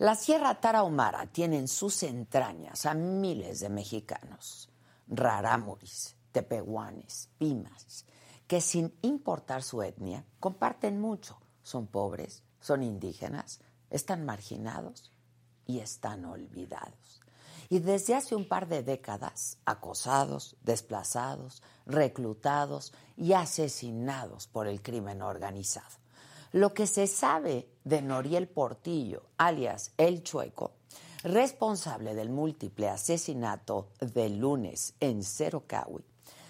La Sierra Tarahumara tiene en sus entrañas a miles de mexicanos, rarámuris, tepehuanes, pimas, que sin importar su etnia comparten mucho. Son pobres, son indígenas, están marginados y están olvidados. Y desde hace un par de décadas, acosados, desplazados, reclutados y asesinados por el crimen organizado. Lo que se sabe de Noriel Portillo, alias El Chueco, responsable del múltiple asesinato del lunes en Cerocahui,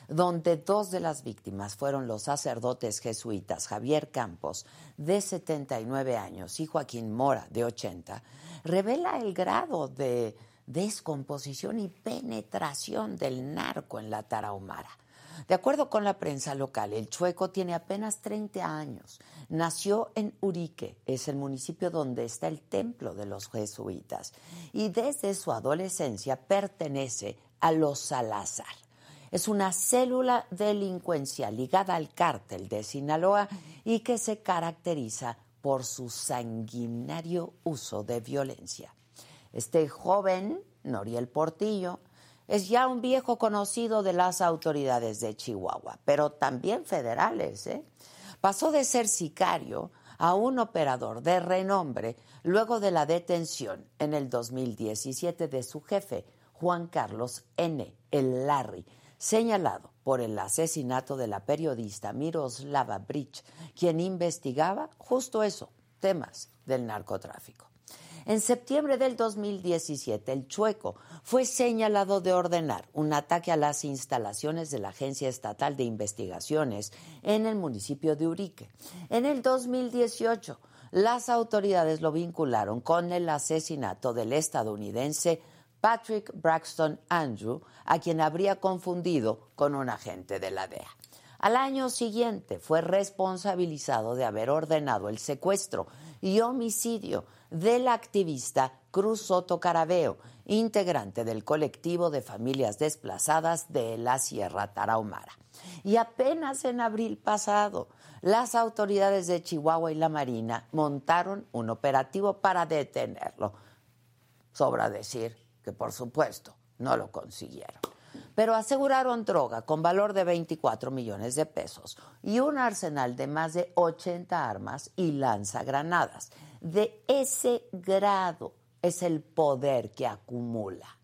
donde dos de las víctimas fueron los sacerdotes jesuitas Javier Campos, de 79 años, y Joaquín Mora, de 80, revela el grado de descomposición y penetración del narco en la Tarahumara. De acuerdo con la prensa local, el chueco tiene apenas 30 años. Nació en Urique, es el municipio donde está el templo de los jesuitas, y desde su adolescencia pertenece a los Salazar. Es una célula delincuencial ligada al cártel de Sinaloa y que se caracteriza por su sanguinario uso de violencia. Este joven, Noriel Portillo, es ya un viejo conocido de las autoridades de Chihuahua, pero también federales. ¿eh? Pasó de ser sicario a un operador de renombre luego de la detención en el 2017 de su jefe, Juan Carlos N., el Larry, señalado por el asesinato de la periodista Miroslava Bridge, quien investigaba justo eso, temas del narcotráfico. En septiembre del 2017, el Chueco fue señalado de ordenar un ataque a las instalaciones de la Agencia Estatal de Investigaciones en el municipio de Urique. En el 2018, las autoridades lo vincularon con el asesinato del estadounidense Patrick Braxton Andrew, a quien habría confundido con un agente de la DEA. Al año siguiente fue responsabilizado de haber ordenado el secuestro y homicidio del activista Cruz Soto Carabeo, integrante del colectivo de familias desplazadas de la Sierra Tarahumara. Y apenas en abril pasado, las autoridades de Chihuahua y la Marina montaron un operativo para detenerlo. Sobra decir que, por supuesto, no lo consiguieron. Pero aseguraron droga con valor de 24 millones de pesos y un arsenal de más de 80 armas y lanzagranadas de ese grado es el poder que acumula.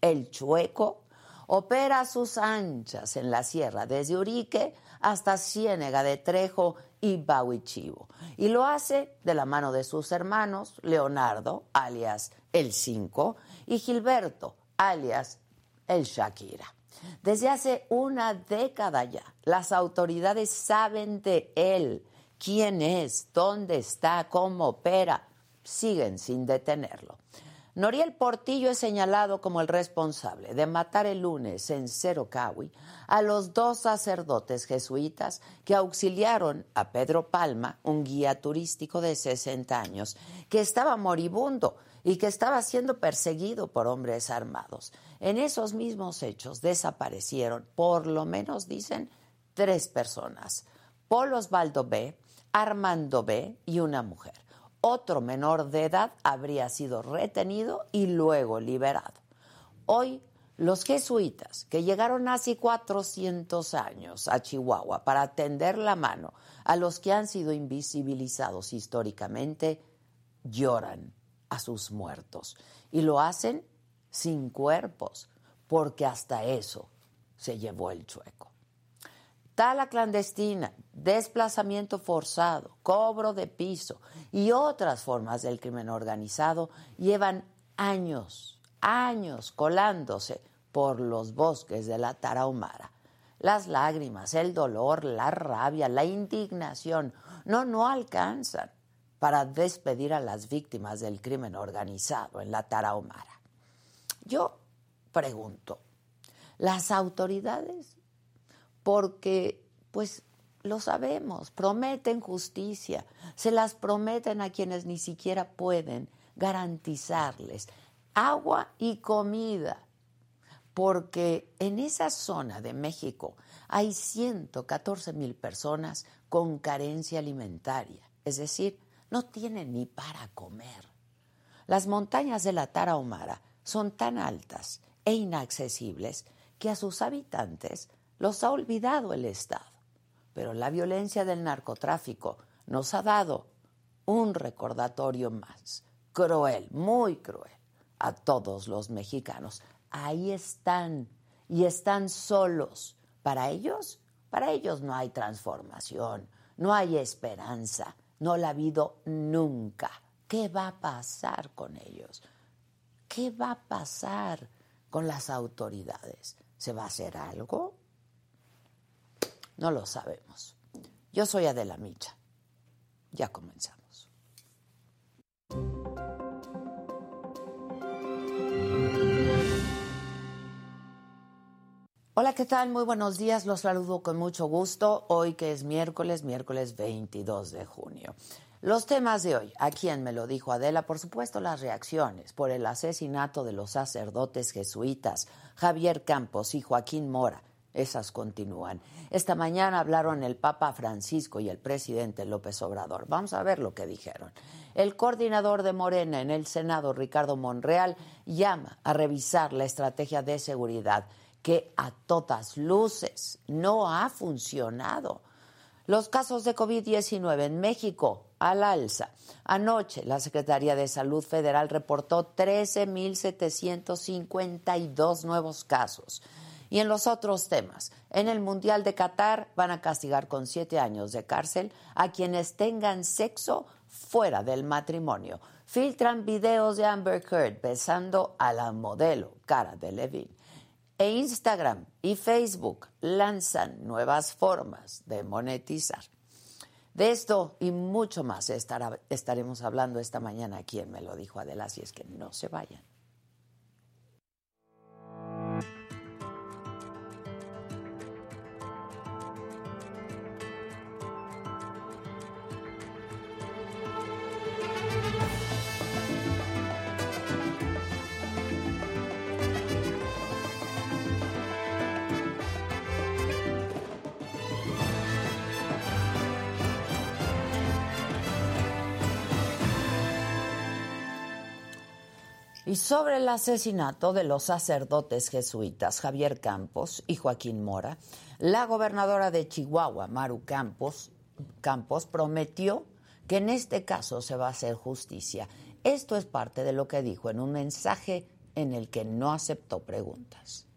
El chueco opera sus anchas en la sierra desde Urique hasta Ciénega de Trejo y Bauichivo. Y lo hace de la mano de sus hermanos Leonardo, alias el Cinco, y Gilberto, alias el Shakira. Desde hace una década ya, las autoridades saben de él quién es, dónde está, cómo opera, siguen sin detenerlo. Noriel Portillo es señalado como el responsable de matar el lunes en Cerocahui a los dos sacerdotes jesuitas que auxiliaron a Pedro Palma, un guía turístico de 60 años, que estaba moribundo y que estaba siendo perseguido por hombres armados. En esos mismos hechos desaparecieron, por lo menos dicen, tres personas. Paul Osvaldo B., Armando B. y una mujer. Otro menor de edad habría sido retenido y luego liberado. Hoy, los jesuitas, que llegaron hace 400 años a Chihuahua para tender la mano a los que han sido invisibilizados históricamente, lloran a sus muertos y lo hacen sin cuerpos, porque hasta eso se llevó el chueco tala clandestina, desplazamiento forzado, cobro de piso y otras formas del crimen organizado llevan años, años colándose por los bosques de la Tarahumara. Las lágrimas, el dolor, la rabia, la indignación no, no alcanzan para despedir a las víctimas del crimen organizado en la Tarahumara. Yo pregunto, ¿las autoridades porque pues lo sabemos, prometen justicia, se las prometen a quienes ni siquiera pueden garantizarles agua y comida, porque en esa zona de México hay 114 mil personas con carencia alimentaria, es decir, no tienen ni para comer. Las montañas de la Tarahumara son tan altas e inaccesibles que a sus habitantes los ha olvidado el Estado. Pero la violencia del narcotráfico nos ha dado un recordatorio más, cruel, muy cruel, a todos los mexicanos. Ahí están y están solos. Para ellos, para ellos no hay transformación, no hay esperanza, no la ha habido nunca. ¿Qué va a pasar con ellos? ¿Qué va a pasar con las autoridades? ¿Se va a hacer algo? No lo sabemos. Yo soy Adela Micha. Ya comenzamos. Hola, ¿qué tal? Muy buenos días. Los saludo con mucho gusto. Hoy que es miércoles, miércoles 22 de junio. Los temas de hoy, a quién me lo dijo Adela, por supuesto las reacciones por el asesinato de los sacerdotes jesuitas Javier Campos y Joaquín Mora. Esas continúan. Esta mañana hablaron el Papa Francisco y el presidente López Obrador. Vamos a ver lo que dijeron. El coordinador de Morena en el Senado, Ricardo Monreal, llama a revisar la estrategia de seguridad que a todas luces no ha funcionado. Los casos de COVID-19 en México al alza. Anoche la Secretaría de Salud Federal reportó 13.752 nuevos casos. Y en los otros temas, en el Mundial de Qatar van a castigar con siete años de cárcel a quienes tengan sexo fuera del matrimonio. Filtran videos de Amber Heard besando a la modelo Cara de Levine e Instagram y Facebook lanzan nuevas formas de monetizar. De esto y mucho más estaremos hablando esta mañana aquí en Me lo dijo Adela, así es que no se vayan. Y sobre el asesinato de los sacerdotes jesuitas Javier Campos y Joaquín Mora, la gobernadora de Chihuahua, Maru Campos, Campos, prometió que en este caso se va a hacer justicia. Esto es parte de lo que dijo en un mensaje en el que no aceptó preguntas.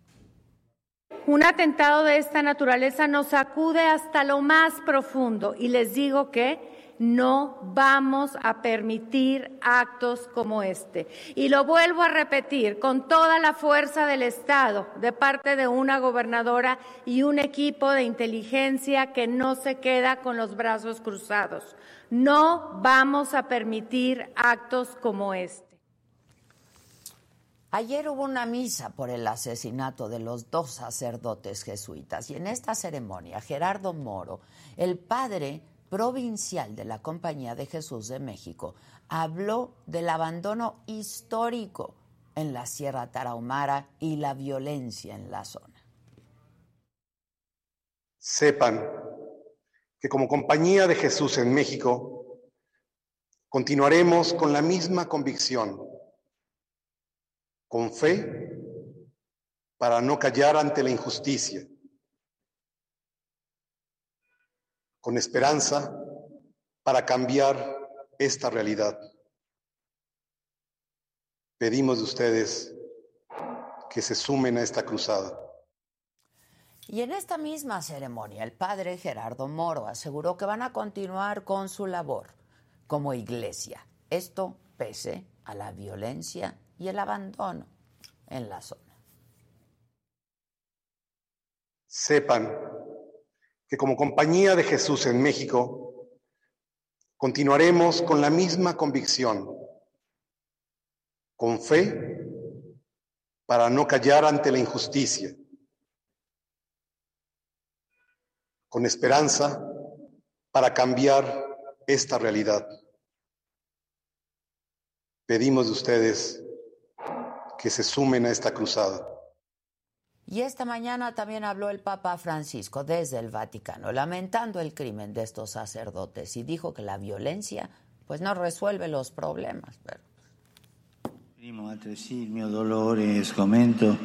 Un atentado de esta naturaleza nos sacude hasta lo más profundo y les digo que no vamos a permitir actos como este. Y lo vuelvo a repetir con toda la fuerza del Estado, de parte de una gobernadora y un equipo de inteligencia que no se queda con los brazos cruzados. No vamos a permitir actos como este. Ayer hubo una misa por el asesinato de los dos sacerdotes jesuitas y en esta ceremonia Gerardo Moro, el padre provincial de la Compañía de Jesús de México habló del abandono histórico en la Sierra Tarahumara y la violencia en la zona. Sepan que como Compañía de Jesús en México continuaremos con la misma convicción, con fe, para no callar ante la injusticia con esperanza para cambiar esta realidad. Pedimos de ustedes que se sumen a esta cruzada. Y en esta misma ceremonia, el padre Gerardo Moro aseguró que van a continuar con su labor como iglesia. Esto pese a la violencia y el abandono en la zona. Sepan que como Compañía de Jesús en México continuaremos con la misma convicción, con fe, para no callar ante la injusticia, con esperanza para cambiar esta realidad. Pedimos de ustedes que se sumen a esta cruzada. Y esta mañana también habló el Papa Francisco desde el Vaticano, lamentando el crimen de estos sacerdotes y dijo que la violencia pues no resuelve los problemas. Pero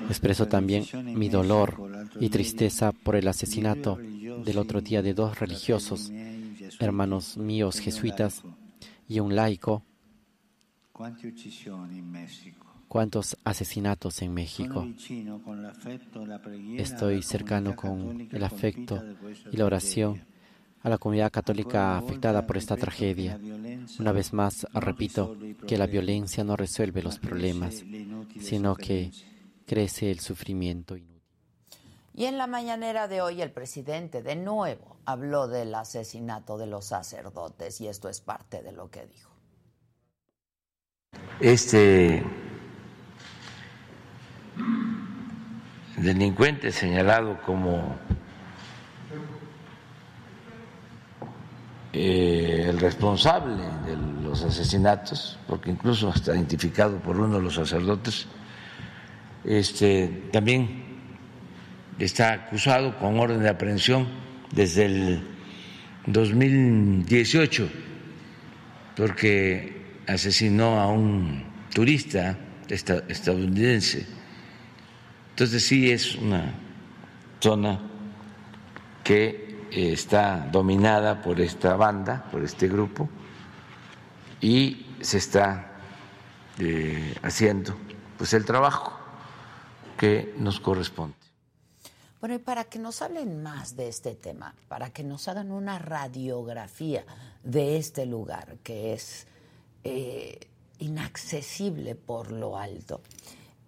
Expreso también mi dolor y tristeza por el asesinato del otro día de dos religiosos, hermanos míos jesuitas y un laico. ¿Cuántos asesinatos en México? Estoy cercano con el afecto y la oración a la comunidad católica afectada por esta tragedia. Una vez más, repito que la violencia no resuelve los problemas, sino que crece el sufrimiento. Y en la mañanera de hoy el presidente de nuevo habló del asesinato de los sacerdotes y esto es parte de lo que dijo. Este delincuente señalado como Eh, el responsable de los asesinatos, porque incluso está identificado por uno de los sacerdotes, este, también está acusado con orden de aprehensión desde el 2018, porque asesinó a un turista estadounidense. Entonces sí es una zona que está dominada por esta banda, por este grupo, y se está eh, haciendo pues el trabajo que nos corresponde. Bueno, y para que nos hablen más de este tema, para que nos hagan una radiografía de este lugar que es eh, inaccesible por lo alto,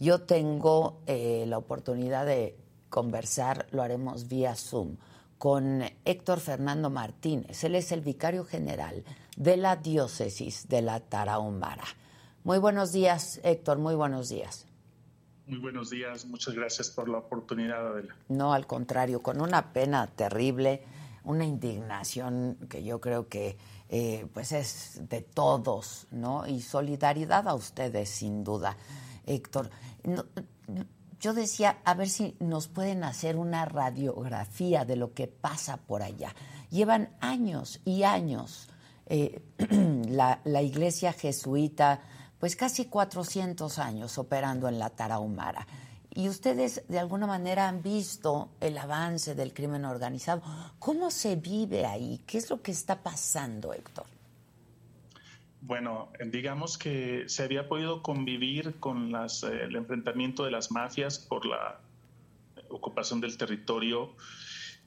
yo tengo eh, la oportunidad de conversar, lo haremos vía Zoom, con Héctor Fernando Martínez. Él es el vicario general de la diócesis de la Tarahumara. Muy buenos días, Héctor, muy buenos días. Muy buenos días, muchas gracias por la oportunidad, Adela. No, al contrario, con una pena terrible, una indignación que yo creo que eh, pues es de todos, ¿no? Y solidaridad a ustedes, sin duda. Héctor, yo decía, a ver si nos pueden hacer una radiografía de lo que pasa por allá. Llevan años y años eh, la, la, iglesia jesuita, pues casi 400 años operando en la Tarahumara. Y ustedes de alguna manera han visto el avance del crimen organizado. ¿Cómo se vive ahí? ¿Qué es lo que está pasando, Héctor? Bueno, digamos que se había podido convivir con las, eh, el enfrentamiento de las mafias por la ocupación del territorio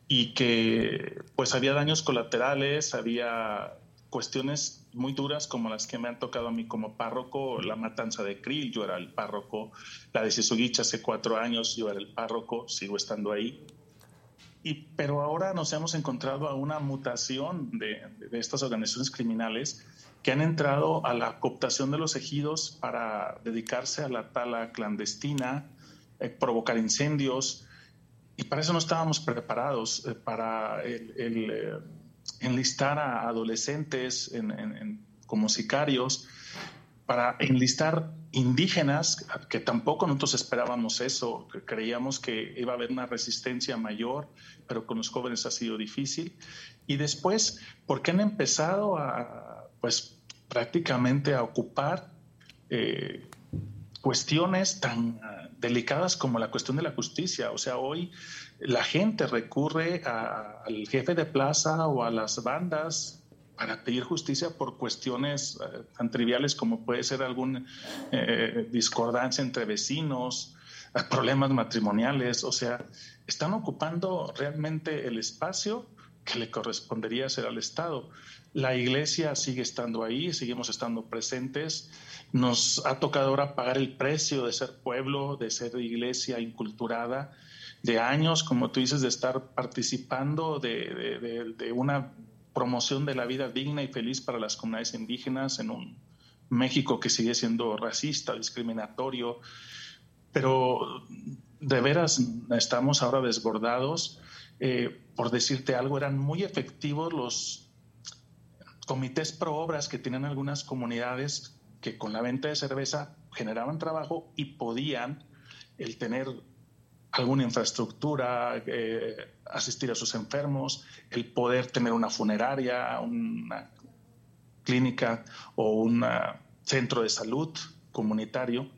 y que pues había daños colaterales, había cuestiones muy duras como las que me han tocado a mí como párroco, la matanza de Krill, yo era el párroco, la de Sisugicha hace cuatro años, yo era el párroco, sigo estando ahí. Y, pero ahora nos hemos encontrado a una mutación de, de estas organizaciones criminales que han entrado a la cooptación de los ejidos para dedicarse a la tala clandestina, eh, provocar incendios, y para eso no estábamos preparados, eh, para el, eh, enlistar a adolescentes como sicarios, para enlistar indígenas, que tampoco nosotros esperábamos eso, creíamos que iba a haber una resistencia mayor, pero con los jóvenes ha sido difícil. Y después, ¿por qué han empezado a, pues, prácticamente a ocupar eh, cuestiones tan ah, delicadas como la cuestión de la justicia. O sea, hoy la gente recurre al jefe de plaza o a las bandas para pedir justicia por cuestiones ah, tan triviales como puede ser alguna eh, discordancia entre vecinos, ah, problemas matrimoniales. O sea, están ocupando realmente el espacio que le correspondería ser al Estado. La iglesia sigue estando ahí, seguimos estando presentes. Nos ha tocado ahora pagar el precio de ser pueblo, de ser iglesia inculturada, de años, como tú dices, de estar participando de, una promoción de la vida digna y feliz para las comunidades indígenas en un México que sigue siendo racista, discriminatorio. Pero de veras estamos ahora desbordados. Eh, por decirte algo, eran muy efectivos los comités pro obras que tienen algunas comunidades que con la venta de cerveza generaban trabajo y podían el tener alguna infraestructura, eh, asistir a sus enfermos, el poder tener una funeraria, una clínica o un centro de salud comunitario.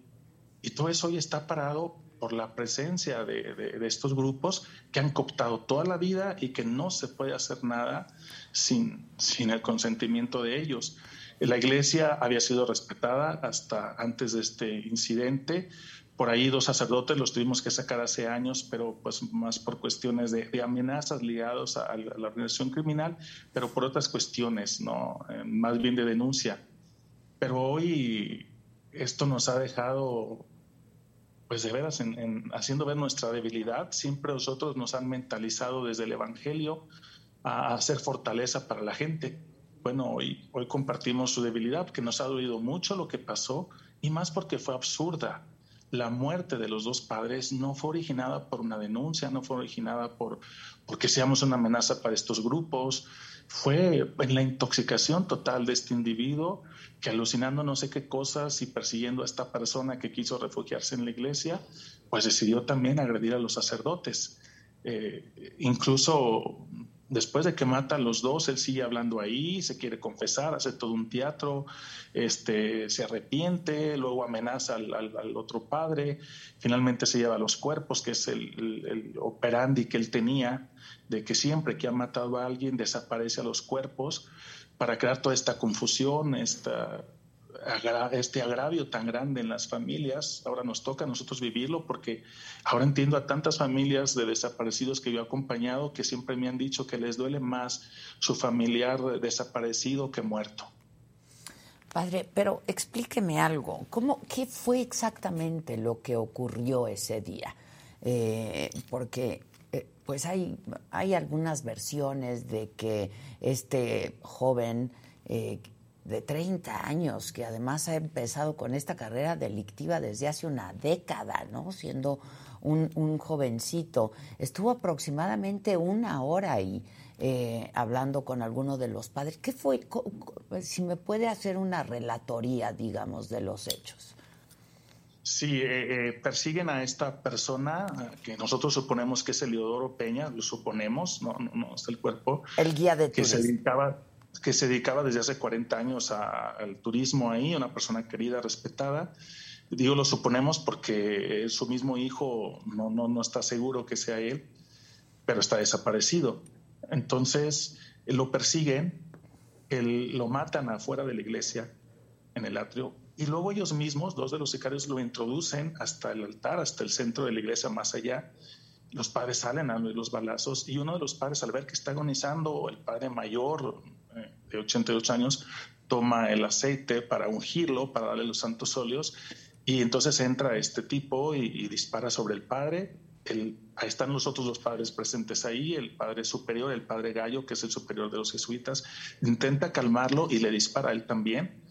Y todo eso hoy está parado por la presencia de, estos grupos que han cooptado toda la vida y que no se puede hacer nada sin, sin el consentimiento de ellos. La iglesia había sido respetada hasta antes de este incidente. Por ahí dos sacerdotes los tuvimos que sacar hace años, pero pues más por cuestiones de, amenazas ligados a, la organización criminal, pero por otras cuestiones, no, eh, más bien de denuncia. Pero hoy esto nos ha dejado pues de veras, en, haciendo ver nuestra debilidad, siempre nosotros nos han mentalizado desde el Evangelio a, hacer fortaleza para la gente. Bueno, hoy, hoy compartimos su debilidad, que nos ha dolido mucho lo que pasó, y más porque fue absurda. La muerte de los dos padres no fue originada por una denuncia, no fue originada por porque seamos una amenaza para estos grupos, fue en la intoxicación total de este individuo que alucinando no sé qué cosas y persiguiendo a esta persona que quiso refugiarse en la iglesia, pues decidió también agredir a los sacerdotes. Eh, incluso después de que mata a los dos, él sigue hablando ahí, se quiere confesar, hace todo un teatro, este, se arrepiente, luego amenaza al, otro padre, finalmente se lleva los cuerpos, que es el, el operandi que él tenía, de que siempre que ha matado a alguien desaparece a los cuerpos para crear toda esta confusión, esta, este agravio tan grande en las familias. Ahora nos toca a nosotros vivirlo porque ahora entiendo a tantas familias de desaparecidos que yo he acompañado que siempre me han dicho que les duele más su familiar desaparecido que muerto. Padre, pero explíqueme algo. ¿Cómo, ¿Qué fue exactamente lo que ocurrió ese día? Eh, porque pues hay, hay algunas versiones de que este joven eh, de 30 años, que además ha empezado con esta carrera delictiva desde hace una década, ¿no? Siendo un, jovencito, estuvo aproximadamente una hora ahí eh, hablando con alguno de los padres. ¿Qué fue? Si me puede hacer una relatoría, digamos, de los hechos. Sí, eh, eh, persiguen a esta persona que nosotros suponemos que es Eliodoro Peña, lo suponemos, no, no, no es el cuerpo. El guía de que se dedicaba que se dedicaba desde hace 40 años al turismo ahí, una persona querida, respetada. Digo, lo suponemos porque su mismo hijo no, no, no está seguro que sea él, pero está desaparecido. Entonces, lo persiguen, lo matan afuera de la iglesia, en el atrio, y luego ellos mismos, dos de los sicarios, lo introducen hasta el altar, hasta el centro de la iglesia, más allá. Los padres salen a los balazos y uno de los padres, al ver que está agonizando, el padre mayor de 88 años, toma el aceite para ungirlo, para darle los santos óleos, y entonces entra este tipo y, dispara sobre el padre. ahí están los otros dos padres presentes ahí, el padre superior, el padre Gallo, que es el superior de los jesuitas, intenta calmarlo y le dispara a él también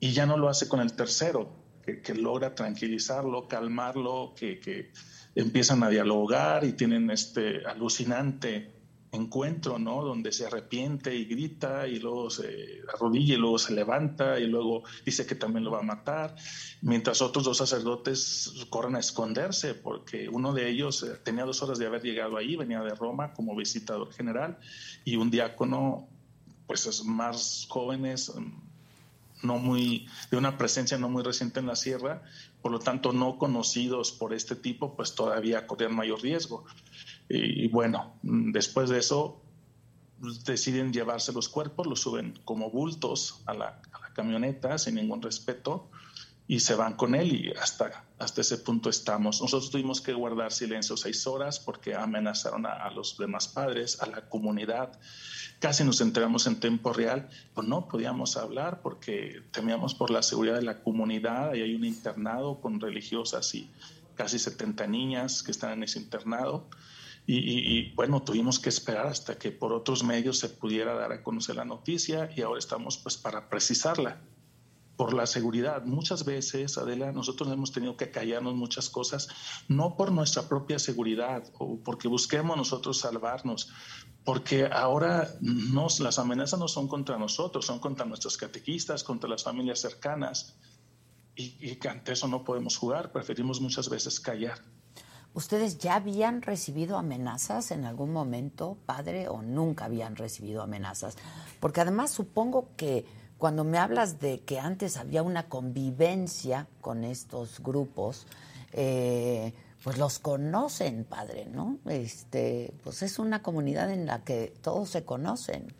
y ya no lo hace con el tercero, que, logra tranquilizarlo, calmarlo, que, empiezan a dialogar y tienen este alucinante encuentro, ¿no? Donde se arrepiente y grita y luego se arrodilla y luego se levanta y luego dice que también lo va a matar, mientras otros dos sacerdotes corren a esconderse porque uno de ellos eh, tenía dos horas de haber llegado ahí, venía de Roma como visitador general y un diácono, pues es más jóvenes, no muy, de una presencia no muy reciente en la sierra, por lo tanto no conocidos por este tipo, pues todavía corrían mayor riesgo. Y, bueno, después de eso deciden llevarse los cuerpos, los suben como bultos a la, a la camioneta sin ningún respeto y se van con él y hasta, hasta ese punto estamos. Nosotros tuvimos que guardar silencio seis horas porque amenazaron a, los demás padres, a la comunidad. Casi nos enteramos en tiempo real, pues no podíamos hablar porque temíamos por la seguridad de la comunidad. y hay un internado con religiosas y casi 70 niñas que están en ese internado. Y, bueno, tuvimos que esperar hasta que por otros medios se pudiera dar a conocer la noticia y ahora estamos pues para precisarla por la seguridad. Muchas veces, Adela, nosotros hemos tenido que callarnos muchas cosas, no por nuestra propia seguridad o porque busquemos nosotros salvarnos, porque ahora nos, las amenazas no son contra nosotros, son contra nuestros catequistas, contra las familias cercanas, y, y ante eso no podemos jugar, preferimos muchas veces callar. ¿Ustedes ya habían recibido amenazas en algún momento, padre, o nunca habían recibido amenazas? Porque además supongo que cuando me hablas de que antes había una convivencia con estos grupos, eh, pues los conocen, padre, ¿no? Este, pues es una comunidad en la que todos se conocen.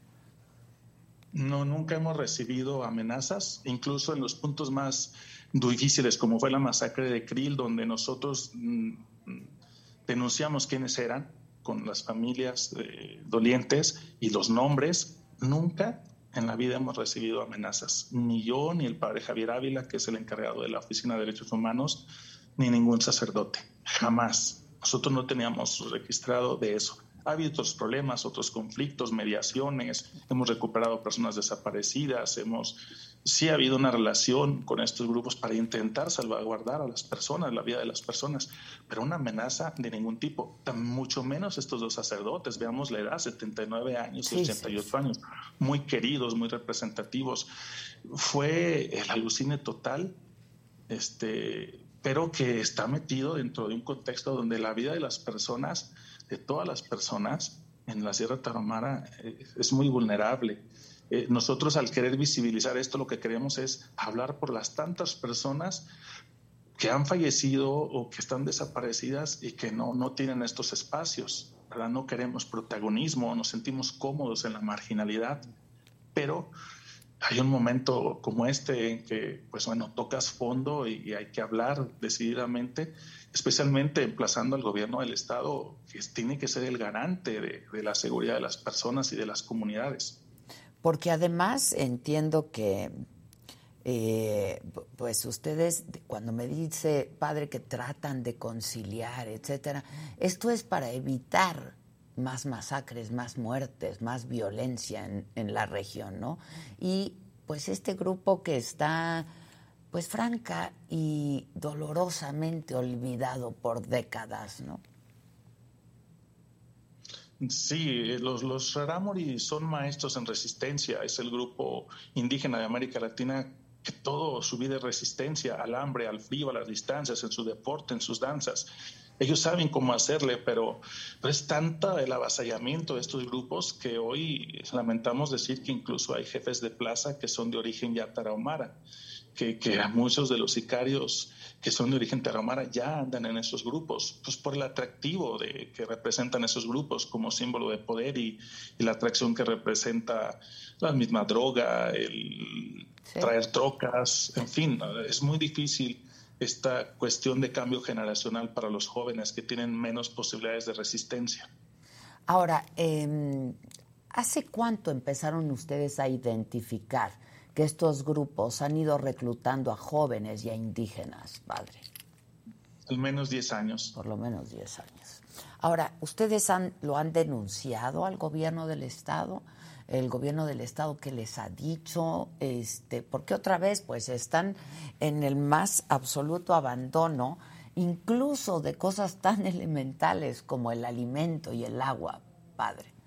No, nunca hemos recibido amenazas, incluso en los puntos más difíciles, como fue la masacre de Krill, donde nosotros mm, denunciamos quiénes eran con las familias eh, dolientes y los nombres. Nunca en la vida hemos recibido amenazas, ni yo, ni el padre Javier Ávila, que es el encargado de la Oficina de Derechos Humanos, ni ningún sacerdote. Jamás. Nosotros no teníamos registrado de eso. Ha habido otros problemas, otros conflictos, mediaciones, hemos recuperado personas desaparecidas, hemos sí ha habido una relación con estos grupos para intentar salvaguardar a las personas, la vida de las personas, pero una amenaza de ningún tipo, mucho menos estos dos sacerdotes, veamos la edad, 79 años y 88 años, muy queridos, muy representativos. Fue el alucine total, este, pero que está metido dentro de un contexto donde la vida de las personas, de todas las personas en la Sierra Tarahumara, eh, es muy vulnerable eh, nosotros al querer visibilizar esto lo que queremos es hablar por las tantas personas que han fallecido o que están desaparecidas y que no, no tienen estos espacios. No queremos protagonismo, nos sentimos cómodos en la marginalidad, pero hay un momento como este en que, pues bueno, tocas fondo y, hay que hablar decididamente, especialmente emplazando al gobierno del Estado, que tiene que ser el garante de la seguridad de las personas y de las comunidades. Porque además entiendo que, eh, pues ustedes, cuando me dice, padre, que tratan de conciliar, etcétera, esto es para evitar más masacres, más muertes, más violencia en, en la región, ¿no? Y pues este grupo que está pues franca y dolorosamente olvidado por décadas, ¿no? Sí, los, los Raramuri son maestros en resistencia, es el grupo indígena de América Latina que todo su vida es resistencia al hambre, al frío, a las distancias, en su deporte, en sus danzas. Ellos saben cómo hacerle, pero, pero es tanta el avasallamiento de estos grupos que hoy lamentamos decir que incluso hay jefes de plaza que son de origen ya tarahumara, que, que a muchos de los sicarios que son de origen tarahumara ya andan en esos grupos, pues por el atractivo de, que representan esos grupos como símbolo de poder y, la atracción que representa la misma droga, el traer trocas, en fin, es muy difícil esta cuestión de cambio generacional para los jóvenes que tienen menos posibilidades de resistencia. Ahora, eh, ¿hace cuánto empezaron ustedes a identificar? Que estos grupos han ido reclutando a jóvenes y a indígenas, padre. Al menos 10 años. Por lo menos 10 años. Ahora, ¿ustedes han, lo han denunciado al gobierno del Estado? El gobierno del Estado que les ha dicho, este, porque otra vez, pues están en el más absoluto abandono, incluso de cosas tan elementales como el alimento y el agua, padre.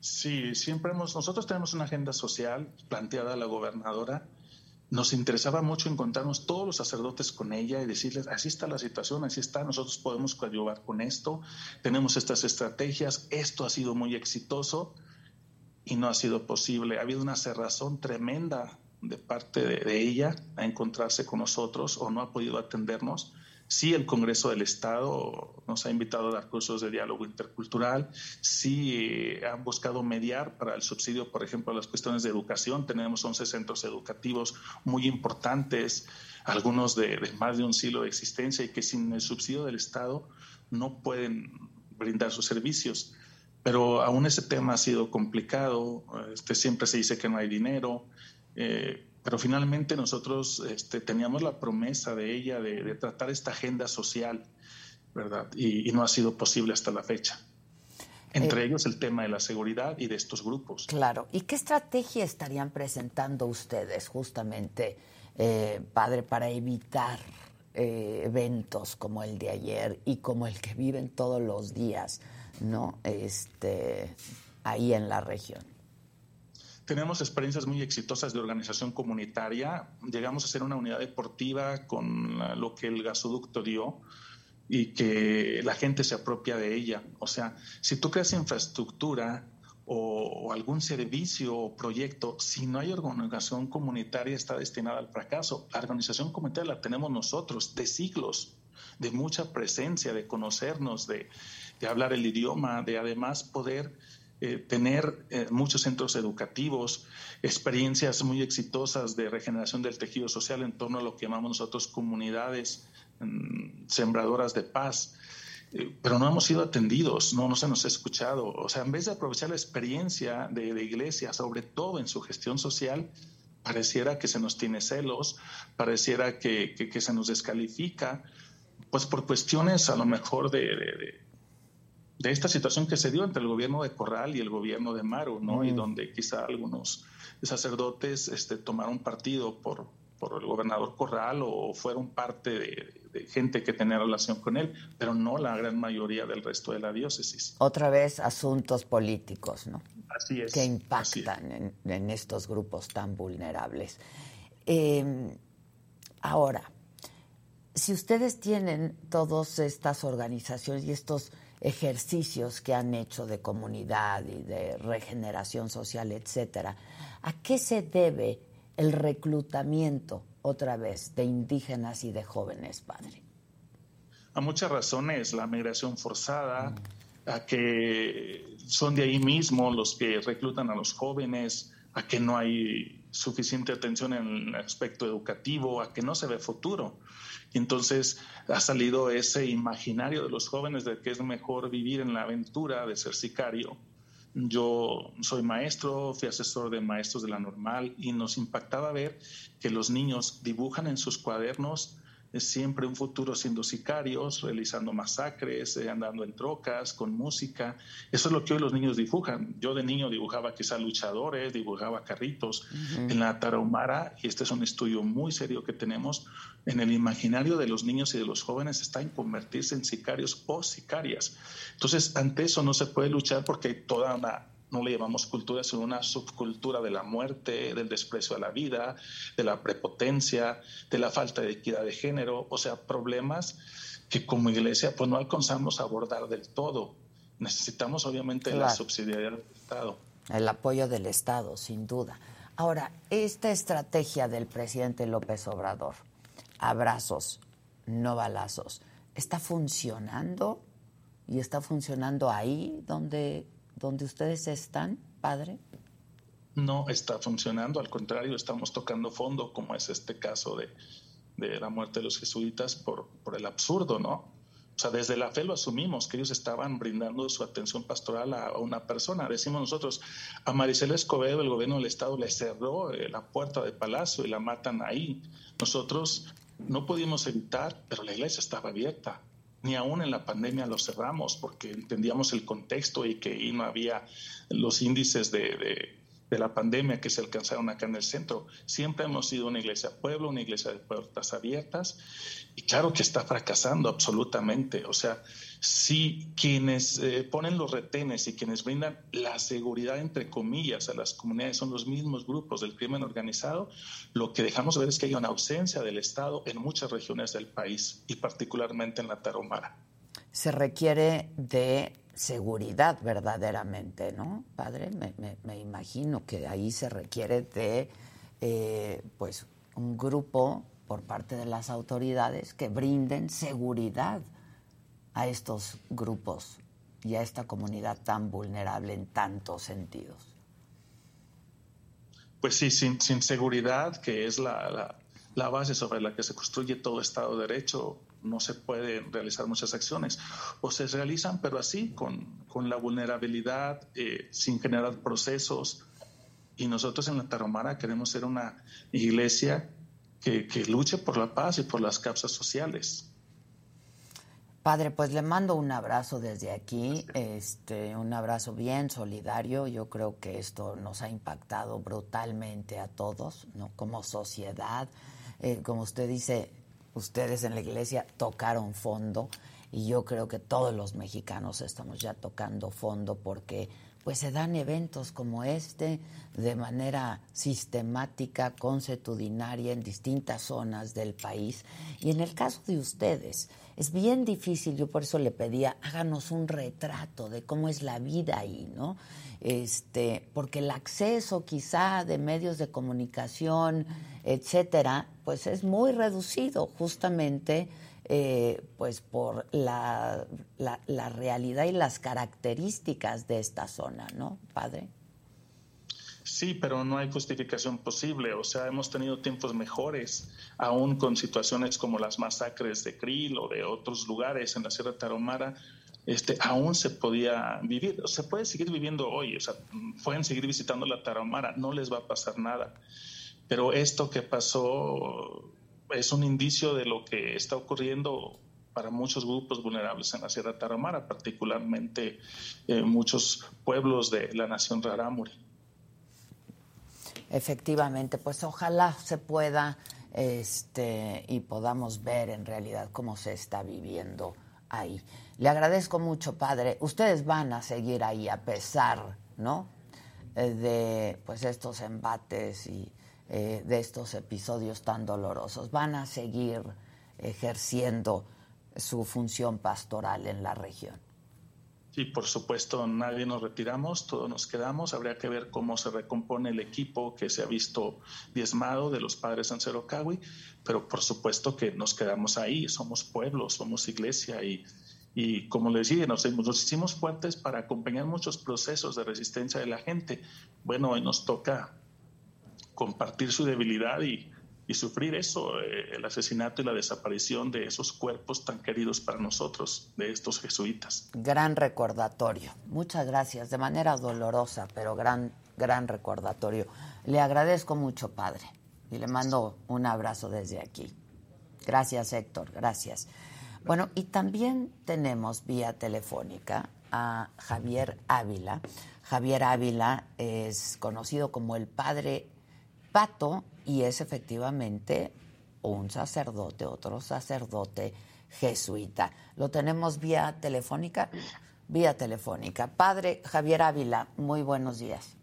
Sí, siempre hemos, nosotros tenemos una agenda social planteada a la gobernadora. Nos interesaba mucho encontrarnos todos los sacerdotes con ella y decirles, así está la situación, así está, nosotros podemos coadyuvar con esto, tenemos estas estrategias, esto ha sido muy exitoso y no ha sido posible. Ha habido una cerrazón tremenda de parte de, de ella a encontrarse con nosotros o no ha podido atendernos. Sí, el Congreso del Estado nos ha invitado a dar cursos de diálogo intercultural. Sí, eh, han buscado mediar para el subsidio, por ejemplo, las cuestiones de educación. Tenemos 11 centros educativos muy importantes, algunos de, más de un siglo de existencia y que sin el subsidio del Estado no pueden brindar sus servicios. Pero aún ese tema ha sido complicado. Este, siempre se dice que no hay dinero. Eh, pero finalmente nosotros este, teníamos la promesa de ella de, tratar esta agenda social, ¿verdad? Y, no ha sido posible hasta la fecha. Entre eh, ellos el tema de la seguridad y de estos grupos. Claro. ¿Y qué estrategia estarían presentando ustedes justamente, eh, padre, para evitar eh, eventos como el de ayer y como el que viven todos los días, ¿no? Este, ahí en la región tenemos experiencias muy exitosas de organización comunitaria. Llegamos a ser una unidad deportiva con lo que el gasoducto dio y que la gente se apropia de ella. O sea, si tú creas infraestructura o, algún servicio o proyecto, si no hay organización comunitaria, está destinada al fracaso. La organización comunitaria la tenemos nosotros de siglos, de mucha presencia, de conocernos, de, hablar el idioma, de además poder eh, tener eh, muchos centros educativos, experiencias muy exitosas de regeneración del tejido social en torno a lo que llamamos nosotros comunidades mm, sembradoras de paz. Eh, pero no hemos sido atendidos, no, no se nos ha escuchado. O sea, en vez de aprovechar la experiencia de, de iglesia, sobre todo en su gestión social, pareciera que se nos tiene celos, pareciera que, que, se nos descalifica, pues por cuestiones a lo mejor de, de, de, esta situación que se dio entre el gobierno de Corral y el gobierno de Maru, ¿no? Y donde quizá algunos sacerdotes este, tomaron partido por, por el gobernador Corral o fueron parte de, gente que tenía relación con él, pero no la gran mayoría del resto de la diócesis. Otra vez asuntos políticos, ¿no? Así es. Que impactan En, estos grupos tan vulnerables. Em, ahora, si ustedes tienen todas estas organizaciones y estos ejercicios que han hecho de comunidad y de regeneración social, etcétera, ¿a qué se debe el reclutamiento otra vez de indígenas y de jóvenes, padre? A muchas razones, la migración forzada, a que son de ahí mismo los que reclutan a los jóvenes, a que no hay suficiente atención en el aspecto educativo, a que no se ve futuro. Entonces ha salido ese imaginario de los jóvenes de que es mejor vivir en la aventura de ser sicario. Yo soy maestro, fui asesor de maestros de la normal y nos impactaba ver que los niños dibujan en sus cuadernos siempre un futuro siendo sicarios, realizando masacres, eh, andando en trocas, con música. Eso es lo que hoy los niños dibujan. Yo de niño dibujaba quizá luchadores, dibujaba carritos. En la Tarahumara, y este es un estudio muy serio que tenemos, en el imaginario de los niños y de los jóvenes está en convertirse en sicarios o sicarias. Entonces, ante eso no se puede luchar porque hay toda una no le llamamos cultura, sino una subcultura de la muerte, del desprecio a la vida, de la prepotencia, de la falta de equidad de género, o sea, problemas que como iglesia pues no alcanzamos a abordar del todo. Necesitamos obviamente la subsidiariedad del Estado. El apoyo del Estado, sin duda. Ahora, esta estrategia del presidente López Obrador, abrazos, no balazos, ¿está funcionando? ¿Y está funcionando ahí donde donde ustedes están, padre? No está funcionando, al contrario, estamos tocando fondo, como es este caso de, la muerte de los jesuitas por, por el absurdo, ¿no? O sea, desde la fe lo asumimos, que ellos estaban brindando su atención pastoral a, una persona. Decimos nosotros, a Maricela Escobedo, el gobierno del Estado le cerró eh, la puerta del palacio y la matan ahí. Nosotros no pudimos evitar, pero la iglesia estaba abierta ni aún en la pandemia lo cerramos porque entendíamos el contexto y que ahí no había los índices de, de, la pandemia que se alcanzaron acá en el centro. Siempre hemos sido una iglesia pueblo, una iglesia de puertas abiertas y claro que está fracasando absolutamente. O sea, si quienes eh, ponen los retenes y quienes brindan la seguridad, entre comillas, a las comunidades son los mismos grupos del crimen organizado, lo que dejamos ver es que hay una ausencia del Estado en muchas regiones del país y particularmente en la Tarahumara. Se requiere de seguridad verdaderamente, ¿no, padre? Me, imagino que ahí se requiere de, eh, pues, un grupo por parte de las autoridades que brinden seguridad a estos grupos y a esta comunidad tan vulnerable en tantos sentidos? Pues sí, sin, seguridad, que es la, la, base sobre la que se construye todo Estado de Derecho, no se pueden realizar muchas acciones. O se realizan, pero así, con, con la vulnerabilidad, eh, sin generar procesos. Y nosotros en la Taromara queremos ser una iglesia que, que luche por la paz y por las causas sociales. Padre, pues le mando un abrazo desde aquí, este, un abrazo bien solidario. Yo creo que esto nos ha impactado brutalmente a todos, ¿no? Como sociedad, eh, como usted dice, ustedes en la iglesia tocaron fondo y yo creo que todos los mexicanos estamos ya tocando fondo porque pues se dan eventos como este de manera sistemática, consuetudinaria en distintas zonas del país. Y en el caso de ustedes, es bien difícil, yo por eso le pedía, háganos un retrato de cómo es la vida ahí, ¿no? Este, porque el acceso quizá de medios de comunicación, etcétera, pues es muy reducido justamente eh, pues por la, la, realidad y las características de esta zona, ¿no, padre? Sí, pero no hay justificación posible. O sea, hemos tenido tiempos mejores, aún con situaciones como las masacres de Krill o de otros lugares en la Sierra Tarahumara. Este, aún se podía vivir, se puede seguir viviendo hoy, o sea, pueden seguir visitando la Tarahumara, no les va a pasar nada. Pero esto que pasó es un indicio de lo que está ocurriendo para muchos grupos vulnerables en la Sierra Tarahumara, particularmente eh, muchos pueblos de la nación Rarámuri. Efectivamente, pues ojalá se pueda este, y podamos ver en realidad cómo se está viviendo ahí. Le agradezco mucho, padre. Ustedes van a seguir ahí a pesar, ¿no? Eh, de pues estos embates y eh, de estos episodios tan dolorosos. Van a seguir ejerciendo su función pastoral en la región. Sí, por supuesto, nadie nos retiramos, todos nos quedamos. Habría que ver cómo se recompone el equipo que se ha visto diezmado de los padres Sancerocawi, pero por supuesto que nos quedamos ahí, somos pueblo, somos iglesia y, y como les decía, nos, nos hicimos fuertes para acompañar muchos procesos de resistencia de la gente. Bueno, hoy nos toca compartir su debilidad y, sufrir eso, eh, el asesinato y la desaparición de esos cuerpos tan queridos para nosotros, de estos jesuitas. Gran recordatorio. Muchas gracias, de manera dolorosa, pero gran, gran recordatorio. Le agradezco mucho, padre, y le mando un abrazo desde aquí. Gracias, Héctor, gracias. Bueno, y también tenemos vía telefónica a Javier Ávila. Javier Ávila es conocido como el padre Pato y es efectivamente un sacerdote, otro sacerdote jesuita. Lo tenemos vía telefónica, vía telefónica. Padre Javier Ávila, muy buenos días.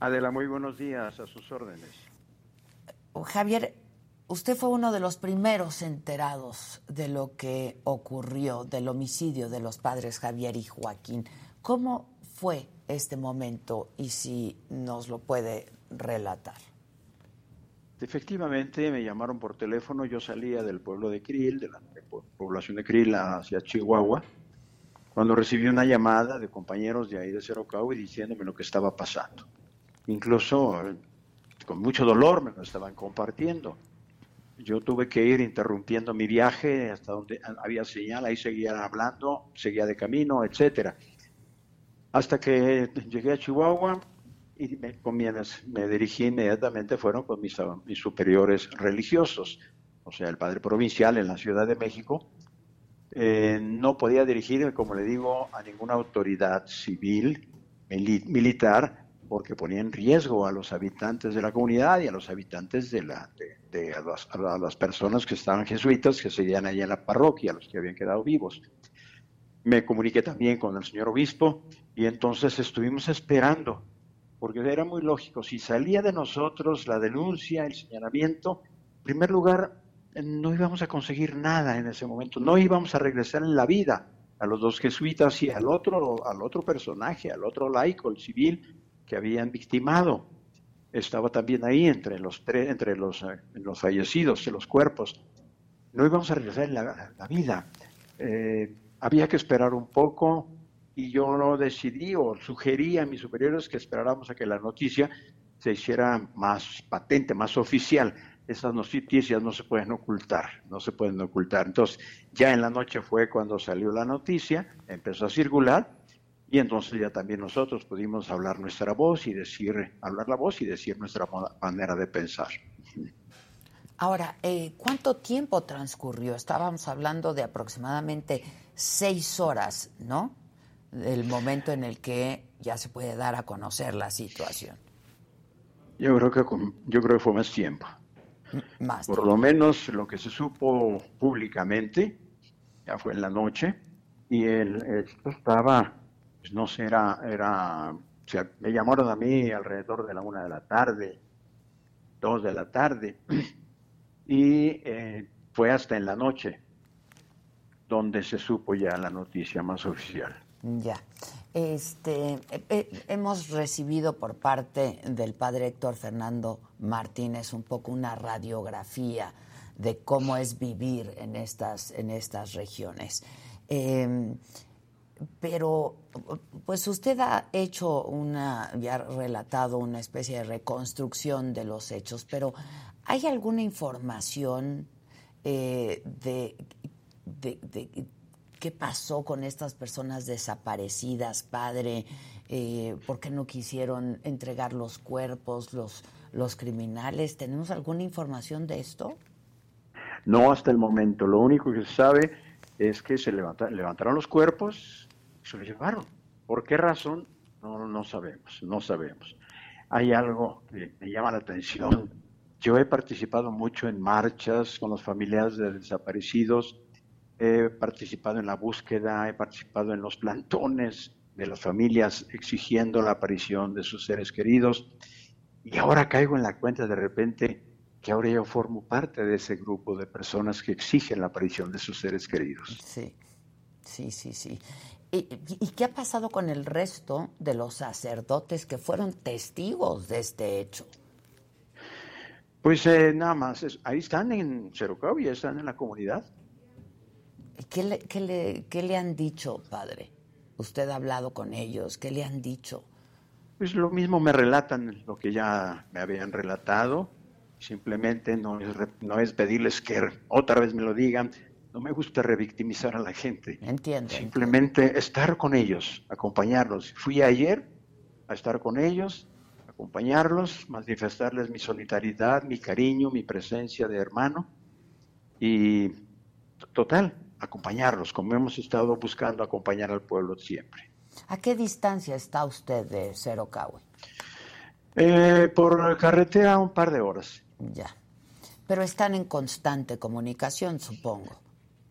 Adela, muy buenos días, a sus órdenes. Javier, usted fue uno de los primeros enterados de lo que ocurrió, del homicidio de los padres Javier y Joaquín. ¿Cómo fue este momento y si nos lo puede relatar? Efectivamente, me llamaron por teléfono, yo salía del pueblo de Krill, de la población de Krill hacia Chihuahua, cuando recibí una llamada de compañeros de ahí de y diciéndome lo que estaba pasando. Incluso eh, con mucho dolor me lo estaban compartiendo. Yo tuve que ir interrumpiendo mi viaje hasta donde había señal, ahí seguía hablando, seguía de camino, etcétera. Hasta que llegué a Chihuahua, y me, me dirigí inmediatamente, fueron con mis, mis superiores religiosos, o sea, el padre provincial en la Ciudad de México. Eh, no podía dirigirme, como le digo, a ninguna autoridad civil, militar, porque ponía en riesgo a los habitantes de la comunidad y a los habitantes de, la, de, a, las, personas que estaban jesuitas, que seguían allí en la parroquia, los que habían quedado vivos. Me comuniqué también con el señor obispo y entonces estuvimos esperando porque era muy lógico, si salía de nosotros la denuncia, el señalamiento, en primer lugar, no íbamos a conseguir nada en ese momento, no íbamos a regresar en la vida a los dos jesuitas y al otro, al otro personaje, al otro laico, el civil, que habían victimado. Estaba también ahí entre los, tres, entre los, eh, los fallecidos, los cuerpos. No íbamos a regresar en la, vida. Eh, había que esperar un poco, y yo no decidí o sugerí a mis superiores que esperáramos a que la noticia se hiciera más patente, más oficial. Esas noticias no se pueden ocultar, no se pueden ocultar. Entonces, ya en la noche fue cuando salió la noticia, empezó a circular y entonces ya también nosotros pudimos hablar nuestra voz y decir, hablar la voz y decir nuestra manera de pensar. Ahora, eh, ¿cuánto tiempo transcurrió? Estábamos hablando de aproximadamente seis horas, ¿no? El momento en el que ya se puede dar a conocer la situación? Yo creo que yo creo que fue más tiempo. Más. Por lo menos lo que se supo públicamente ya fue en la noche y él, estaba, pues no sé, era, era me llamaron a mí alrededor de la una de la tarde, dos de la tarde, y eh, fue hasta en la noche donde se supo ya la noticia más oficial. Ya. Este, eh, eh, hemos recibido por parte del padre Héctor Fernando Martínez un poco una radiografía de cómo es vivir en estas, en estas regiones. Em, pero, pues usted ha hecho una, ya ha relatado una especie de reconstrucción de los hechos, pero ¿hay alguna información eh, de, de qué pasó con estas personas desaparecidas, padre, eh, por qué no quisieron entregar los cuerpos, los, los criminales. ¿Tenemos alguna información de esto? No hasta el momento. Lo único que se sabe es que se levantaron los cuerpos y se los llevaron. ¿Por qué razón? No, no sabemos, no sabemos. Hay algo que me llama la atención. Yo he participado mucho en marchas con los familiares de desaparecidos he participado en la búsqueda, he participado en los plantones de las familias exigiendo la aparición de sus seres queridos y ahora caigo en la cuenta de repente que ahora yo formo parte de ese grupo de personas que exigen la aparición de sus seres queridos. Sí, sí, sí, sí. ¿Y, qué ha pasado con el resto de los sacerdotes que fueron testigos de este hecho? Pues eh, nada más, ahí están en Cerocavia, están en la comunidad. ¿Qué le, qué, le, ¿Qué le han dicho, padre? Usted ha hablado con ellos, ¿qué le han dicho? Pues lo mismo me relatan lo que ya me habían relatado. Simplemente no es, no es pedirles que otra vez me lo digan. No me gusta revictimizar a la gente. Entiendo. Simplemente estar con ellos, acompañarlos. Fui ayer a estar con ellos, acompañarlos, manifestarles mi solidaridad, mi cariño, mi presencia de hermano. Y total, acompañarlos, como hemos estado buscando acompañar al pueblo siempre. ¿A qué distancia está usted de Cero Eh, por carretera un par de horas. Ya. Pero están en constante comunicación, supongo.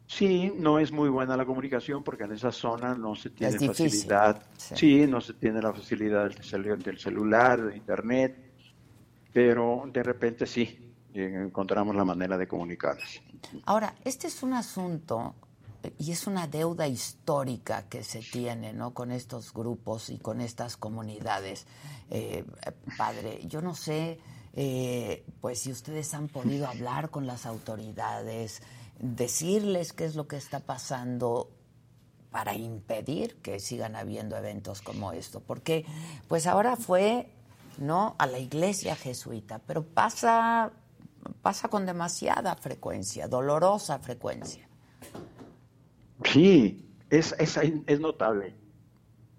Sí, no es muy buena la comunicación porque en esa zona no se tiene facilidad. Sí. no se tiene la facilidad del, del celular, de internet, pero de repente sí, encontramos la manera de comunicarnos. Ahora, este es un asunto y es una deuda histórica que se tiene ¿no? con estos grupos y con estas comunidades. Eh, padre, yo no sé eh, pues si ustedes han podido hablar con las autoridades, decirles qué es lo que está pasando para impedir que sigan habiendo eventos como esto, porque pues ahora fue no a la iglesia jesuita, pero pasa pasa con demasiada frecuencia, dolorosa frecuencia. Sí, es, es, es notable.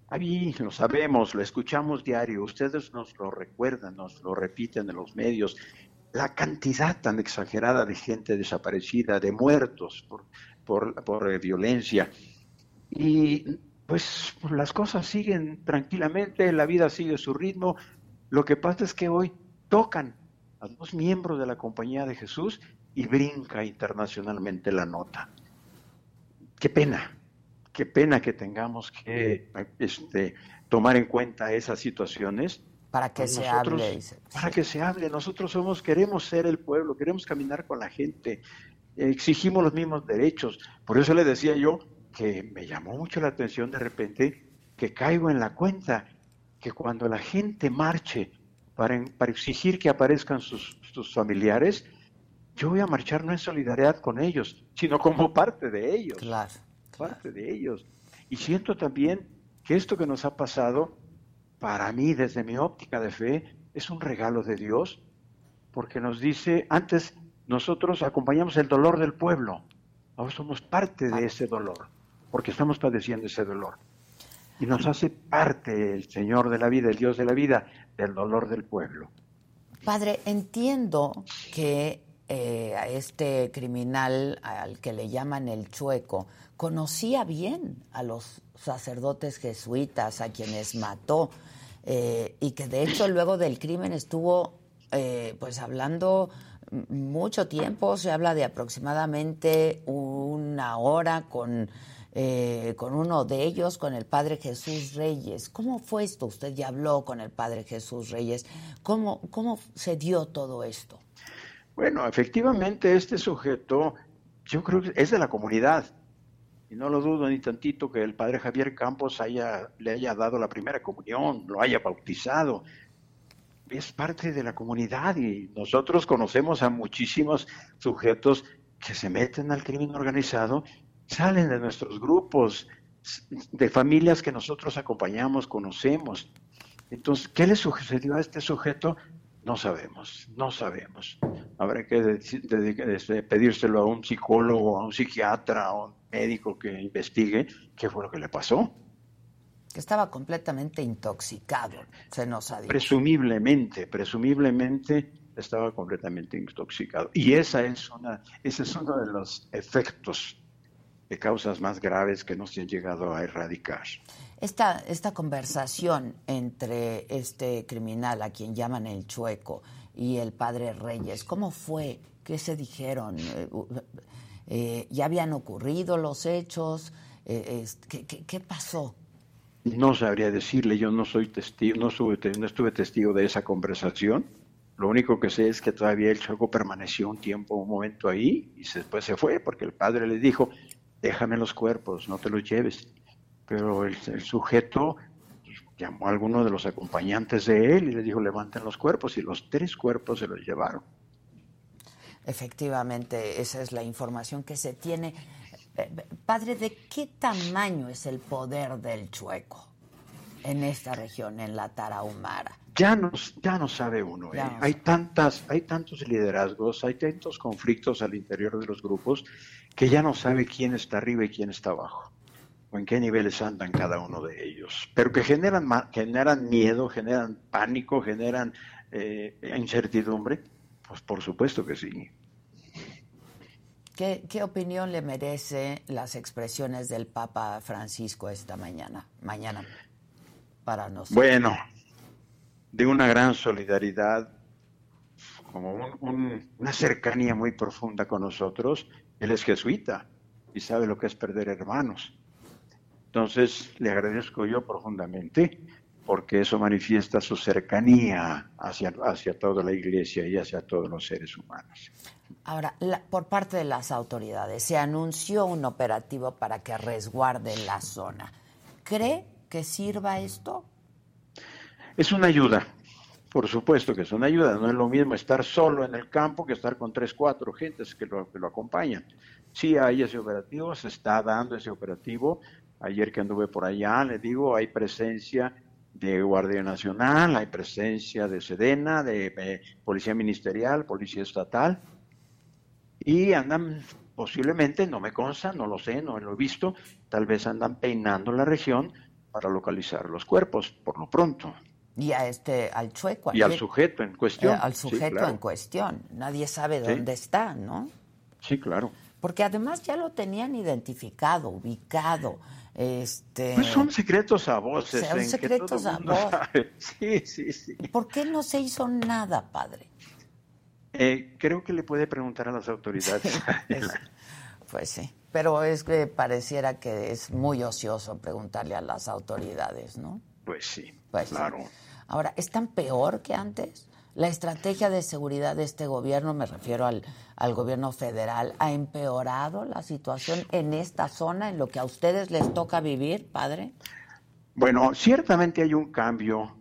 Ahí lo sabemos, lo escuchamos diario, ustedes nos lo recuerdan, nos lo repiten en los medios. La cantidad tan exagerada de gente desaparecida, de muertos por, por, por eh, violencia. Y pues las cosas siguen tranquilamente, la vida sigue su ritmo. Lo que pasa es que hoy tocan a dos miembros de la Compañía de Jesús y brinca internacionalmente la nota. Qué pena, qué pena que tengamos que este, tomar en cuenta esas situaciones. Para que se hable. Para que se hable. Nosotros somos, queremos ser el pueblo, queremos caminar con la gente, exigimos los mismos derechos. Por eso le decía yo que me llamó mucho la atención de repente que caigo en la cuenta que cuando la gente marche para, para exigir que aparezcan sus, sus, familiares, yo voy a marchar no en solidaridad con ellos, sino como parte de ellos. Claro. Parte de ellos. Y siento también que esto que nos ha pasado, para mí, desde mi óptica de fe, es un regalo de Dios, porque nos dice, antes nosotros acompañamos el dolor del pueblo, ahora somos parte de ese dolor, porque estamos padeciendo ese dolor. Y nos hace parte el Señor de la vida, el Dios de la vida, del dolor del pueblo. Padre, entiendo que eh, a este criminal al que le llaman el chueco conocía bien a los sacerdotes jesuitas a quienes mató eh, y que de hecho luego del crimen estuvo eh, pues hablando mucho tiempo, se habla de aproximadamente una hora con eh, con uno de ellos, con el padre Jesús Reyes. ¿Cómo fue esto? Usted ya habló con el padre Jesús Reyes. ¿Cómo, cómo se dio todo esto? Bueno, efectivamente este sujeto, yo creo que es de la comunidad. Y no lo dudo ni tantito que el padre Javier Campos haya, le haya dado la primera comunión, lo haya bautizado. Es parte de la comunidad y nosotros conocemos a muchísimos sujetos que se meten al crimen organizado, salen de nuestros grupos, de familias que nosotros acompañamos, conocemos. Entonces, ¿qué le sucedió a este sujeto? No sabemos, no sabemos. Habrá que este, pedírselo a un psicólogo, a un psiquiatra, a un médico que investigue qué fue lo que le pasó. Que estaba completamente intoxicado, se nos ha dicho. Presumiblemente, presumiblemente estaba completamente intoxicado. Y esa es una, ese es uno de los efectos de causas más graves que no se han llegado a erradicar. Esta, esta conversación entre este criminal a quien llaman el chueco y el padre Reyes, ¿cómo fue? ¿Qué se dijeron? Eh, eh, ¿Ya habían ocurrido los hechos? Eh, ¿qué, pasó? No sabría decirle, yo no soy testigo, no estuve, no estuve testigo de esa conversación. Lo único que sé es que todavía el chueco permaneció un tiempo, un momento ahí, y después se fue, porque el padre le dijo, déjame los cuerpos, no te los lleves pero el, sujeto llamó a alguno de los acompañantes de él y le dijo levanten los cuerpos y los tres cuerpos se los llevaron. Efectivamente, esa es la información que se tiene. Eh, padre, ¿de qué tamaño es el poder del chueco en esta región, en la Tarahumara? Ya no, ya no sabe uno. ¿eh? Hay, tantas, hay tantos liderazgos, hay tantos conflictos al interior de los grupos que ya no sabe quién está arriba y quién está abajo o en qué niveles andan cada uno de ellos, pero que generan, generan miedo, generan pánico, generan eh, incertidumbre, pues por supuesto que sí. ¿Qué, ¿Qué, opinión le merece las expresiones del Papa Francisco esta mañana? Mañana para nosotros. Bueno, de una gran solidaridad, como una cercanía muy profunda con nosotros. Él es jesuita y sabe lo que es perder hermanos. Entonces, le agradezco yo profundamente porque eso manifiesta su cercanía hacia, hacia toda la iglesia y hacia todos los seres humanos. Ahora, por parte de las autoridades, se anunció un operativo para que resguarde la zona. ¿Cree que sirva esto? Es una ayuda, por supuesto que es una ayuda. No es lo mismo estar solo en el campo que estar con tres, cuatro gentes que lo, que lo acompañan. Sí hay ese operativo, se está dando ese operativo, Ayer que anduve por allá, le digo, hay presencia de Guardia Nacional, hay presencia de Sedena, de, Policía Ministerial, Policía Estatal, y andan posiblemente, no me consta, no lo sé, no lo he visto, tal vez andan peinando la región para localizar los cuerpos, por lo pronto. Y a este, al chueco. y al sujeto en cuestión. Eh, al sujeto en cuestión. Nadie sabe dónde está, ¿no? Sí, claro. Porque además ya lo tenían identificado, ubicado. Este, pues son secretos a voces. Son secretos a voces. Sí, sí, sí. ¿Por qué no se hizo nada, padre? Eh, creo que le puede preguntar a las autoridades. pues sí, pero es que pareciera que es muy ocioso preguntarle a las autoridades, ¿no? Pues sí, pues claro. Ahora, ¿están peor que antes? La estrategia de seguridad de este gobierno, me refiero al, al, gobierno federal, ha empeorado la situación en esta zona, en lo que a ustedes les toca vivir, padre. Bueno, ciertamente hay un cambio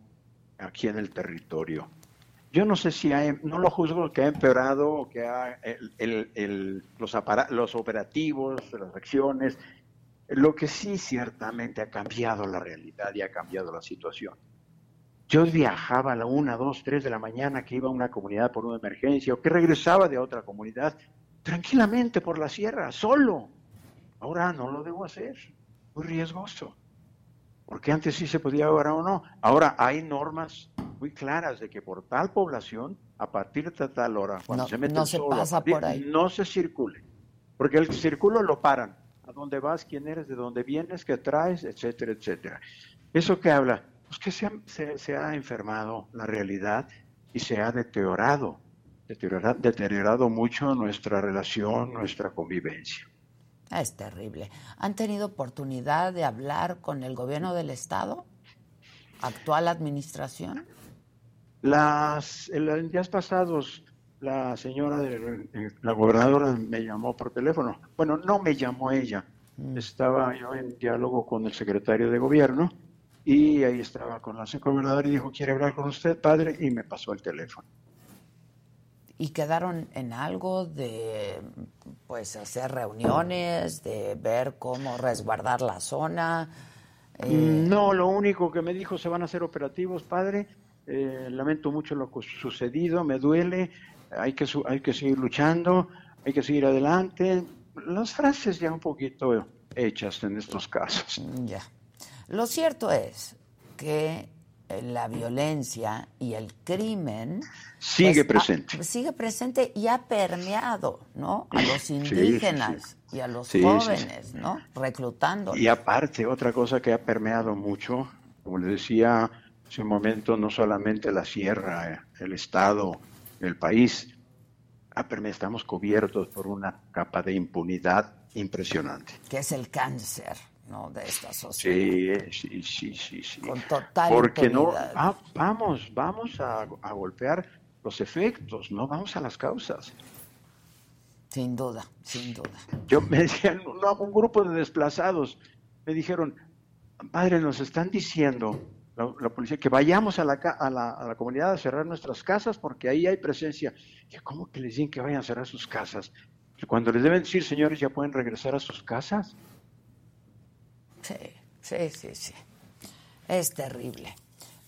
aquí en el territorio. Yo no sé si hay, no lo juzgo que ha empeorado que ha, el, el, los, los operativos, las acciones. Lo que sí ciertamente ha cambiado la realidad y ha cambiado la situación yo viajaba a la una, dos, tres de la mañana que iba a una comunidad por una emergencia o que regresaba de otra comunidad tranquilamente por la sierra, solo. Ahora no lo debo hacer, muy riesgoso. Porque antes sí se podía, ahora o no. Ahora hay normas muy claras de que por tal población, a partir de tal hora, cuando se mete no se pasa por ahí. no se circule. Porque el circulo lo paran. A dónde vas, quién eres, de dónde vienes, qué traes, etcétera, etcétera. ¿Eso qué habla? pues que se ha, enfermado la realidad y se ha deteriorado, deteriorado, deteriorado mucho nuestra relación, nuestra convivencia. Es terrible. ¿Han tenido oportunidad de hablar con el gobierno del Estado? ¿Actual administración? Las, en días pasados, la señora, de, la gobernadora me llamó por teléfono. Bueno, no me llamó ella. Mm. Estaba yo en diálogo con el secretario de gobierno y ahí estaba con la gobernadora y dijo, ¿quiere hablar con usted, padre? Y me pasó el teléfono. ¿Y quedaron en algo de pues hacer reuniones, de ver cómo resguardar la zona? Eh, no, lo único que me dijo, se van a hacer operativos, padre. Eh, lamento mucho lo sucedido, me duele, hay que, hay que seguir luchando, hay que seguir adelante. Las frases ya un poquito hechas en estos casos. Ya. Lo cierto es que la violencia y el crimen sigue pues, presente. sigue presente y ha permeado, ¿no? A los indígenas y a los jóvenes, ¿no? Reclutando. Y aparte, otra cosa que ha permeado mucho, como les decía hace un momento, no solamente la sierra, el estado, el país, permeado, estamos cubiertos por una capa de impunidad impresionante. Que es el cáncer de esta sociedad. Sí, sí, sí, sí. Con total Porque no, ah, vamos, vamos a, golpear los efectos, no vamos a las causas. Sin duda, sin duda. Yo me decían, un grupo de desplazados, me dijeron, padre, nos están diciendo la, policía que vayamos a la, a, la, a la, comunidad a cerrar nuestras casas porque ahí hay presencia. Y ¿cómo que les dicen que vayan a cerrar sus casas? Cuando les deben decir, señores, ya pueden regresar a sus casas. Sí, sí, sí, sí. Es terrible.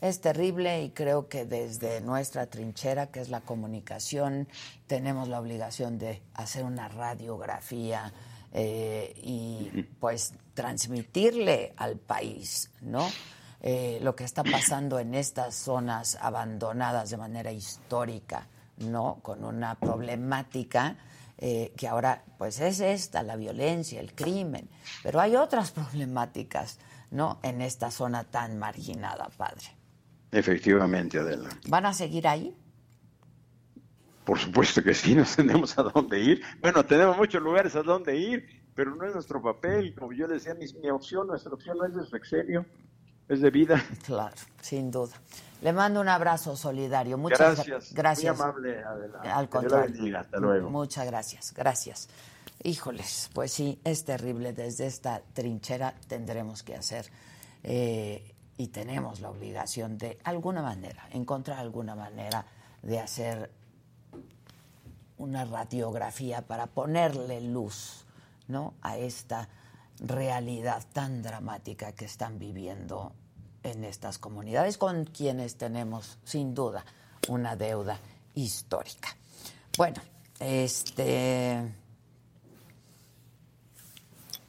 Es terrible y creo que desde nuestra trinchera, que es la comunicación, tenemos la obligación de hacer una radiografía eh, y pues transmitirle al país, ¿no? Eh, lo que está pasando en estas zonas abandonadas de manera histórica, ¿no? Con una problemática eh, que ahora pues es esta, la violencia, el crimen, pero hay otras problemáticas, ¿no? En esta zona tan marginada, padre. Efectivamente, Adela. ¿Van a seguir ahí? Por supuesto que sí, no tenemos a dónde ir. Bueno, tenemos muchos lugares a dónde ir, pero no es nuestro papel. Como yo decía, mi, mi opción, nuestra opción no es de sexenio, es de vida. Claro, sin duda. Le mando un abrazo solidario. Muchas gracias. gracias. Muy amable, adelante. Al contrario. Hasta luego. Muchas gracias. Gracias. Híjoles, pues sí, es terrible. Desde esta trinchera tendremos que hacer eh, y tenemos la obligación de alguna manera, encontrar alguna manera de hacer una radiografía para ponerle luz ¿no? a esta realidad tan dramática que están viviendo en estas comunidades con quienes tenemos sin duda una deuda histórica. Bueno, este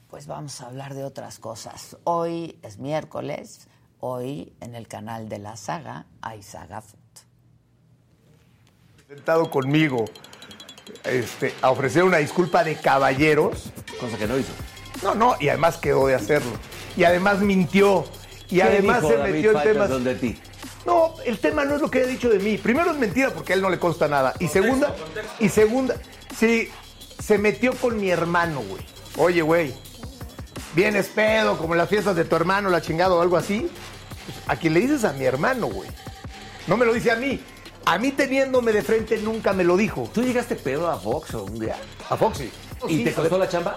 pues vamos a hablar de otras cosas. Hoy es miércoles, hoy en el canal de la saga hay Saga Food. Sentado conmigo este, a ofrecer una disculpa de caballeros. Cosa que no hizo. No, no, y además quedó de hacerlo. Y además mintió y además se metió en temas. de ti? No, el tema no es lo que he dicho de mí. Primero es mentira porque a él no le consta nada. Y segunda, y segunda, sí, se metió con mi hermano, güey. Oye, güey, vienes pedo, como en las fiestas de tu hermano, la chingada o algo así. Pues, a quien le dices a mi hermano, güey. No me lo dice a mí. A mí teniéndome de frente nunca me lo dijo. ¿Tú llegaste pedo a Fox o un día? A Fox, sí. ¿Y te costó la chamba?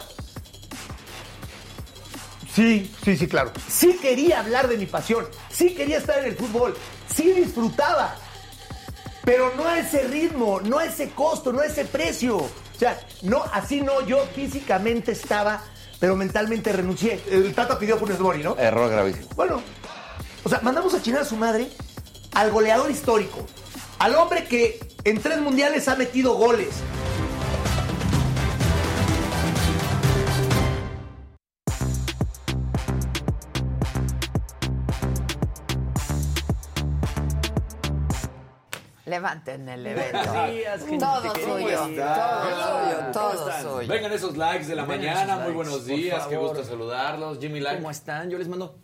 Sí, sí, sí, claro. Sí quería hablar de mi pasión, sí quería estar en el fútbol, sí disfrutaba, pero no a ese ritmo, no a ese costo, no a ese precio. O sea, no, así no, yo físicamente estaba, pero mentalmente renuncié. El Tata pidió Funes Mori, ¿no? Error gravísimo. Bueno, o sea, mandamos a chinar a su madre al goleador histórico, al hombre que en tres mundiales ha metido goles. Levanten el evento. todo suyo, todo suyo, todo suyo. Vengan esos likes de la Vengan mañana. Muy buenos días. Qué gusto saludarlos. Jimmy Like. ¿Cómo están? Yo les mando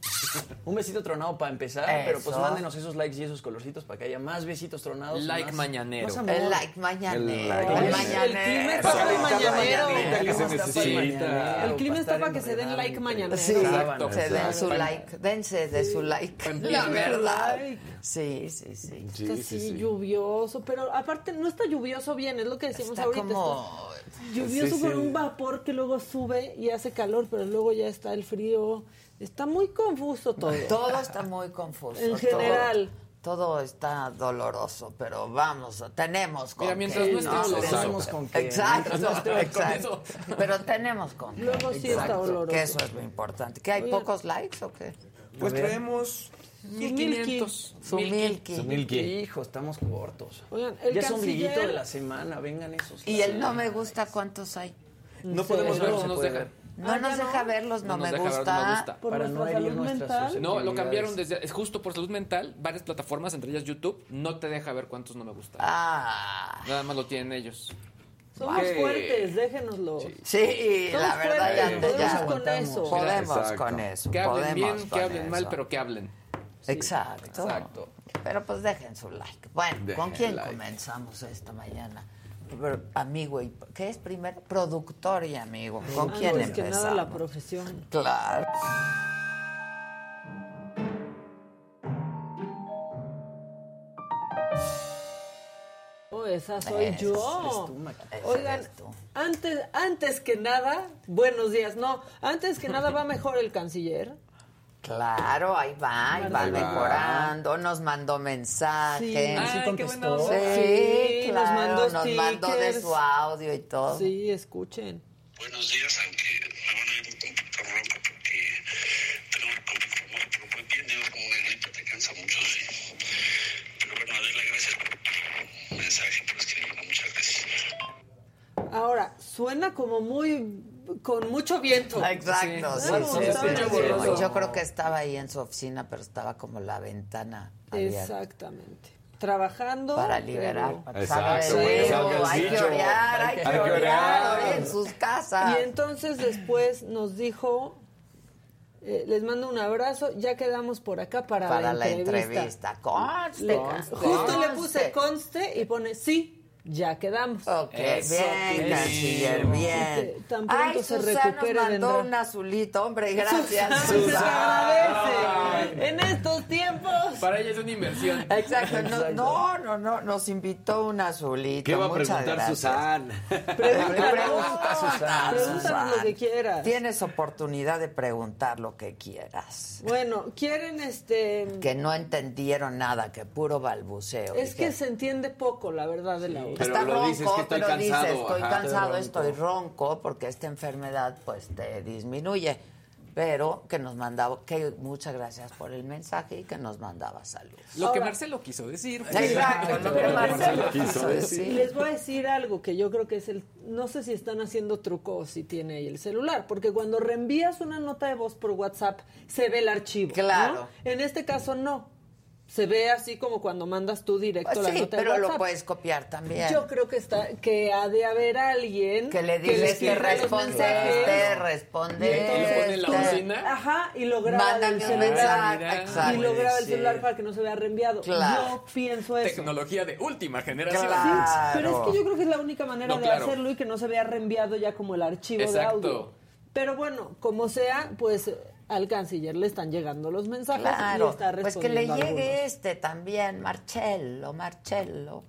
un besito tronado para empezar, pero pues Eso. mándenos esos likes y esos colorcitos para que haya más besitos tronados. Like más- mañanero. más. El like mañanero. El El, like mañanero. está para el mañanero. que El. El clima está para que se den like mañana. Sí, Exacto. se den su like, dense de su like. La verdad. Like. Sí, sí, sí. Sí, Está sí, así, sí. Lluvioso, pero aparte no está lluvioso bien, es lo que decimos Está ahorita. como... está lluvioso Sí, con sí. un vapor que luego sube y hace calor, pero luego ya está el frío. Está muy confuso todo. Todo está muy confuso. En general. Todo, está doloroso, pero vamos, tenemos con Mira, mientras qué, no esté doloroso. Tenemos con qué. Exacto, no exacto. Pero tenemos con qué. Luego sí está doloroso. Que eso es lo importante. ¿Que hay pocos likes o qué? Pues traemos 1500. Su milky. Milky. Hijo, estamos cortos. Oigan, el ya es canciller- ombliguito de la semana, vengan esos. Y el no me gusta, ¿cuántos hay? No podemos ver, no no nos dejan. No Ah, nos ¿ya deja no? verlos, no, me, gusta. no gusta. Por Para no herir nuestras. No, lo cambiaron desde. Es justo por salud mental. Varias plataformas, entre ellas YouTube, no te deja ver cuántos no me gustan. Ah, Nada más lo tienen ellos. Somos fuertes, déjenos. sí, Somos la verdad fuertes, ya, podemos ya con eso. podemos Exacto. con eso. Que hablen podemos bien, que hablen mal, pero que hablen. Exacto. Exacto. Pero pues dejen su like. Bueno, ¿con quién like. comenzamos esta mañana? Amigo, y, ¿qué es primer? Productor y amigo. ¿Con quién Antes que empezamos? nada la profesión. Claro. Oh, esa soy yo. tú, Maquita. Esa Oigan, tú. antes, antes que nada, buenos días. No, antes que nada va mejor el canciller. Claro, ahí va, ahí va Ahí va. mejorando. Nos mandó mensaje. Sí, Ay, sí contestó. Sí, Sí, nos claro, mandó nos mandó de su audio y todo. Sí, escuchen. Buenos días, aunque me van a ir un poquito ronco porque tengo el COVID, pero muy bien, digo, como una gripe te cansa mucho, sí. Pero bueno, Adela, gracias por tu mensaje, por escribirme, muchas gracias. Ahora, suena como muy. Con mucho viento. Exacto, Sí. sí, Claro, sí, estaba sí, sí. nervioso. Yo creo que estaba ahí en su oficina, pero estaba como la ventana abierta. Exactamente. Trabajando. Para liberar, pero- para Exacto, el hay que orear, hay que hoy en sus casas. Y entonces después nos dijo, eh, les mando un abrazo, ya quedamos por acá para, para la entrevista. entrevista. Conste, Le- conste. justo le puse conste y pone sí, ya quedamos. Ok, Eso, bien, canciller, bien. Que tan pronto Ay, se Susana recupere, nos mandó vendrá. un azulito, hombre, gracias, Se Susana. agradece. En tiempos. Para ella es una inversión. Exacto, no, no, no, no, nos invitó un azulito. ¿Qué va a Muchas preguntar gracias. Susana? Pregúntanos, Pregunta, Susana, lo que quieras. Tienes oportunidad de preguntar lo que quieras. Bueno, quieren este. Que no entendieron nada, que puro balbuceo. Es que se entiende poco, la verdad, del audio. Pero está lo ronco, dices que estoy pero dice, cansado, estoy ajá. cansado, Estoy estoy ronco, porque esta enfermedad pues te disminuye. Pero que nos mandaba, que muchas gracias por el mensaje y que nos mandaba saludos. Lo que Marcelo quiso decir. Exacto, lo que Marcelo quiso decir. les voy a decir algo que yo creo que es el. No sé si están haciendo truco o si tiene ahí el celular, porque cuando reenvías una nota de voz por WhatsApp, se ve el archivo. ¿no? Claro. En este caso, no. Se ve así como cuando mandas tú directo Pues la sí, nota de pero WhatsApp. lo puedes copiar también. Yo creo que está que ha de haber alguien que le dices que los responde este, Y entonces pone en la este. bocina. Ajá, y lo graba del celular. exacto. Y lo graba el celular para que no se vea reenviado. Claro. Yo pienso eso. Tecnología de última generación. Claro. Pero es que yo creo que es la única manera No, de claro. hacerlo y que no se vea reenviado ya como el archivo Exacto. de audio. Pero bueno, como sea, pues al canciller le están llegando los mensajes y Claro, está pues que le llegue algunos. este también, Marcello, Marcello.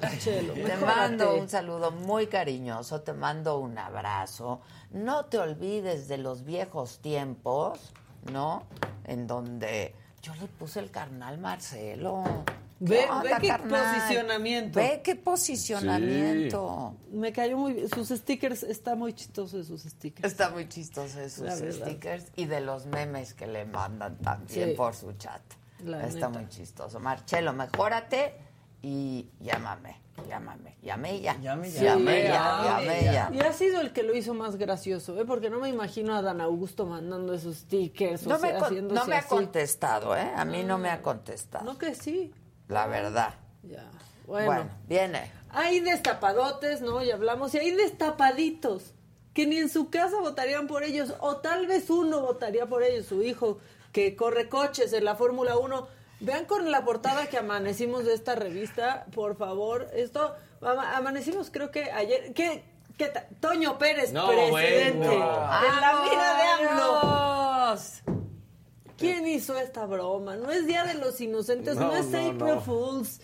Marcelo, Te mando un saludo muy cariñoso, te mando un abrazo. No te olvides de los viejos tiempos, ¿no? En donde yo le puse el carnal Marcelo. Ve- onda, ve qué carnal? posicionamiento. Ve qué posicionamiento. Me cayó muy bien. Sus stickers, está muy chistoso de sus stickers. Está muy chistoso de sus stickers y de los memes que le mandan también Sí. por su chat. La Está neta. muy chistoso. Marcelo, mejórate y llámame, llámame. Llame ya. Llame ya. Llame ya. Y ha sido el que lo hizo más gracioso, ¿eh? Porque no me imagino a Dan Augusto mandando esos stickers. No o me, sea, con- haciéndose no me ha así. contestado, ¿eh? A mí no me ha contestado. No que sí. La verdad. Ya. Bueno. Bueno, viene. Hay destapadotes, ¿no? Ya hablamos. Y hay destapaditos que ni en su casa votarían por ellos. O tal vez uno votaría por ellos, su hijo, que corre coches en la Fórmula 1. Vean con la portada que amanecimos de esta revista, por favor. Esto, ama- amanecimos creo que ayer. ¿Qué? ¿Qué Toño Pérez, No, presidente. bueno. En la vida de AMLO. ¿Quién hizo esta broma? No es Día de los Inocentes, no, No, es no, April no. Fools.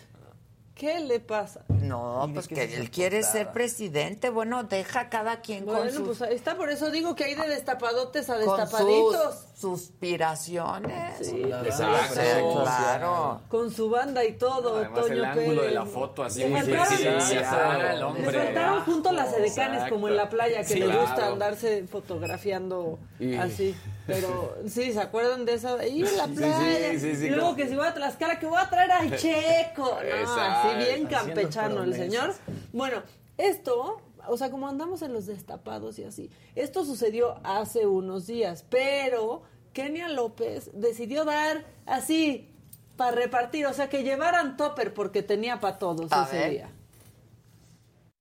¿Qué le pasa? No, pues que él quiere ser presidente. Bueno, deja a cada quien con Bueno, sus, pues ahí está, por eso digo que hay de destapadotes a con destapaditos. sus suspiraciones. Sí, Exacto. Sí, claro. Con su banda y todo, Además, Toño el ángulo Pérez. de la foto así Le muy faltaron, sexy, le ajá, el hombre. faltaron juntos las edecanes Exacto. como en la playa, que Sí, le gusta claro. andarse fotografiando Y- así. Pero sí, ¿se acuerdan de esa? Ahí en la Sí, sí, playa. sí, sí, y luego claro. que si voy a Tlaxcala, que voy a traer al Checo. No, así bien campechano el señor. Bueno, esto, o sea, como andamos en los destapados y así, esto sucedió hace unos días, pero Kenia López decidió dar así para repartir, o sea, que llevaran topper porque tenía para todos A ese ver. día.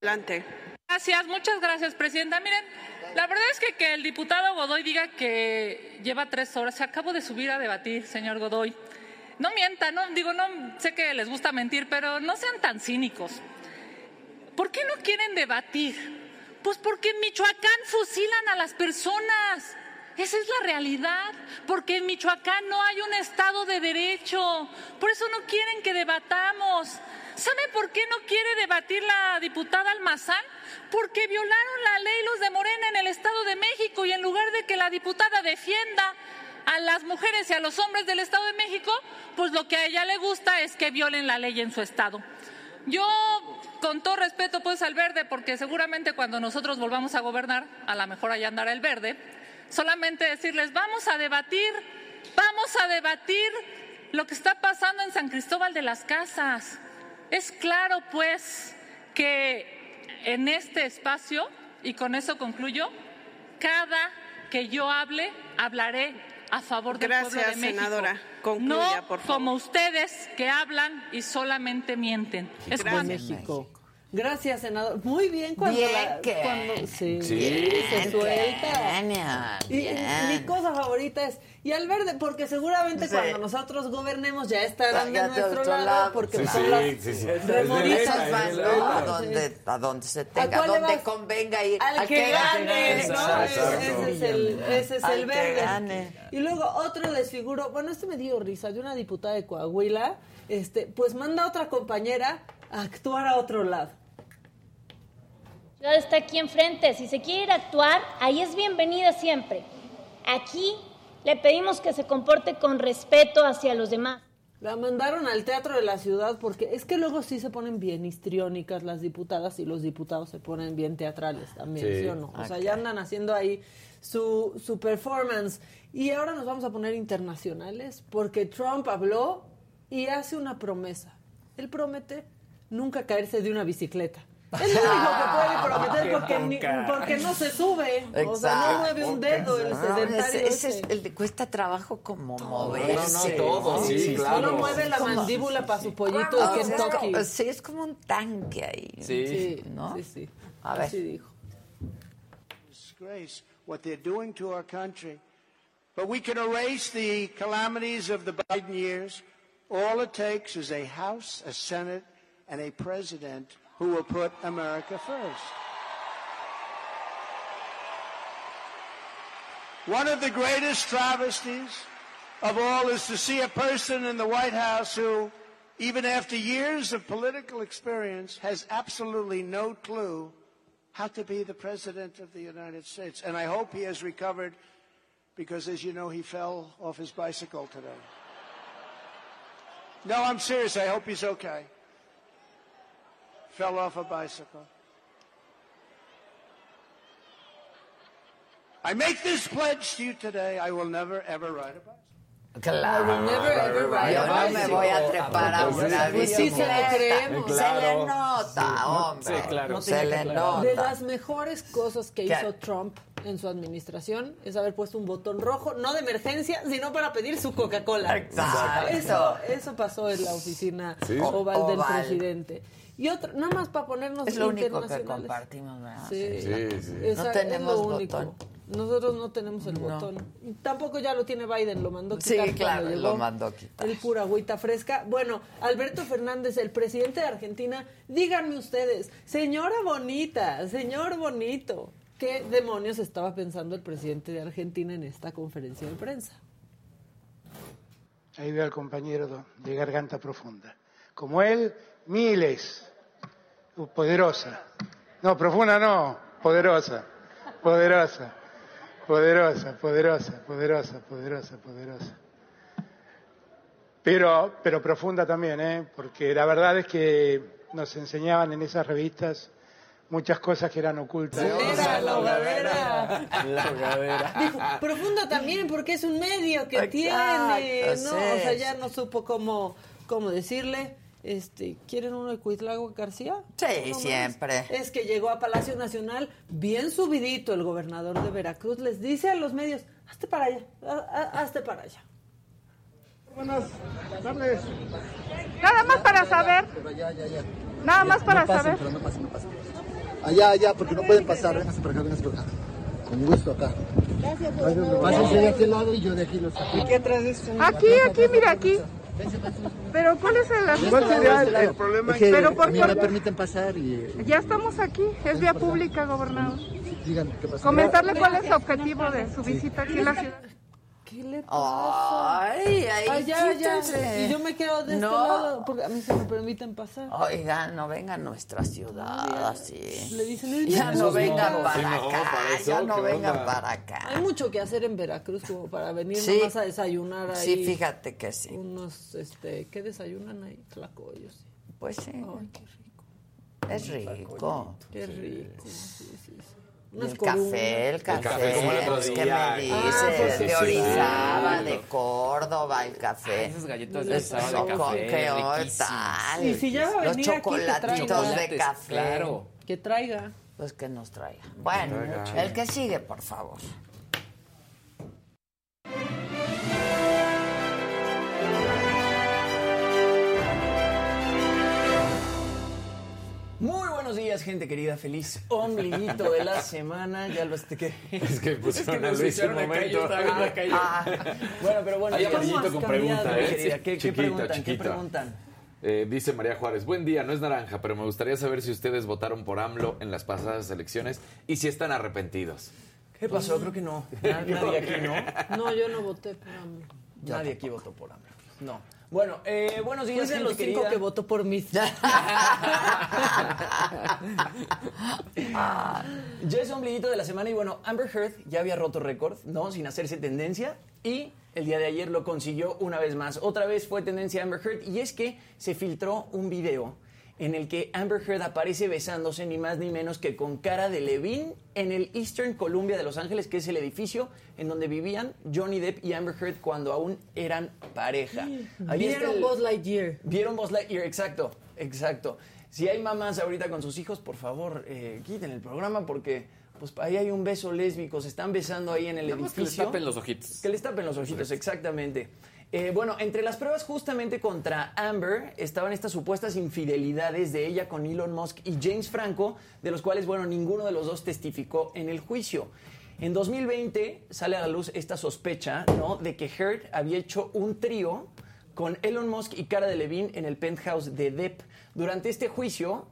Adelante. Gracias, muchas gracias, Presidenta. Miren, la verdad es que que el diputado Godoy diga que lleva tres horas, se acabo de subir a debatir, señor Godoy. No mienta, no, digo, no sé que les gusta mentir, pero no sean tan cínicos. ¿Por qué no quieren debatir? Pues porque en Michoacán fusilan a las personas. Esa es la realidad, porque en Michoacán no hay un Estado de Derecho. Por eso no quieren que debatamos. ¿Sabe por qué no quiere debatir la diputada Almazán? Porque violaron la ley los de Morena en el Estado de México y en lugar de que la diputada defienda a las mujeres y a los hombres del Estado de México, pues lo que a ella le gusta es que violen la ley en su Estado. Yo, con todo respeto, pues al verde, porque seguramente cuando nosotros volvamos a gobernar, a lo mejor allá andará el verde, solamente decirles, vamos a debatir, vamos a debatir lo que está pasando en San Cristóbal de las Casas. Es claro, pues, que en este espacio, y con eso concluyo, cada que yo hable, hablaré a favor del pueblo de Gracias, México. senadora. Concluya, no por favor. como ustedes que hablan y solamente mienten. Es cuando- México. Gracias, senador. Muy bien cuando Bien, la- que- cuando sí, Sí, se suelta. Kenia, Y, y bien. mi cosa favorita es y al verde porque seguramente Sí. cuando nosotros gobernemos ya estarán de Ya de nuestro lado, lado. porque Sí, son sí, las sí, sí. remoristas Esas van, del- ¿no? A donde, a donde se ¿A tenga, le donde vas? convenga ir. al, que, gane, ¿no? Exacto. Ese es el, ese es Al el que verde. gane. Y luego otro desfiguro, bueno, este me dio risa, de una diputada de Coahuila, este, pues manda a otra compañera a actuar a otro lado. Ciudad está aquí enfrente. Si se quiere ir a actuar, ahí es bienvenida siempre. Aquí le pedimos que se comporte con respeto hacia los demás. La mandaron al teatro de la ciudad porque es que luego sí se ponen bien histriónicas las diputadas y los diputados se ponen bien teatrales también, ¿sí, Sí. o no? O sea, Ok. ya andan haciendo ahí su, su performance. Y ahora nos vamos a poner internacionales porque Trump habló y hace una promesa. Él promete nunca caerse de una bicicleta. Es lo único que puede prometer porque, ni- porque no se sube. O sea, no mueve un dedo el No, sedentario. ese, ese ese. es el de cuesta trabajo como moverse. todo, sí, claro. Solo mueve la mandíbula para su pollito Ah, de es Kentucky. como- Sí, es como un tanque ahí. Sí. ¿No? Sí, sí. A ver. Así dijo. disgrace what they're doing to our country. But we can erase the calamities of the Biden years. All it takes is a House, a Senate, and a president who will put America first. One of the greatest travesties of all is to see a person in the White House who, even after years of political experience, has absolutely no clue how to be the President of the United States. And I hope he has recovered because, as you know, he fell off his bicycle today. No, I'm serious. I hope he's okay. Fell off a bicycle. I make this pledge to you today. I will never, ever ride a bicycle. Claro. I will never ever ride Yo a no me bicycle. voy a trepar a Pues una sí, sí, se lo bicicleta. creemos. Se le nota, hombre. Sí, claro. Se le nota. De las mejores cosas que ¿Qué? hizo Trump en su administración es haber puesto un botón rojo, no de emergencia, sino para pedir su Coca-Cola. Exacto. Eso, eso pasó en la oficina Sí. oval del Oval. presidente. Y otra, nada más para ponernos Es lo único que compartimos, ¿verdad? Sí, Sí, sí. Esa- No es tenemos lo único. botón. Nosotros no tenemos el No. botón. Tampoco ya lo tiene Biden, lo mandó Sí, quitar cuando claro, llegó. lo mandó quitar. El pura agüita fresca. Bueno, Alberto Fernández, el presidente de Argentina, díganme ustedes, señora bonita, señor bonito, ¿qué demonios estaba pensando el presidente de Argentina en esta conferencia de prensa? Ahí veo al compañero de garganta profunda. Como él, miles. Poderosa. No, profunda no, poderosa. Poderosa. Poderosa, poderosa, poderosa, poderosa, poderosa. Pero, pero profunda también, ¿eh? Porque la verdad es que nos enseñaban en esas revistas muchas cosas que eran ocultas. Era la hogadera. La hogadera. Dijo, profunda también porque es un medio que Exacto, tiene, ¿no? sí. O sea, ya no supo cómo, cómo decirle. Este, ¿quieren uno de Cuitlago García? Sí, No más. siempre. Es que llegó a Palacio Nacional bien subidito el gobernador de Veracruz. Les dice a los medios, hazte para allá, ha- ha- hazte para allá. Buenas tardes. Nada más para saber. Nada más para no pasen, saber. pero no pasen, no pasen. Allá, allá, porque no pueden pasar. Vénganse por acá, vénganse por acá. Con gusto acá. Pásense de aquel lado y yo de aquí los saco. qué? Aquí, aquí, mira, aquí. Pero ¿cuál es el asunto? ¿Cuál sería el- el problema? Es que Pero por mí me permiten pasar y ya estamos aquí. Es vía pública, gobernador. digan qué pasa. Comentarle cuál es el objetivo de su visita aquí en la ciudad. ¿Qué le pasa? Ay, ay, allá, allá. Y yo me quedo de No. este lado porque a mí se me permiten pasar. Oigan, no vengan a nuestra ciudad así. Le dicen, "Ay, ya no, vengan no, para sí, no, acá, para eso, ya no ¿qué vengan onda? para acá. Hay mucho que hacer en Veracruz como para venir Sí. nomás a desayunar ahí. Sí, fíjate que sí. Unos, este, ¿qué desayunan ahí? Tlacoyos. Pues sí. Ay, qué rico. Es rico. Qué rico. Sí, sí, Y Unas el café, el café, café como el otro pues, ¿qué día. me dices? Ah, pues de. Orizaba, Sí. de Córdoba, el café. Ah, esas galletas de Esos Orizaba de café, ¿Qué tal? Y si ya va a Los venir aquí, chocolatitos traiga. de café. claro. Que traiga. Pues que nos traiga. Bueno, traiga. el que sigue, por favor. Muy buenos días, gente querida. Feliz ombliguito de la semana. Ya lo este que. Es que pusieron a nos Luis un momento. Ah. Bueno, pero bueno. Hay ¿cómo amarillito has con pregunta, ¿eh? querida? ¿Qué, qué Chiquita, preguntan? ¿Qué chiquita. preguntan? Eh, dice María Juárez, buen día, no es naranja, pero me gustaría saber si ustedes votaron por AMLO en las pasadas elecciones y si están arrepentidos. ¿Qué pasó? Creo que no. Na- Nadie aquí, ¿no? No, yo no voté por AMLO. Nadie aquí votó por AMLO. No. Bueno, eh, buenos días, Fui de gente los cinco que votó por mí. Ya es ombliguito de la semana y bueno, Amber Heard ya había roto récord, ¿no? Sin hacerse tendencia y el día de ayer lo consiguió una vez más. Otra vez fue tendencia Amber Heard y es que se filtró un video en el que Amber Heard aparece besándose ni más ni menos que con cara de Levine en el Eastern Columbia de Los Ángeles, que es el edificio en donde vivían Johnny Depp y Amber Heard cuando aún eran pareja. Ahí Vieron el- Buzz Lightyear. Vieron Buzz Lightyear, exacto, exacto. Si hay mamás ahorita con sus hijos, por favor, eh, quiten el programa porque pues ahí hay un beso lésbico, se están besando ahí en el Nada más que edificio. les tapen los ojitos. Que les tapen los ojitos, exactamente. Eh, bueno, entre las pruebas justamente contra Amber estaban estas supuestas infidelidades de ella con Elon Musk y James Franco, de los cuales, bueno, ninguno de los dos testificó en el juicio. En 2020 sale a la luz esta sospecha, ¿no?, de que Heard había hecho un trío con Elon Musk y Cara Delevingne en el penthouse de Depp. Durante este juicio,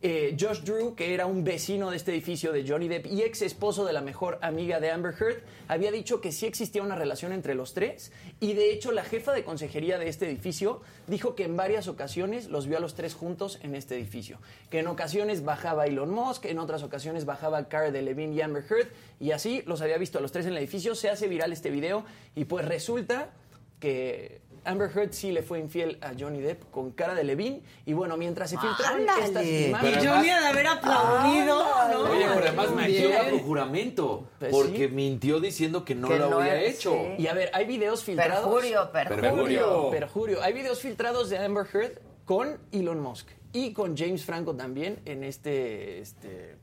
eh, Josh Drew, que era un vecino de este edificio de Johnny Depp y ex esposo de la mejor amiga de Amber Heard, había dicho que sí existía una relación entre los tres y de hecho la jefa de consejería de este edificio dijo que en varias ocasiones los vio a los tres juntos en este edificio, que en ocasiones bajaba Elon Musk, en otras ocasiones bajaba Cara Delevingne y Amber Heard y así los había visto a los tres en el edificio, se hace viral este video y pues resulta que Amber Heard sí le fue infiel a Johnny Depp con cara de Levine. Y bueno, mientras se filtraron Ándale. estas Y imágenes. Johnny ha de haber aplaudido, ¿no? Oye, pero además mintió Bien. bajo juramento. Pues porque sí. mintió diciendo que no Que lo no había es, hecho. sí. Y a ver, hay videos filtrados. Perjurio, perjurio. Perjurio. Perjurio. Hay videos filtrados de Amber Heard con Elon Musk y con James Franco también en este, este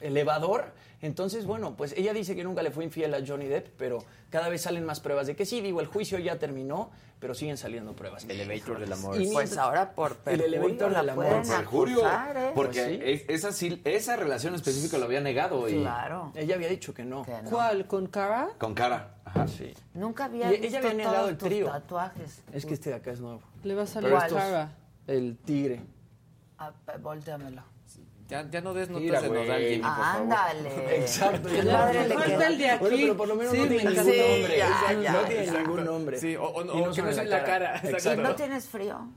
elevador. Entonces, bueno, pues ella dice que nunca le fue infiel a Johnny Depp, pero cada vez salen más pruebas de que sí. Digo, el juicio ya terminó, pero siguen saliendo pruebas. Elevator del amor. Y Pues ahora por el perjurio elevator la del amor. pueden Perjurio. acusar, ¿eh? Porque Pues sí. es- esa, sí- esa relación específica lo había negado. Y Claro. Ella había dicho que no. ¿Cuál? ¿Con Cara? Con cara. Ajá. Sí. Nunca había Y ella visto había negado el trío. tatuajes. Es que este de acá es nuevo. Le va a salir Cara. El tigre. Ah, volteamelo. Ya, ya no des notas Mira, de güey. Nodal, Jimmy, por favor. Ándale. Exacto. Ya padre no- le queda. el de aquí. Bueno, pero por lo menos Sí, no tiene ningún nombre. ya, Exacto, ya, no tiene ya. ningún nombre. Sí, o, o- Y o no que no en sea en la cara. ¿Y Exacto. no tienes frío?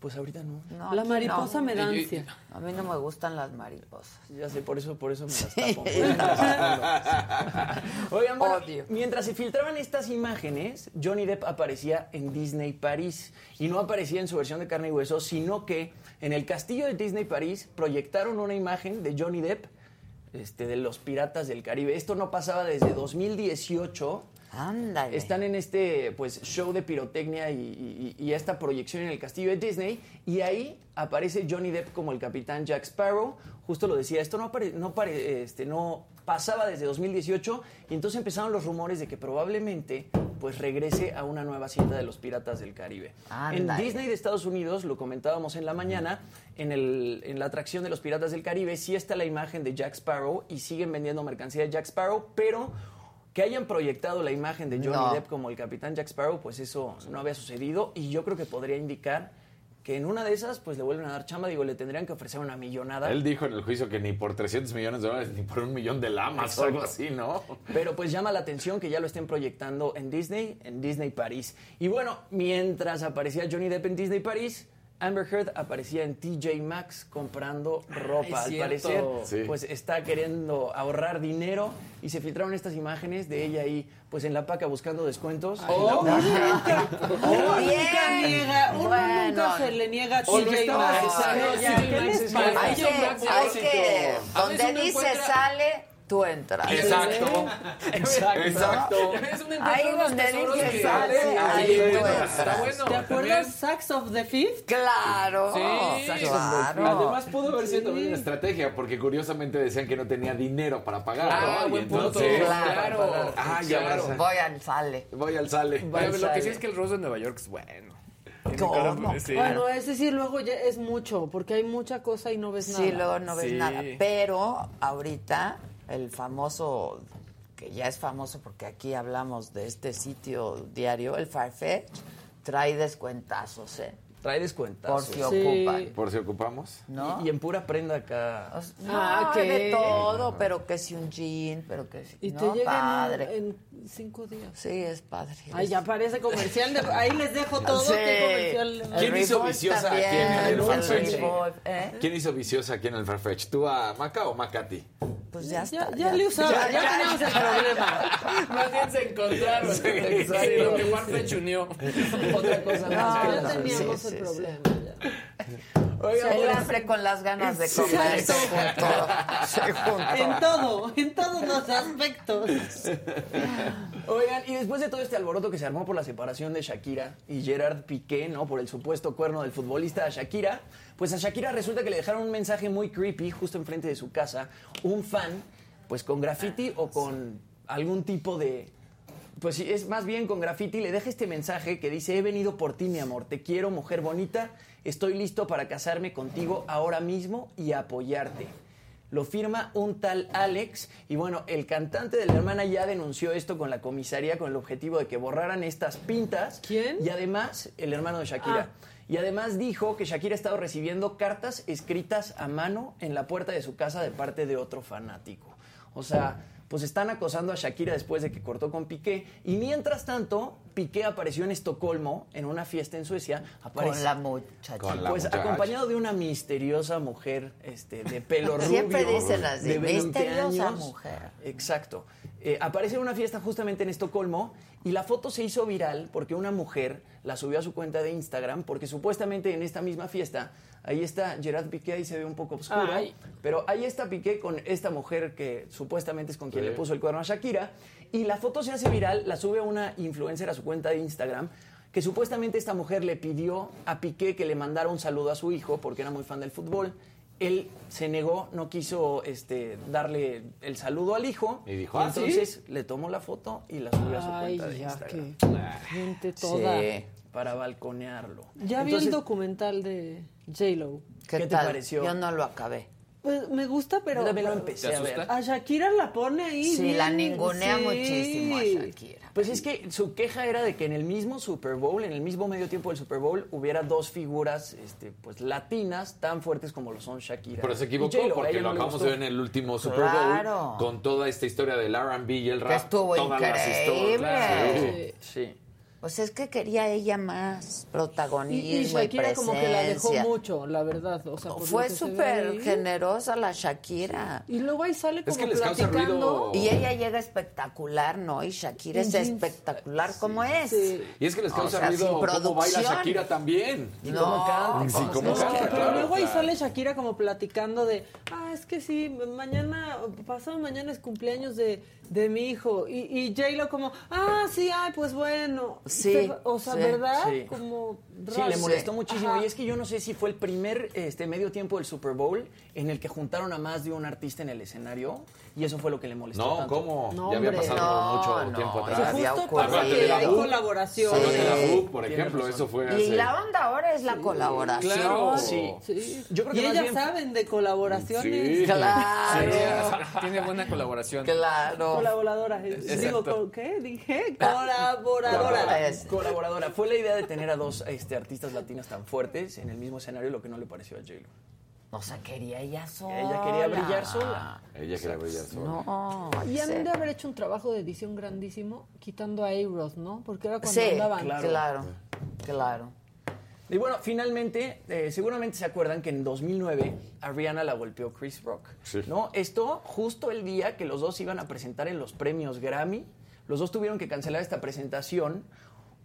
Pues ahorita no. No, La mariposa no. me da ansia. A mí no me gustan las mariposas. Ya sé, por eso, por eso me las tapo. Oigan, bueno, Odio. mientras se filtraban estas imágenes, Johnny Depp aparecía en Disney París. Y no aparecía en su versión de carne y hueso, sino que en el castillo de Disney París proyectaron una imagen de Johnny Depp este, de los Piratas del Caribe. Esto no pasaba desde 2018. Ándale. Están en este pues show de pirotecnia y, y- y esta proyección en el castillo de Disney y ahí aparece Johnny Depp como el capitán Jack Sparrow. Justo lo decía, esto no, apare- no, este, no pasaba desde 2018 y entonces empezaron los rumores de que probablemente pues regrese a una nueva cinta de los Piratas del Caribe. En. Disney de Estados Unidos, lo comentábamos en la mañana, en, el- en la atracción de los Piratas del Caribe sí está la imagen de Jack Sparrow y siguen vendiendo mercancía de Jack Sparrow, pero que hayan proyectado la imagen de Johnny No. Depp como el capitán Jack Sparrow, pues eso no había sucedido y yo creo que podría indicar que en una de esas pues le vuelven a dar chamba, digo, le tendrían que ofrecer una millonada. Él dijo en el juicio que ni por 300 millones de dólares ni por un millón de lamas o algo así, ¿no? Pero pues llama la atención que ya lo estén proyectando en Disney, en Disney París. Y bueno, mientras aparecía Johnny Depp en Disney París, Amber Heard aparecía en TJ Maxx comprando ropa. es Al cierto. parecer, Sí. pues está queriendo ahorrar dinero y se filtraron estas imágenes de ella ahí, pues en la paca buscando descuentos. Oh, la- nunca, uno nunca niega, uno Bueno. nunca se le niega a TJ Maxx. Hay Ay, que, donde dice sale, tú entras. Exacto. Exacto. Exacto. Ahí donde dice que- sale, Sí, ahí tú bueno, entras. Está bueno. ¿Te acuerdas. Sacks of the Fifth? Claro, Sí. claro. Además pudo haber sido también una estrategia, porque curiosamente decían que no tenía dinero para pagar. Ah, buen punto. entonces, Claro. Ah, ya Voy al sale. Voy al sale. Pero lo que sí es que el Rose de Nueva York es bueno. ¿Cómo? Bueno, es decir, luego ya es mucho, porque hay mucha cosa y no ves nada. Sí, luego no ves Sí. nada. Pero ahorita el famoso, que ya es famoso porque aquí hablamos de este sitio diario, el Farfetch, trae descuentazos, ¿eh? Trae Por descuentas. si Sí. ocupan, Por si ocupamos. ¿no? Y, y en pura prenda acá. O sea, no, Ah, ¿qué? de todo, pero que si un jean, pero que si... Y no, te llega padre. en, en cinco días. Sí, es padre. Ay, ya parece comercial. de- ahí les dejo todo. Sí. comercial. El ¿Quién hizo viciosa también, aquí en el el Farfetch? ¿eh? ¿Quién hizo viciosa aquí en el Farfetch? ¿Tú a Maca o Macati? Pues ya Ya, está. ya le usaba, ya, teníamos el problema. Más bien se encontraron. Sí, exacto. lo que Farfetch unió. Otra cosa más. No, que Ya la- teníamos sí, el problema. pues, con las ganas de comer se juntó. Se juntó. En todo, en todos los aspectos. Oigan, y después de todo este alboroto que se armó por la separación de Shakira y Gerard Piqué, ¿no? Por el supuesto cuerno del futbolista a Shakira, pues a Shakira resulta que le dejaron un mensaje muy creepy justo enfrente de su casa, un fan, pues con graffiti o con algún tipo de... Pues sí, es más bien con graffiti, le deja este mensaje que dice, he venido por ti, mi amor, te quiero, mujer bonita, estoy listo para casarme contigo ahora mismo y apoyarte. Lo firma un tal Alex y bueno, el cantante de la hermana ya denunció esto con la comisaría con el objetivo de que borraran estas pintas. ¿Quién? Y además, el hermano de Shakira. Y además dijo que Shakira ha estado recibiendo cartas escritas a mano en la puerta de su casa de parte de otro fanático. O sea, pues están acosando a Shakira después de que cortó con Piqué. Y mientras tanto, Piqué apareció en Estocolmo en una fiesta en Suecia. Aparece, Con la muchacha. Con la pues muchacha. acompañado de una misteriosa mujer este, de pelo rubio. Siempre dicen así, de 20 misteriosa años. mujer. Exacto. eh, aparece en una fiesta justamente en Estocolmo y la foto se hizo viral porque una mujer la subió a su cuenta de Instagram porque supuestamente en esta misma fiesta ahí está Gerard Piqué ahí se ve un poco oscuro Ay. pero ahí está Piqué con esta mujer que supuestamente es con quien Sí. le puso el cuerno a Shakira y la foto se hace viral la sube una influencer a su cuenta de Instagram que supuestamente esta mujer le pidió a Piqué que le mandara un saludo a su hijo porque era muy fan del fútbol él se negó, no quiso este, darle el saludo al hijo. Y dijo, "Ah, ¿sí?". entonces le tomó la foto y la subió a su Ay, cuenta de ya Instagram. que gente toda. Sí, para balconearlo. Ya vi el documental de J-Lo. ¿Qué, ¿Qué te tal? pareció? Yo no lo acabé. Pues me gusta, pero. Yo lo empecé ¿Te a ver. A Shakira la pone ahí. Sí, bien, la ningunea sí. muchísimo a Shakira. Pues es que su queja era de que en el mismo Super Bowl, en el mismo medio tiempo del Super Bowl, hubiera dos figuras este, pues, latinas tan fuertes como lo son Shakira. Pero se equivocó porque lo no acabamos de ver en el último Super Claro. Bowl con toda esta historia del R&B y el rap. Que estuvo todas las increíble. historias. Sí. sí. Pues es que quería ella más protagonismo y y, Shakira como que la dejó mucho, la verdad. O sea, Fue súper generosa la Shakira. Y luego ahí sale como que les causa platicando. ruido. Y ella llega espectacular, ¿no? Y Shakira es espectacular como es. Sí. Y es que les O causa sea, ruido cómo baila. Shakira también. Y No, cómo canta. Sí, cómo pero luego ahí claro. sale Shakira como platicando de, ah, es que sí, mañana, pasado mañana es cumpleaños de, de mi hijo. Y, y J-Lo como, ah, sí, ay, pues bueno. Sí, o sea, sí, ¿verdad? sí. Como Sí, le molestó Sí. muchísimo. Ajá. Y es que yo no sé si fue el primer este, medio tiempo del Super Bowl en el que juntaron a más de un artista en el escenario. Y eso fue lo que le molestó. No, tanto. ¿cómo? No, ya había pasado No, mucho no, tiempo atrás. había Justo porque Acuérdate de la hay book. colaboración. Acuérdate de la Sí. book, por ejemplo, eso fue Y la onda ahora es la colaboración. Claro. Sí. Sí. Yo creo que y ellas bien- saben de colaboraciones. Sí. Claro. Tiene buena colaboración. Claro. Colaboradora. eh. Digo, Exacto. ¿con ¿qué? Dije colaboradora. Colaboradora. Fue la idea de tener a dos este, artistas latinas tan fuertes en el mismo escenario, lo que no le pareció a J-Lo. O sea, quería ella sola. Ella quería brillar sola. Ella quería brillar sola. No. Y han de haber hecho un trabajo de edición grandísimo quitando a A-Rod, ¿no? Porque era cuando Sí, andaban. claro. claro, claro. Y bueno, finalmente, eh, seguramente se acuerdan que en 2009 a Rihanna la golpeó Chris Rock. Sí. ¿no? Esto justo el día que los dos iban a presentar en los premios Grammy. Los dos tuvieron que cancelar esta presentación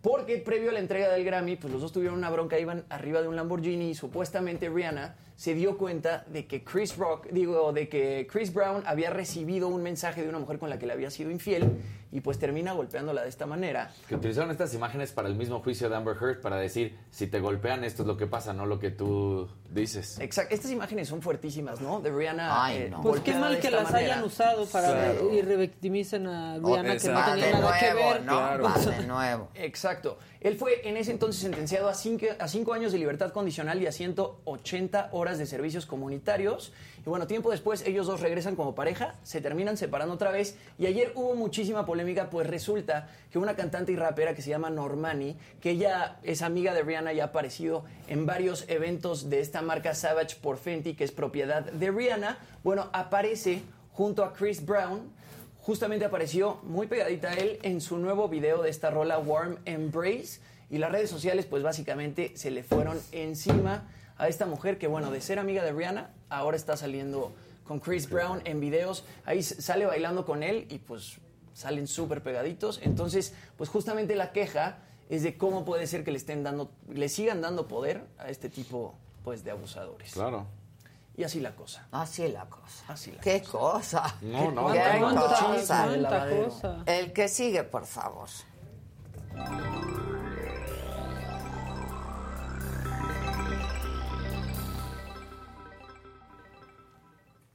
porque previo a la entrega del Grammy, pues los dos tuvieron una bronca, iban arriba de un Lamborghini y supuestamente Rihanna se dio cuenta de que Chris Rock, digo, de que Chris Brown había recibido un mensaje de una mujer con la que le había sido infiel y pues termina golpeándola de esta manera. Que utilizaron estas imágenes para el mismo juicio de Amber Heard para decir, si te golpean, esto es lo que pasa, no lo que tú dices. Exacto, estas imágenes son fuertísimas, ¿no? De Rihanna. Ay, eh, no. Pues qué mal que las manera. hayan usado para Claro. y revictimicen a Rihanna que no tenía de nada que nuevo, ver. ¿no? Claro. Va de nuevo. Exacto. Él fue en ese entonces sentenciado a cinco, a cinco años de libertad condicional y a 180 horas de servicios comunitarios. Y bueno, tiempo después ellos dos regresan como pareja, se terminan separando otra vez. Y ayer hubo muchísima polémica, pues resulta que una cantante y rapera que se llama Normani, que ella es amiga de Rihanna y ha aparecido en varios eventos de esta marca Savage por Fenty, que es propiedad de Rihanna, bueno, aparece junto a Chris Brown justamente apareció muy pegadita a él en su nuevo video de esta rola Warm Embrace y las redes sociales pues básicamente se le fueron encima a esta mujer que bueno, de ser amiga de Rihanna, ahora está saliendo con Chris Brown en videos, ahí sale bailando con él y pues salen súper pegaditos, entonces pues justamente la queja es de cómo puede ser que le estén dando, le sigan dando poder a este tipo pues de abusadores. Claro. Y así la cosa. Así la cosa. Así la ¿Qué cosa? No, no, ¿Qué no, no. cosa? Cosa. El que sigue, por favor.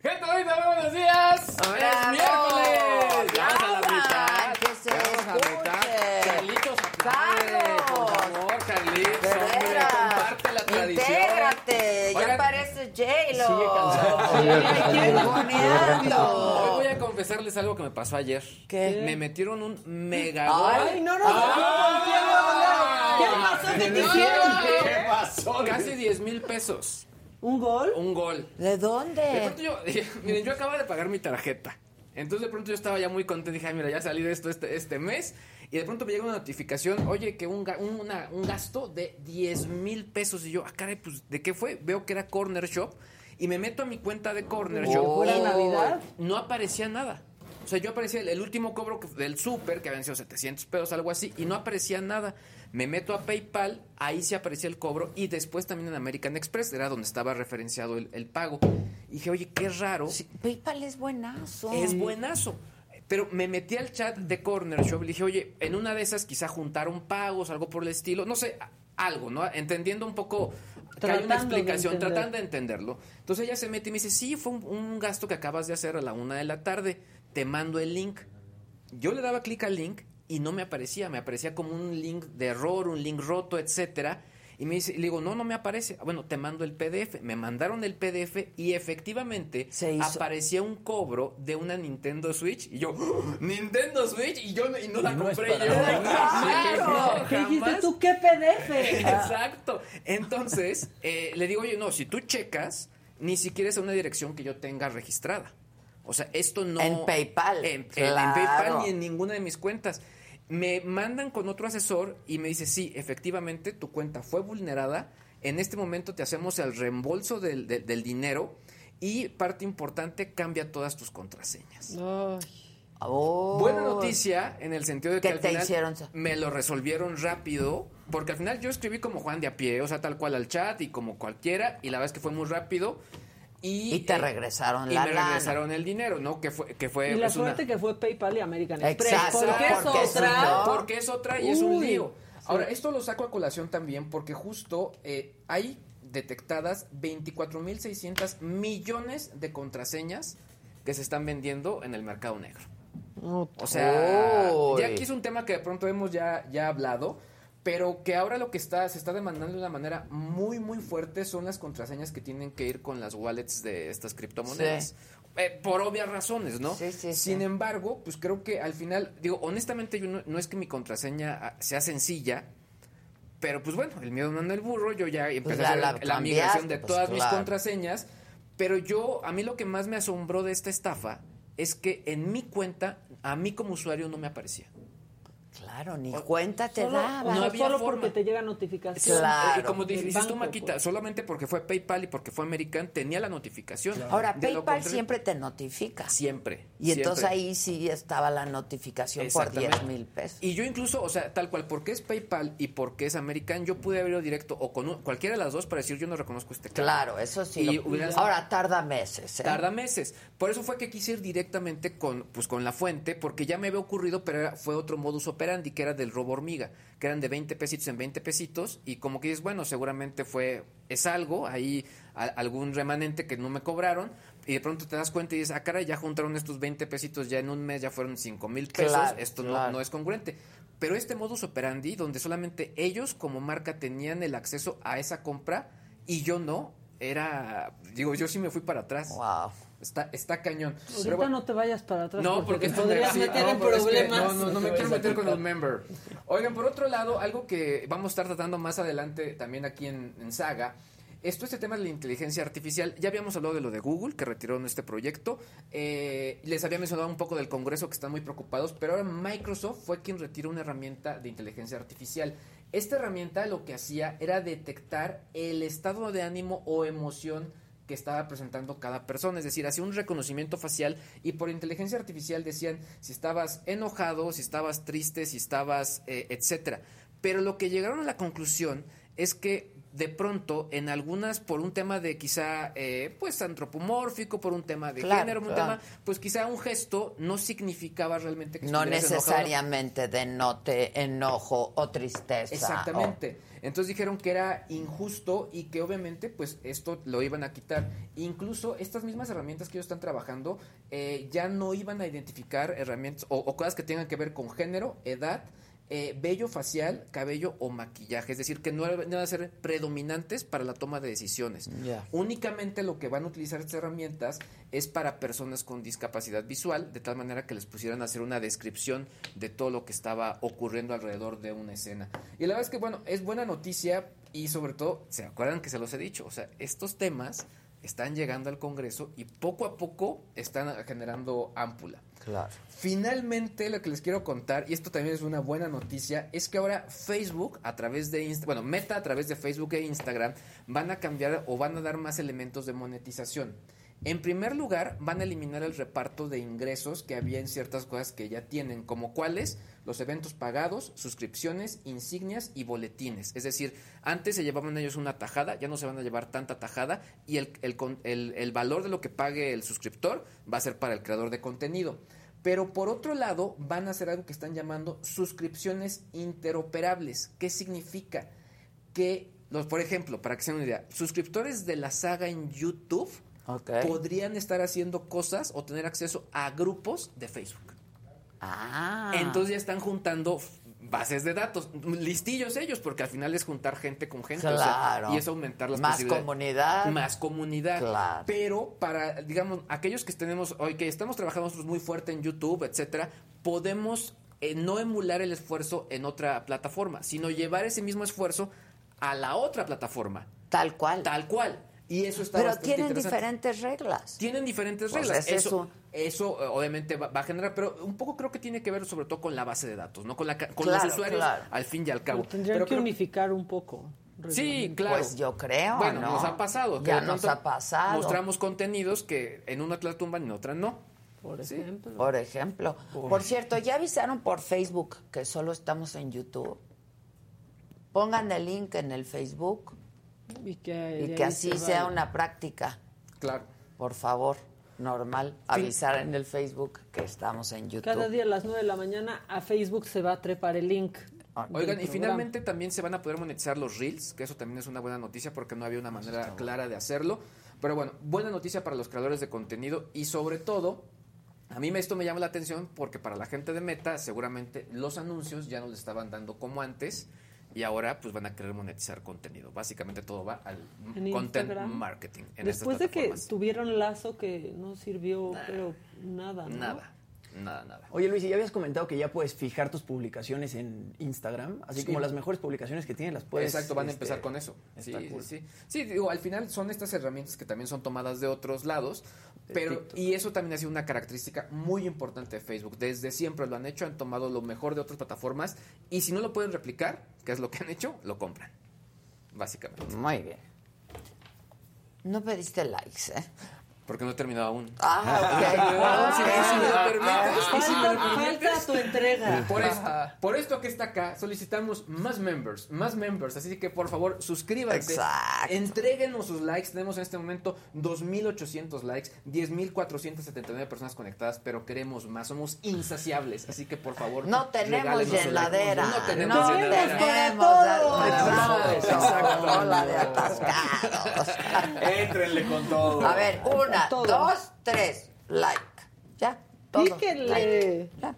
Gente bonita, buenos días. ¡Bravo! Es miércoles. Ya vamos a la ¡Bravo! mitad. Que se Ya vamos a la mitad. escuche. Carlitos, aplaude, por Carlos. favor, Carlitos, De hombre, veras. comparte la tradición. Intégrate, ya Oigan, pareces J-Lo. Sigue cansado. Sigue Hoy ninguneando. Voy a confesarles algo que me pasó ayer. ¿Qué? Me metieron un mega Ay, no, no, no. ¿Qué pasó? ¿Qué te hicieron? ¿Qué pasó? Casi 10 mil pesos. ¿Un gol? Un gol. ¿De De dónde? pronto yo, miren, yo acababa de pagar mi tarjeta. Entonces de pronto yo estaba ya muy contento. Dije, "Ay, mira, ya salí de esto este, este mes. Y de pronto me llega una notificación, oye, que un- una- un gasto de 10 mil pesos. Y yo, ah, caray, pues, ¿de qué fue? Veo que era Corner Shop. Y me meto a mi cuenta de Corner ¿Que Shop. fuera y Navidad? No aparecía nada. O sea, yo aparecía el, el último cobro que- del súper, que habían sido 700 pesos, algo así, y no aparecía nada. Me meto a PayPal, ahí sí aparecía el cobro, y después también en American Express, era donde estaba referenciado el, el pago. Y dije, oye, qué raro. PayPal es buenazo. Es buenazo. Pero me metí al chat de Corner Shop y le dije, oye, en una de esas quizá juntaron pagos, algo por el estilo, no sé, algo, ¿no? Entendiendo un poco que hay una de explicación, tratando de entenderlo. Entonces ella se mete y me dice, sí, fue un, un gasto que acabas de hacer a la una de la tarde, te mando el link. Yo le daba clic al link y no me aparecía, me aparecía como un link de error, un link roto, etcétera. Y me dice, y le digo, no, no me aparece. Ah, Bueno, te mando el PDF. Me mandaron el PDF y efectivamente hizo. aparecía un cobro de una Nintendo Switch. Y yo, ¡Oh! Nintendo Switch, y yo no- y no la No compré yo. Claro. ¿Qué dijiste tú? ¿Qué PDF? Exacto. Entonces, eh, le digo, oye, no, si tú checas, ni siquiera es una dirección que yo tenga registrada. O sea, esto no... En PayPal, En. PayPal ni en ninguna de mis cuentas. Me mandan con otro asesor y me dice, sí, efectivamente, tu cuenta fue vulnerada. En este momento te hacemos el reembolso del, del- del dinero y parte importante, cambia todas tus contraseñas. Buena noticia en el sentido de que ¿Qué al te final hicieron? me lo resolvieron rápido, porque al final yo escribí como Juan de a pie, o sea, tal cual al chat y como cualquiera, y la verdad es que fue muy rápido. Y, Y te eh, regresaron y la me lana. regresaron el dinero, ¿no? Que fue, que fue Y la es una- suerte que fue PayPal y American Express. Exacto, porque es porque otra. no- porque es otra y es un Uy. lío. Sí. Ahora, esto lo saco a colación también porque justo eh, hay detectadas 24.600 millones de contraseñas que se están vendiendo en el mercado negro. O sea, Uy. ya aquí es un tema que de pronto hemos ya, ya hablado, pero que ahora lo que está, se está demandando de una manera muy, muy fuerte son las contraseñas que tienen que ir con las wallets de estas criptomonedas. Eh, por obvias razones, ¿no? Sin embargo, pues creo que al final, digo, honestamente, yo no, no es que mi contraseña ah, sea sencilla, pero pues bueno, el miedo no anda el burro, yo ya empecé Pues ya a hacer la la, migración de pues, todas mis contraseñas, pero yo, a mí lo que más me asombró de esta estafa es que en mi cuenta, a mí como usuario no me aparecía. Claro, ni cuenta te Solo, daba. o había solo forma. porque te llega notificación. Y como dices tú, Maquita, pues. solamente porque fue PayPal y porque fue American, tenía la notificación. Ahora, De PayPal siempre te notifica. Siempre. Y entonces ahí sí estaba la notificación por Exactamente. 10 mil pesos. Y yo incluso, o sea, tal cual, porque es PayPal y porque es American, yo pude haber ido directo o con un- cualquiera de las dos para decir yo no reconozco este cargo. Claro, eso sí. Y lo- hubieran- Ahora tarda meses. ¿eh? Tarda meses. Por eso fue que quise ir directamente con, pues, con la fuente, porque ya me había ocurrido, pero era- fue otro modus operandi, que era del robo hormiga, que eran de 20 pesitos en 20 pesitos, y como que dices, bueno, seguramente fue, es algo, ahí a- algún remanente que no me cobraron, y de pronto te das cuenta y dices, ah, caray, ya juntaron estos 20 pesitos, ya en un mes ya fueron 5 mil pesos, Claro, esto no- no es congruente. Pero este modus operandi, donde solamente ellos como marca tenían el acceso a esa compra y yo no, era, digo, yo sí me fui para atrás. Wow. Está, está cañón. Ahorita Pero bueno, no te vayas para atrás. no, porque te podrías sí, meter no, en pero es que problemas. no, no, no me quiero meter con los member. Oigan, por otro lado, algo que vamos a estar tratando más adelante también aquí en, en Saga. Esto, este tema de la inteligencia artificial, ya habíamos hablado de lo de Google, que retiraron este proyecto. Eh, les había mencionado un poco del Congreso, que están muy preocupados, pero ahora Microsoft fue quien retiró una herramienta de inteligencia artificial. Esta herramienta lo que hacía era detectar el estado de ánimo o emoción que estaba presentando cada persona, es decir, hacía un reconocimiento facial y por inteligencia artificial decían si estabas enojado, si estabas triste, si estabas, eh, etcétera. Pero lo que llegaron a la conclusión es que de pronto en algunas por un tema de quizá eh, pues antropomórfico, por un tema de Claro, género, un tema, pues quizá un gesto no significaba realmente que No estuvieras enojado. necesariamente denote enojo o tristeza. Exactamente. Entonces dijeron que era injusto y que obviamente pues esto lo iban a quitar. Incluso estas mismas herramientas que ellos están trabajando eh, ya no iban a identificar herramientas o, o cosas que tengan que ver con género, edad, eh, vello facial, cabello o maquillaje. Es decir, que no no van a ser predominantes para la toma de decisiones. Únicamente lo que van a utilizar estas herramientas es para personas con discapacidad visual, de tal manera que les pusieran a hacer una descripción de todo lo que estaba ocurriendo alrededor de una escena. Y la verdad es que, bueno, es buena noticia y sobre todo, ¿se acuerdan que se los he dicho? O sea, estos temas están llegando al Congreso y poco a poco están generando ámpula. Claro. Finalmente, lo que les quiero contar, y esto también es una buena noticia, es que ahora Facebook, a través de Insta- bueno, Meta a través de Facebook e Instagram, van a cambiar o van a dar más elementos de monetización. En primer lugar, van a eliminar el reparto de ingresos que había en ciertas cosas que ya tienen, como cuáles los eventos pagados, suscripciones, insignias y boletines. Es decir, antes se llevaban ellos una tajada, ya no se van a llevar tanta tajada y el, el, el- el valor de lo que pague el suscriptor va a ser para el creador de contenido. Pero por otro lado, van a hacer algo que están llamando suscripciones interoperables. ¿Qué significa? Que, los, por ejemplo, para que se una idea, suscriptores de la saga en YouTube podrían estar haciendo cosas o tener acceso a grupos de Facebook. Ah. Entonces ya están juntando bases de datos, listillos ellos, porque al final es juntar gente con gente. o sea, Claro. y es aumentar las Más posibilidades. comunidad. Más comunidad. Claro. Pero para, digamos, aquellos que tenemos hoy, que estamos trabajando nosotros muy fuerte en YouTube, etcétera, podemos eh, no emular el esfuerzo en otra plataforma, sino llevar ese mismo esfuerzo a la otra plataforma. Tal cual. Tal cual. Y eso está Pero bastante tienen diferentes reglas. Tienen diferentes Pues reglas. es eso, eso eh, obviamente va, va a generar, pero un poco creo que tiene que ver sobre todo con la base de datos, ¿no? Con, la, con Claro, los usuarios claro. al fin y al cabo. Tendrían Pero que creo- unificar un poco. Sí, claro. Pues yo creo, Bueno, ¿no? nos ha pasado. que Ya nos ha pasado. Mostramos contenidos que en una te la tumban y en otra no. Por ejemplo. Por ejemplo. Por cierto, ¿ya avisaron por Facebook que solo estamos en YouTube? Pongan el link en el Facebook Y que, y que así se sea una práctica. Claro. Por favor, normal, avisar en el Facebook que estamos en YouTube. Cada día a las 9 de la mañana a Facebook se va a trepar el link. Ah, Oigan, y programa. finalmente también se van a poder monetizar los Reels, que eso también es una buena noticia porque no había una manera clara de hacerlo. Pero bueno, buena noticia para los creadores de contenido y sobre todo, a mí esto me llama la atención porque para la gente de Meta seguramente los anuncios ya no les estaban dando como antes y ahora pues van a querer monetizar contenido. Básicamente todo va al En content Instagram. marketing. En Después de que tuvieron lazo que no sirvió, pero nada, ¿no? Nada, nada, nada. Oye Luis, y ya habías comentado que ya puedes fijar tus publicaciones en Instagram, así Sí. como las mejores publicaciones que tienes las puedes. Exacto, van a este, empezar con eso. Sí, cool. sí. Sí, digo, al final son estas herramientas que también son tomadas de otros lados, De pero TikTok. y eso también ha sido una característica muy importante de Facebook. Desde siempre lo han hecho, han tomado lo mejor de otras plataformas y si no lo pueden replicar, que es lo que han hecho, lo compran. Básicamente. Muy bien. No pediste likes, ¿eh? Porque no he terminado aún. Ah, ok. Si, me lo permites, si me lo falta- permites. falta tu entrega. Por esto, por esto que está acá, solicitamos más members, más members. Así que por favor, suscríbanse. Exacto. Entréguenos sus likes. Tenemos en este momento 2.800 likes, 10.479 personas conectadas, pero queremos más. Somos insaciables. Así que por favor, No tenemos llenadera. No tenemos No llenadera. tenemos Exacto, exacto. la de atascados. Éntrenle con todo. A ver, una, Todo. dos, tres. Like. Ya. Todo. Píquenle. Like. Ya.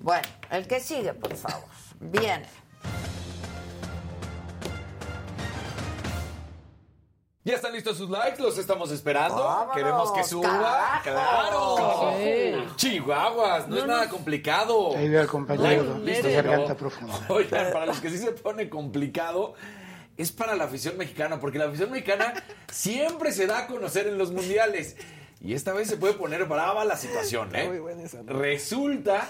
Bueno, el que sigue, por favor. Viene. ¿Ya están listos sus likes? Los estamos esperando. Vámonos, Queremos que suba. carajo. ¡Claro! Sí. Chihuahuas, no, es nada complicado. Ahí veo al compañero Like, listo, garganta profunda. Oigan, para los que sí se pone complicado, es para la afición mexicana, porque la afición mexicana siempre se da a conocer en los mundiales. Y esta vez se puede poner brava la situación, ¿eh? Resulta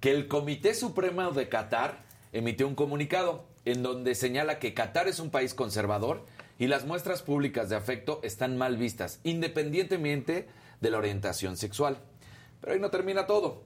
que el Comité Supremo de Qatar emitió un comunicado en donde señala que Qatar es un país conservador y las muestras públicas de afecto están mal vistas, independientemente de la orientación sexual. Pero ahí no termina todo.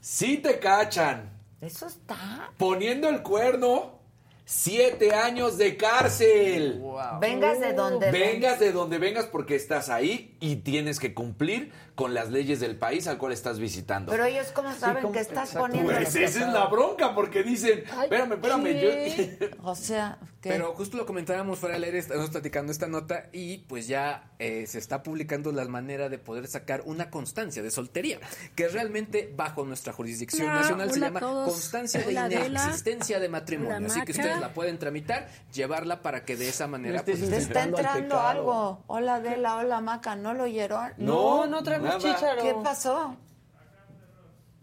Si te cachan Eso está. poniendo el cuerno, siete años de cárcel. Vengas de donde Vengas de donde vengas porque estás ahí y tienes que cumplir con las leyes del país al cual estás visitando. Pero ellos, ¿cómo saben que estás poniendo? pues esa es la bronca, porque dicen, espérame, espérame, yo... O sea, ¿qué? Pero justo lo comentábamos fuera del aire, estamos platicando esta nota y pues ya eh, se está publicando la manera de poder sacar una constancia de soltería, que realmente bajo nuestra jurisdicción nacional se llama constancia de inexistencia de matrimonio. Así que ustedes la pueden tramitar, llevarla para que de esa manera... pues, Te está entrando algo. Hola, Adela, hola, Maca. ¿No lo oyeron? No, no nada. Chícharo. ¿Qué pasó?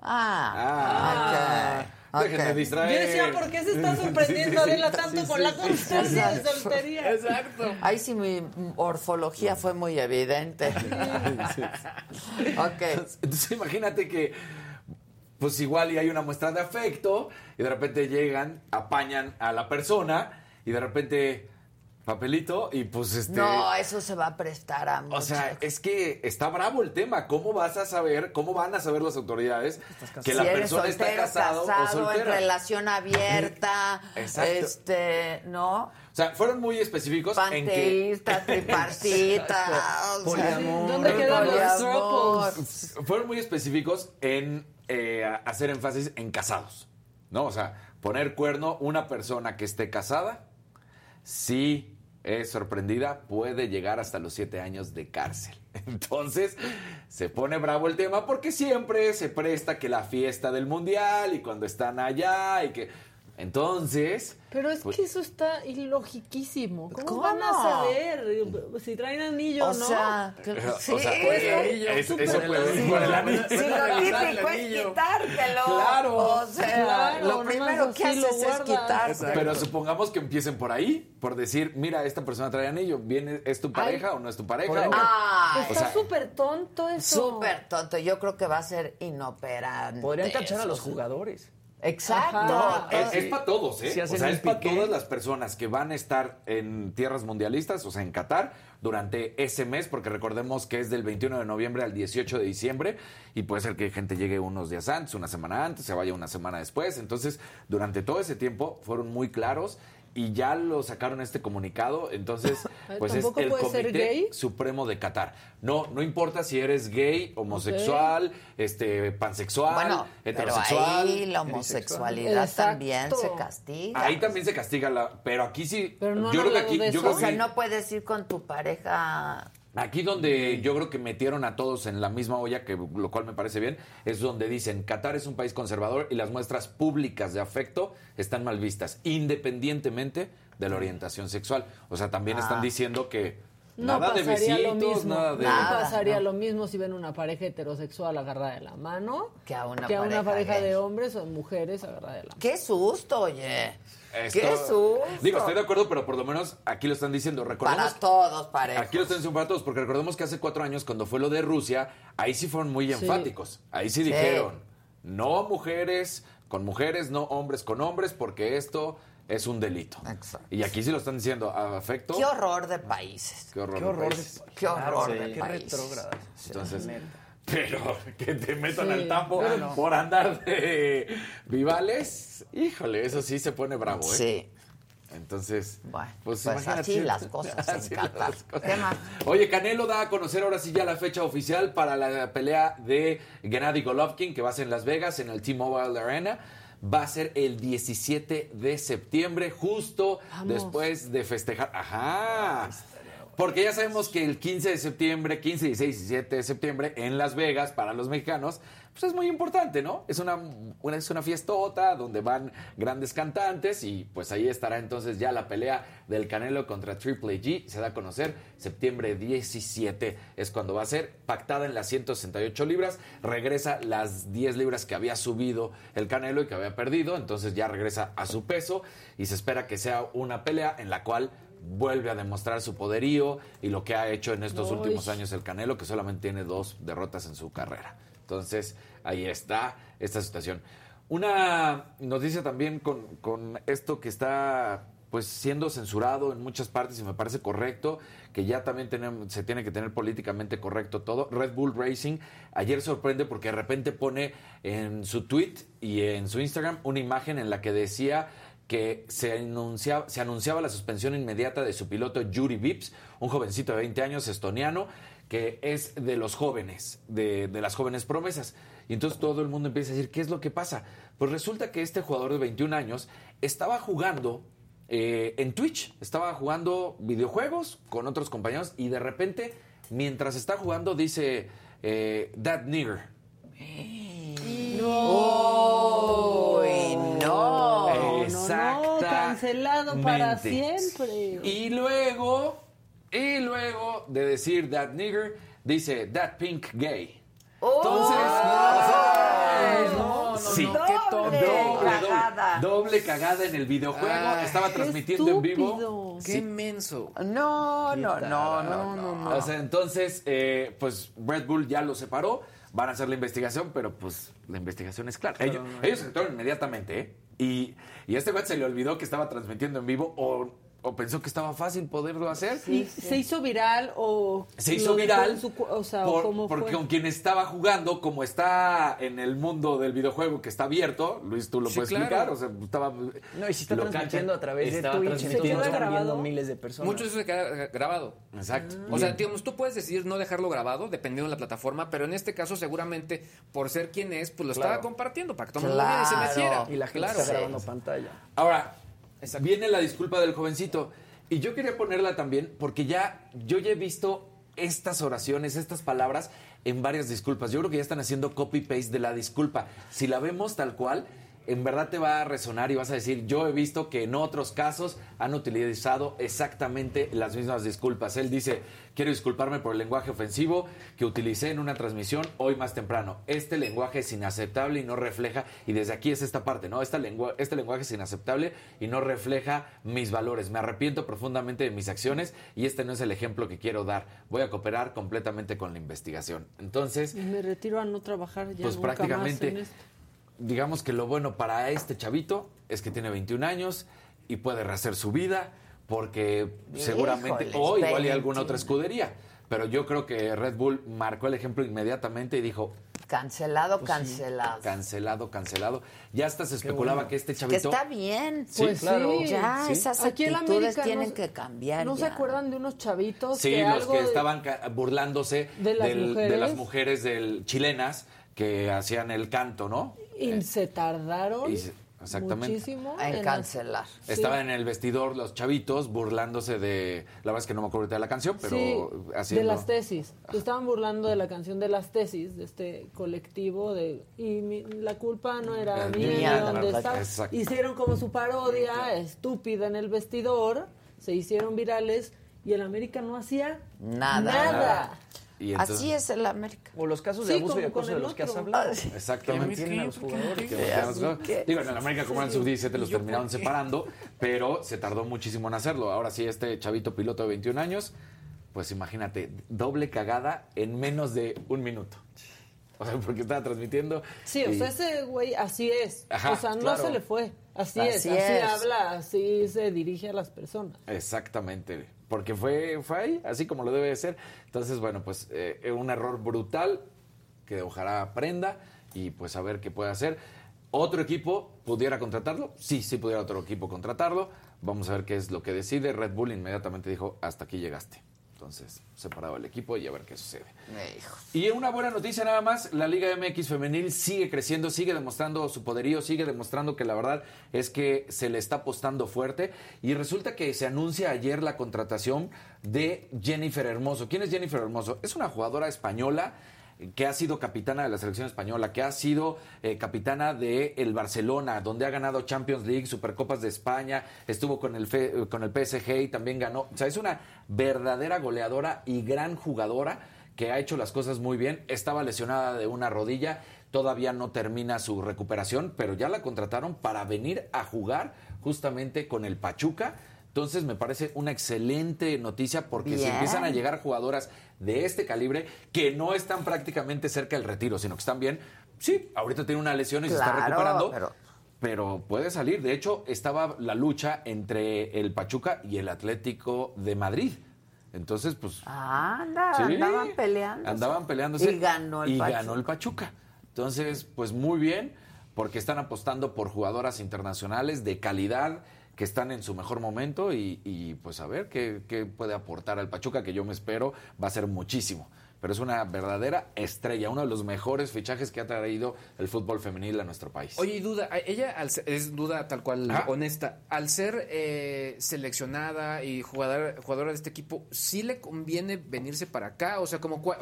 Ah, ok. Déjenme ok. Yo distraer. decía, ¿por qué se está sorprendiendo Adela tanto con la constancia de soltería? Exacto. Ahí sí mi orfología fue muy evidente. ok. Entonces imagínate que, pues igual y hay una muestra de afecto y de repente llegan, apañan a la persona y de repente, papelito y pues este... No, eso se va a prestar a O sea, es que está bravo el tema. ¿Cómo vas a saber, cómo van a saber las autoridades que la si eres persona está soltero, casado o casado, en soltera? relación abierta, Exacto. este, ¿no? O sea, fueron muy específicos en que... Tripartita, o sea. ¿Dónde quedan los poliamor. tropos? Fueron muy específicos en eh, hacer énfasis en casados, ¿no? O sea, poner cuerno una persona que esté casada, si es sorprendida, puede llegar hasta los siete años de cárcel. Entonces, se pone bravo el tema porque siempre se presta que la fiesta del mundial y cuando están allá y que... Entonces... Pero es pues- que eso está ilogiquísimo. ¿Cómo, ¿Cómo? van a saber si traen anillo O o no? sea, O sí, sea, es- es- súper eso puede sí. por el anillo. Si lo típico es quitártelo. Claro. O sea, Claro, lo primero que haces es quitártelo. Pero supongamos que empiecen por ahí, por decir, mira, esta persona trae anillo, ¿viene, ¿es tu pareja Ay. o no es tu pareja? O- Ah, o Está súper tonto eso. Súper tonto. Yo creo que va a ser inoperante. Podrían cachar a los jugadores. Exacto. Es, para todos, ¿eh? Si o sea, es para todas las personas que van a estar en tierras mundialistas, o sea, en Qatar, durante ese mes, porque recordemos que es del 21 de noviembre al 18 de diciembre, y puede ser que gente llegue unos días antes, una semana antes, se vaya una semana después. Entonces, durante todo ese tiempo fueron muy claros y ya lo sacaron este comunicado. Entonces, pues es ¿tampoco el Comité gay? Supremo de Qatar. No, no importa si eres gay, homosexual, este, pansexual, Bueno, pero heterosexual. ahí la homosexualidad Exacto. también se castiga. Ahí también se castiga la, pero aquí sí. Pero no yo creo que aquí, yo creo O sea, que no puedes ir con tu pareja. Aquí donde yo creo que metieron a todos en la misma olla, que lo cual me parece bien, es donde dicen Qatar es un país conservador y las muestras públicas de afecto están mal vistas, independientemente de la orientación sexual. O sea, también Ah. están diciendo que No nada de lo besitos, mismo. nada de. No pasaría no. lo mismo si ven una pareja heterosexual agarrada de la mano Que a una que a una pareja pareja de hombres o de mujeres agarrada de la mano. ¡Qué susto, oye! Esto- ¡Qué susto! Digo, estoy de acuerdo, pero por lo menos aquí lo están diciendo. Recordemos Para todos, pareja. Aquí lo están diciendo para todos, porque recordemos que hace cuatro años, cuando fue lo de Rusia, ahí sí fueron muy Sí. enfáticos. Ahí sí dijeron, no mujeres con mujeres, no hombres con hombres, porque esto es un delito. Exacto. Y aquí sí lo están diciendo, a afecto. ¡Qué horror de países! Qué horror. Qué de horror. países. ¡Qué horror Sí, de qué países! retrógradas. Entonces, pero que te metan Sí, al tambo por andar de vivales, híjole, eso sí se pone bravo, ¿eh? Sí. Entonces, Bueno, pues, pues, así las cosas en Así Qatar. las cosas. ¿Qué más? Oye, Canelo da a conocer ahora sí ya la fecha oficial para la pelea de Gennady Golovkin, que va a ser en Las Vegas, en el T-Mobile Arena. Va a ser el 17 de septiembre, justo Vamos. después de festejar. Ajá. Porque ya sabemos que el 15 de septiembre, 15, 16 y 17 de septiembre en Las Vegas, para los mexicanos, pues es muy importante, ¿no? Es una, una- es una fiestota donde van grandes cantantes y pues ahí estará entonces ya la pelea del Canelo contra Triple G. Se da a conocer septiembre 17 es cuando va a ser pactada en las 168 libras. Regresa las 10 libras que había subido el Canelo y que había perdido. Entonces ya regresa a su peso y se espera que sea una pelea en la cual vuelve a demostrar su poderío y lo que ha hecho en estos Uy. últimos años el Canelo, que solamente tiene dos derrotas en su carrera. Entonces, ahí está esta situación. Una noticia también con, con esto que está pues siendo censurado en muchas partes y me parece correcto, que ya también tenemos, se tiene que tener políticamente correcto todo. Red Bull Racing ayer sorprende porque de repente pone en su tweet y en su Instagram una imagen en la que decía que se anunciaba, se anunciaba la suspensión inmediata de su piloto Yuri Vips, un jovencito de 20 años estoniano, que es de los jóvenes, de, las jóvenes promesas. Y entonces todo el mundo empieza a decir, ¿qué es lo que pasa? Pues resulta que este jugador de 21 años estaba jugando eh, en Twitch, estaba jugando videojuegos con otros compañeros y de repente, mientras está jugando, dice, eh, that nigger. ¡Uy, no! No, no, cancelado para siempre. Y luego, y luego de decir that nigger, dice that pink gay. Entonces, o sea, no, no, sí. no, qué tonto. Doble, cagada. doble, doble cagada en el videojuego. Ay, Estaba transmitiendo en vivo. estúpido. Qué Sí. menso. No, no, no, no, no, no. O sea, entonces, eh, pues Red Bull ya lo separó. Van a hacer la investigación, pero pues la investigación es clara. Ellos, ellos actuaron inmediatamente, ¿eh? Y, y a este güey se le olvidó que estaba transmitiendo en vivo o o pensó que estaba fácil poderlo hacer. Sí, ¿Se hizo viral o...? Se hizo viral su cu- o sea, por- ¿cómo porque fue? con quien estaba jugando, como está en el mundo del videojuego que está abierto, Luis, tú lo Sí, puedes claro. explicar, o sea, estaba... No, y si está lo transmitiendo a través de Twitch, están viendo miles de personas. Mucho de eso se queda grabado. Exacto. O sea, digamos, tú puedes decidir no dejarlo grabado, dependiendo de la plataforma, pero en este caso, seguramente, por ser quien es, pues lo Claro. estaba compartiendo para que todo el mundo se meciera. Y la gente Claro. está grabando pantalla. Ahora, viene la disculpa del jovencito. Y yo quería ponerla también porque ya, yo ya he visto estas oraciones, estas palabras en varias disculpas. Yo creo que ya están haciendo copy-paste de la disculpa. Si la vemos tal cual, en verdad te va a resonar y vas a decir, yo he visto que en otros casos han utilizado exactamente las mismas disculpas. Él dice, quiero disculparme por el lenguaje ofensivo que utilicé en una transmisión hoy más temprano. Este lenguaje es inaceptable y no refleja, y desde aquí es esta parte, ¿no? Esta lengua, este lenguaje es inaceptable y no refleja mis valores. Me arrepiento profundamente de mis acciones y este no es el ejemplo que quiero dar. Voy a cooperar completamente con la investigación. Entonces, Y me retiro a no trabajar ya pues nunca más prácticamente, en esto. Digamos que lo bueno para este chavito es que tiene 21 años y puede rehacer su vida porque seguramente, o igual y 21. alguna otra escudería. Pero yo creo que Red Bull marcó el ejemplo inmediatamente y dijo, Cancelado, Pues sí, cancelado. cancelado, cancelado. Ya hasta se especulaba bueno. que este Que chavito... está bien. Sí, Pues claro. sí. Ya, Sí. esas Aquí en actitudes América tienen no- que cambiar. ¿No se acuerdan de unos chavitos Sí, que los algo que de- estaban burlándose ¿De las del- de mujeres? las mujeres del, chilenas que hacían el canto, ¿no? y se tardaron Y se- exactamente. muchísimo En en cancelar. Sí. Estaban en el vestidor los chavitos burlándose de... La verdad es que no me acuerdo de la canción, pero Sí, haciendo... de las tesis. Estaban burlando de la canción de las tesis, de este colectivo de y mi- la culpa no era Era mía, mía, de la dónde verdad, estaba. exacto. Hicieron como su parodia estúpida en el vestidor, se hicieron virales y el América no hacía Nada. nada. Y entonces- Así es el América. O los casos Sí, de abuso y acoso de los que has hablado. Exactamente. Que mantienen a Digo, en el América como en el sub-17 los ¿Y yo terminaron separando, pero se tardó muchísimo en hacerlo. Ahora sí, este chavito piloto de 21 años, pues imagínate, doble cagada en menos de un minuto. O sea, porque estaba transmitiendo. Sí, o sea, ese güey así es. Ajá, o sea, no claro. se le fue. Así, Así es, así habla, así se dirige a las personas. Exactamente, porque fue, fue ahí, así como lo debe de ser. Entonces, bueno, pues eh, un error brutal que ojalá aprenda y pues a ver qué puede hacer. ¿Otro equipo pudiera contratarlo? Sí, sí pudiera otro equipo contratarlo. Vamos a ver qué es lo que decide. Red Bull inmediatamente dijo, hasta aquí llegaste. Entonces, separado el equipo y a ver qué sucede. Y una buena noticia nada más, la Liga MX femenil sigue creciendo, sigue demostrando su poderío, sigue demostrando que la verdad es que se le está apostando fuerte y resulta que se anuncia ayer la contratación de Jennifer Hermoso. ¿Quién es Jennifer Hermoso? Es una jugadora española que ha sido capitana de la selección española, que ha sido eh, capitana de el Barcelona, donde ha ganado Champions League, Supercopas de España, estuvo con el Fe- con el PSG y también ganó. O sea, es una verdadera goleadora y gran jugadora que ha hecho las cosas muy bien. Estaba lesionada de una rodilla, todavía no termina su recuperación, pero ya la contrataron para venir a jugar justamente con el Pachuca. Entonces me parece una excelente noticia porque Bien. empiezan a llegar jugadoras de este calibre que no están prácticamente cerca del retiro, sino que están bien. Sí, ahorita tiene una lesión y se está recuperando. pero- Pero puede salir. De hecho, estaba la lucha entre el Pachuca y el Atlético de Madrid. Entonces, pues. Anda, Sí. andaban peleando. Andaban peleándose. Y ganó el y Pachuca. ganó el Pachuca. Entonces, pues muy bien, porque están apostando por jugadoras internacionales de calidad que están en su mejor momento y, y, pues a ver qué, qué puede aportar al Pachuca, que yo me espero va a ser muchísimo. Pero es una verdadera estrella, uno de los mejores fichajes que ha traído el fútbol femenil a nuestro país. Oye, y duda, a- ella al ser- es duda tal cual Ajá. honesta, al ser eh, seleccionada y jugadora, jugadora de este equipo, ¿sí le conviene venirse para acá? O sea, como cuál,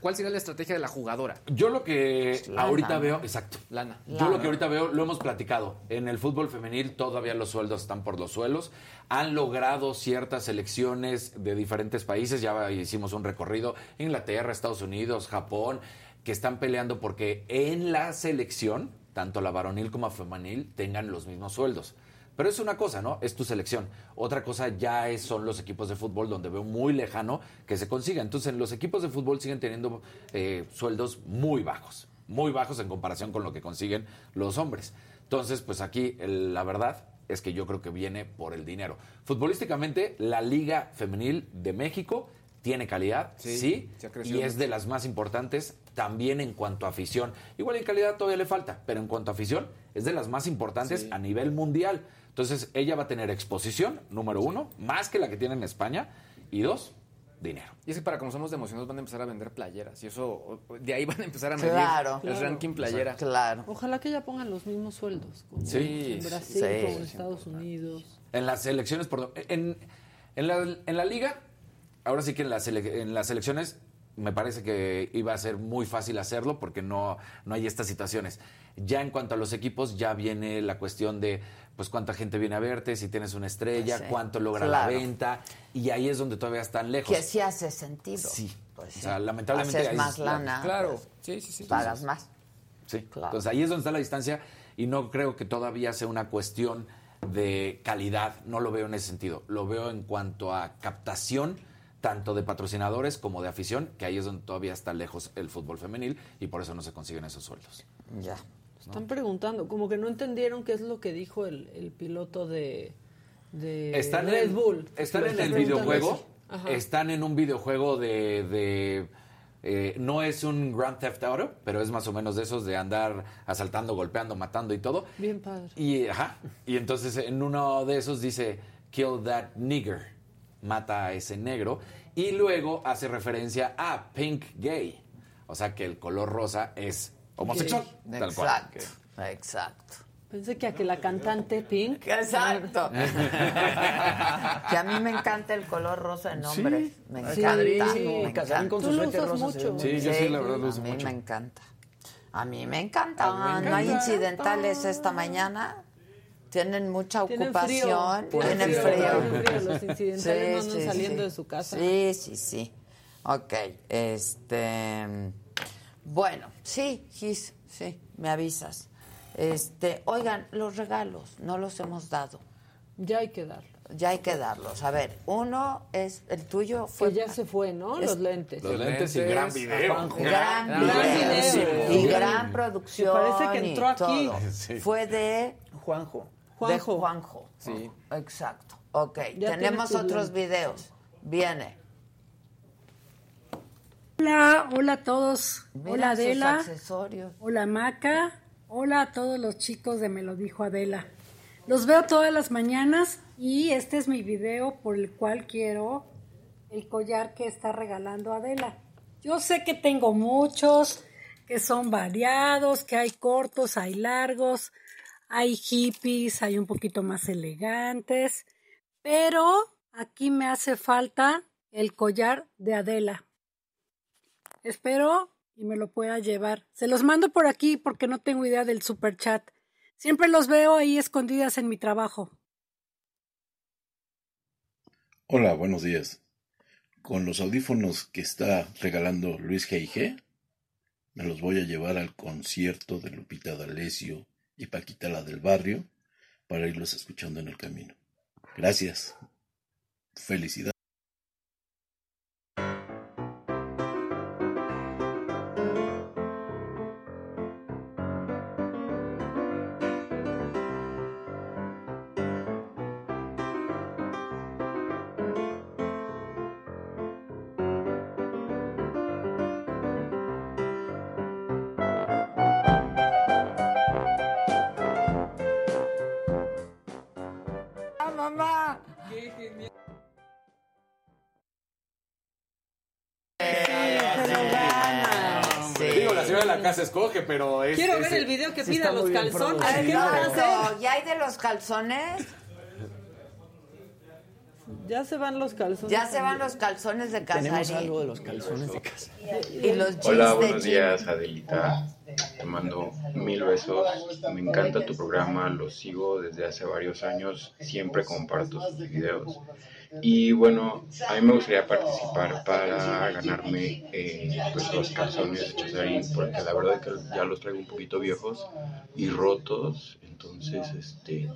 cuál sería la estrategia de la jugadora? Yo lo que Lana, ahorita veo, exacto. Lana. Yo lo que ahorita veo, lo hemos platicado. En el fútbol femenil todavía los sueldos están por los suelos. Han logrado ciertas selecciones de diferentes países. Ya hicimos un recorrido. Inglaterra, Estados Unidos, Japón, que están peleando porque en la selección, tanto la varonil como la femenil, tengan los mismos sueldos. Pero es una cosa, ¿no? Es tu selección. Otra cosa ya es- son los equipos de fútbol donde veo muy lejano que se consiga. Entonces, los equipos de fútbol siguen teniendo eh, sueldos muy bajos, muy bajos en comparación con lo que consiguen los hombres. Entonces, pues aquí la verdad es que yo creo que viene por el dinero. Futbolísticamente, la Liga Femenil de México tiene calidad, sí, y es de las más importantes también en cuanto a afición. Igual en calidad todavía le falta, pero en cuanto a afición es de las más importantes a nivel mundial. Entonces ella va a tener exposición, número uno, más que la que tiene en España, y dos, dinero. Y es que para como somos de emocionados van a empezar a vender playeras y eso, de ahí van a empezar a medir Claro. el Claro. ranking playera. Claro. Ojalá que ya pongan los mismos sueldos. Como Sí. En Brasil, Sí. como en Estados Unidos. En las elecciones, por, en, en, la, en la liga, ahora sí que en las, ele- en las elecciones me parece que iba a ser muy fácil hacerlo porque no, no hay estas situaciones. Ya en cuanto a los equipos, ya viene la cuestión de pues cuánta gente viene a verte, si tienes una estrella, Sí, cuánto logra claro. la venta, y ahí es donde todavía están lejos. Que sí hace sentido. Sí. Pues O sea, sí. lamentablemente Haces ahí más es lana. Claro. pues, Sí, sí, sí. Pagas más. Sí, entonces ahí es donde está la distancia y no creo que todavía sea una cuestión de calidad, no lo veo en ese sentido, lo veo en cuanto a captación tanto de patrocinadores como de afición, que ahí es donde todavía está lejos el fútbol femenil y por eso no se consiguen esos sueldos. Ya. Están preguntando, como que no entendieron qué es lo que dijo el, el piloto de, de Están Red en, Bull. Están en el videojuego, están en un videojuego de... de, eh, no es un Grand Theft Auto, pero es más o menos de esos de andar asaltando, golpeando, matando y todo. Bien padre. Y, ajá, y entonces en uno de esos dice, kill that nigger, mata a ese negro, y luego hace referencia a pink gay, o sea que el color rosa es homosexual. Gay. Tal cual. Exacto, exacto. Pensé que a que la cantante Pink. Exacto. que a mí me encanta el color rosa en Sí. hombres. Me Sí, encanta. sí. me con encanta. su suéter rosa se ve muy Sí, yo sí, la verdad, lo a uso mí mucho. me encanta. A mí me encanta. A mí me No hay incidentales esta mañana. Tienen mucha Tienen ocupación. frío. Tienen frío. frío. Los incidentales no andan saliendo de su casa. Sí, sí, sí. Ok, este... Bueno, sí, Gis, sí, me avisas. Este, oigan, los regalos, no los hemos dado. Ya hay que darlos. Ya hay que darlos. A ver, uno es, el tuyo fue... Que ya se fue, ¿no? Es- Los lentes. Los lentes y gran video. Juanjo. Gran, Gran video, video. y gran producción. Me parece que entró aquí. Sí. Fue de Juanjo. de Juanjo. Juanjo. Sí. Exacto. Ok, Ya tenemos otros lentes. videos. Viene. Hola, hola a todos. Mira hola Adela. accesorios. Hola Maca. Hola a todos los chicos de Me lo dijo Adela. Los veo todas las mañanas y este es mi video por el cual quiero el collar que está regalando Adela. Yo sé que tengo muchos, que son variados, que hay cortos, hay largos, hay hippies, hay un poquito más elegantes, pero aquí me hace falta el collar de Adela. Espero y me lo pueda llevar. Se los mando por aquí porque no tengo idea del super chat. Siempre los veo ahí escondidas en mi trabajo. Hola, buenos días. Con los audífonos que está regalando Luis G.I.G., me los voy a llevar al concierto de Lupita D'Alessio y Paquita la del Barrio para irlos escuchando en el camino. Gracias. Felicidades. La señora de la casa escoge, pero es... Quiero es- ver el video que sí pida los calzones. ¿Qué van a hacer? ¿Ya hay de los calzones? Ya se van los calzones. Ya se van los calzones de Tenemos Casarín. algo de los calzones de casa. Y los Hola, buenos días, Adelita. Te mando mil besos. Me encanta tu programa, lo sigo desde hace varios años. Siempre comparto sus videos. Y bueno, a mí me gustaría participar para ganarme eh, pues los calzones de Chazarín, porque la verdad es que ya los traigo un poquito viejos y rotos. Entonces, este,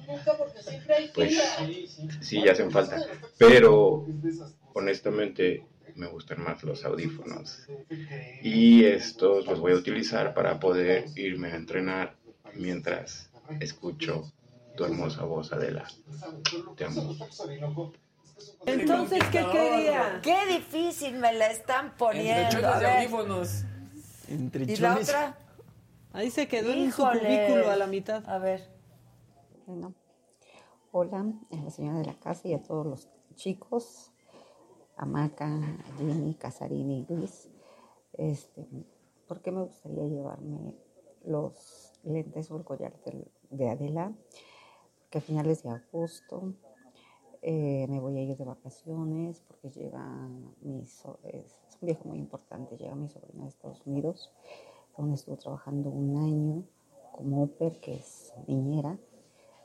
pues sí, ya hacen falta. Pero honestamente me gustan más los audífonos. Y estos los voy a utilizar para poder irme a entrenar mientras escucho tu hermosa voz, Adela. Te amo. Entonces, ¿qué quería? Qué difícil me la están poniendo. Entre de audífonos. Entre ¿Y la otra? Ahí se quedó en su cubículo a la mitad. A ver. Bueno, hola a la señora de la casa y a todos los chicos, a Maca, a Jenny, Casarini y Luis. Este, ¿Por qué me gustaría llevarme los lentes o el collar del- de Adela? Porque a finales de agosto eh, me voy a ir de vacaciones porque llega mi, so- es, un viaje muy importante, llega mi sobrina de Estados Unidos, donde estuvo trabajando un año como Oper, que es niñera.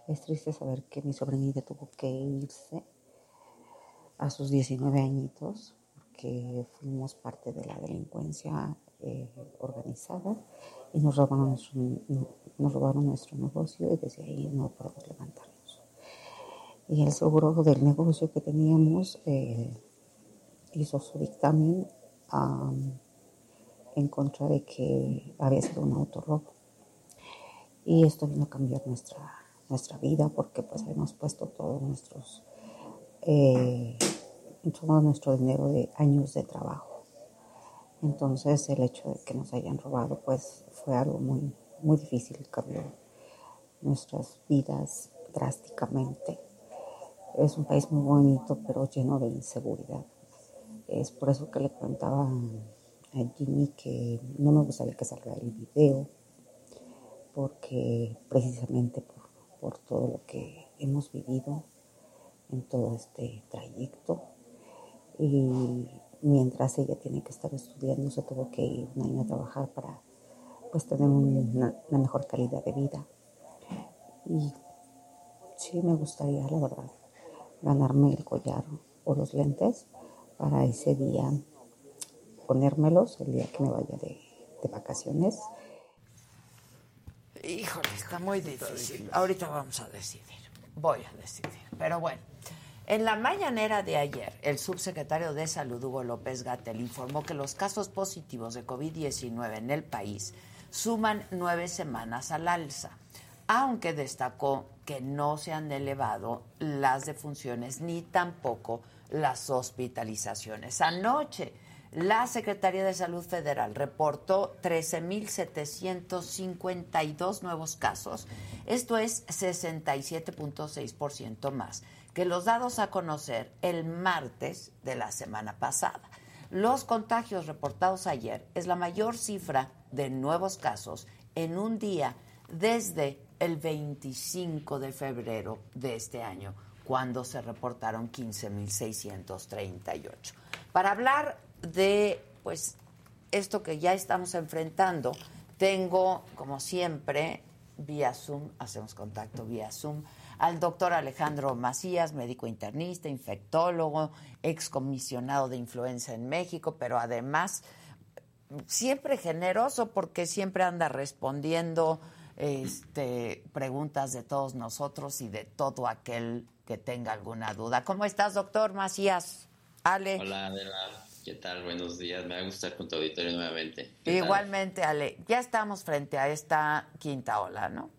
Es triste saber que mi sobrinita tuvo que irse a sus 19 añitos porque fuimos parte de la delincuencia eh, organizada y nos robaron, nuestro, nos robaron nuestro negocio y desde ahí no podemos levantarnos. Y el seguro del negocio que teníamos eh, hizo su dictamen am, en contra de que había sido un autorrobo. Y esto vino a cambiar nuestra, nuestra vida porque pues habíamos puesto todos nuestros, eh, todo nuestro dinero de años de trabajo. Entonces el hecho de que nos hayan robado pues fue algo muy, muy difícil, cambió nuestras vidas drásticamente. Es un país muy bonito pero lleno de inseguridad. Es por eso que le comentaba a Jimmy que no me gustaría que salga el video porque precisamente por, por todo lo que hemos vivido en todo este trayecto y mientras ella tiene que estar estudiando se tuvo que ir un año a trabajar para pues tener una mejor calidad de vida y sí me gustaría la verdad ganarme el collar o los lentes para ese día ponérmelos el día que me vaya de, de vacaciones Híjole, está muy difícil. Ahorita vamos a decidir. Voy a decidir. Pero bueno, en la mañanera de ayer, el subsecretario de Salud, Hugo López Gatel, informó que los casos positivos de COVID-19 en el país suman nueve semanas al alza, aunque destacó que no se han elevado las defunciones ni tampoco las hospitalizaciones. Anoche, la Secretaría de Salud Federal reportó 13.752 nuevos casos. Esto es 67.6% más que los dados a conocer el martes de la semana pasada. Los contagios reportados ayer es la mayor cifra de nuevos casos en un día desde el 25 de febrero de este año, cuando se reportaron 15.638. Para hablar de pues esto que ya estamos enfrentando, tengo, como siempre, vía Zoom, hacemos contacto vía Zoom, al doctor Alejandro Macías, médico internista, infectólogo, excomisionado de influenza en México, pero además siempre generoso porque siempre anda respondiendo este, preguntas de todos nosotros y de todo aquel que tenga alguna duda. ¿Cómo estás, doctor Macías? Ale. Hola, Adela. ¿Qué tal? Buenos días. Me va a gustar con tu auditorio nuevamente. Igualmente, Ale, ya estamos frente a esta quinta ola, ¿no?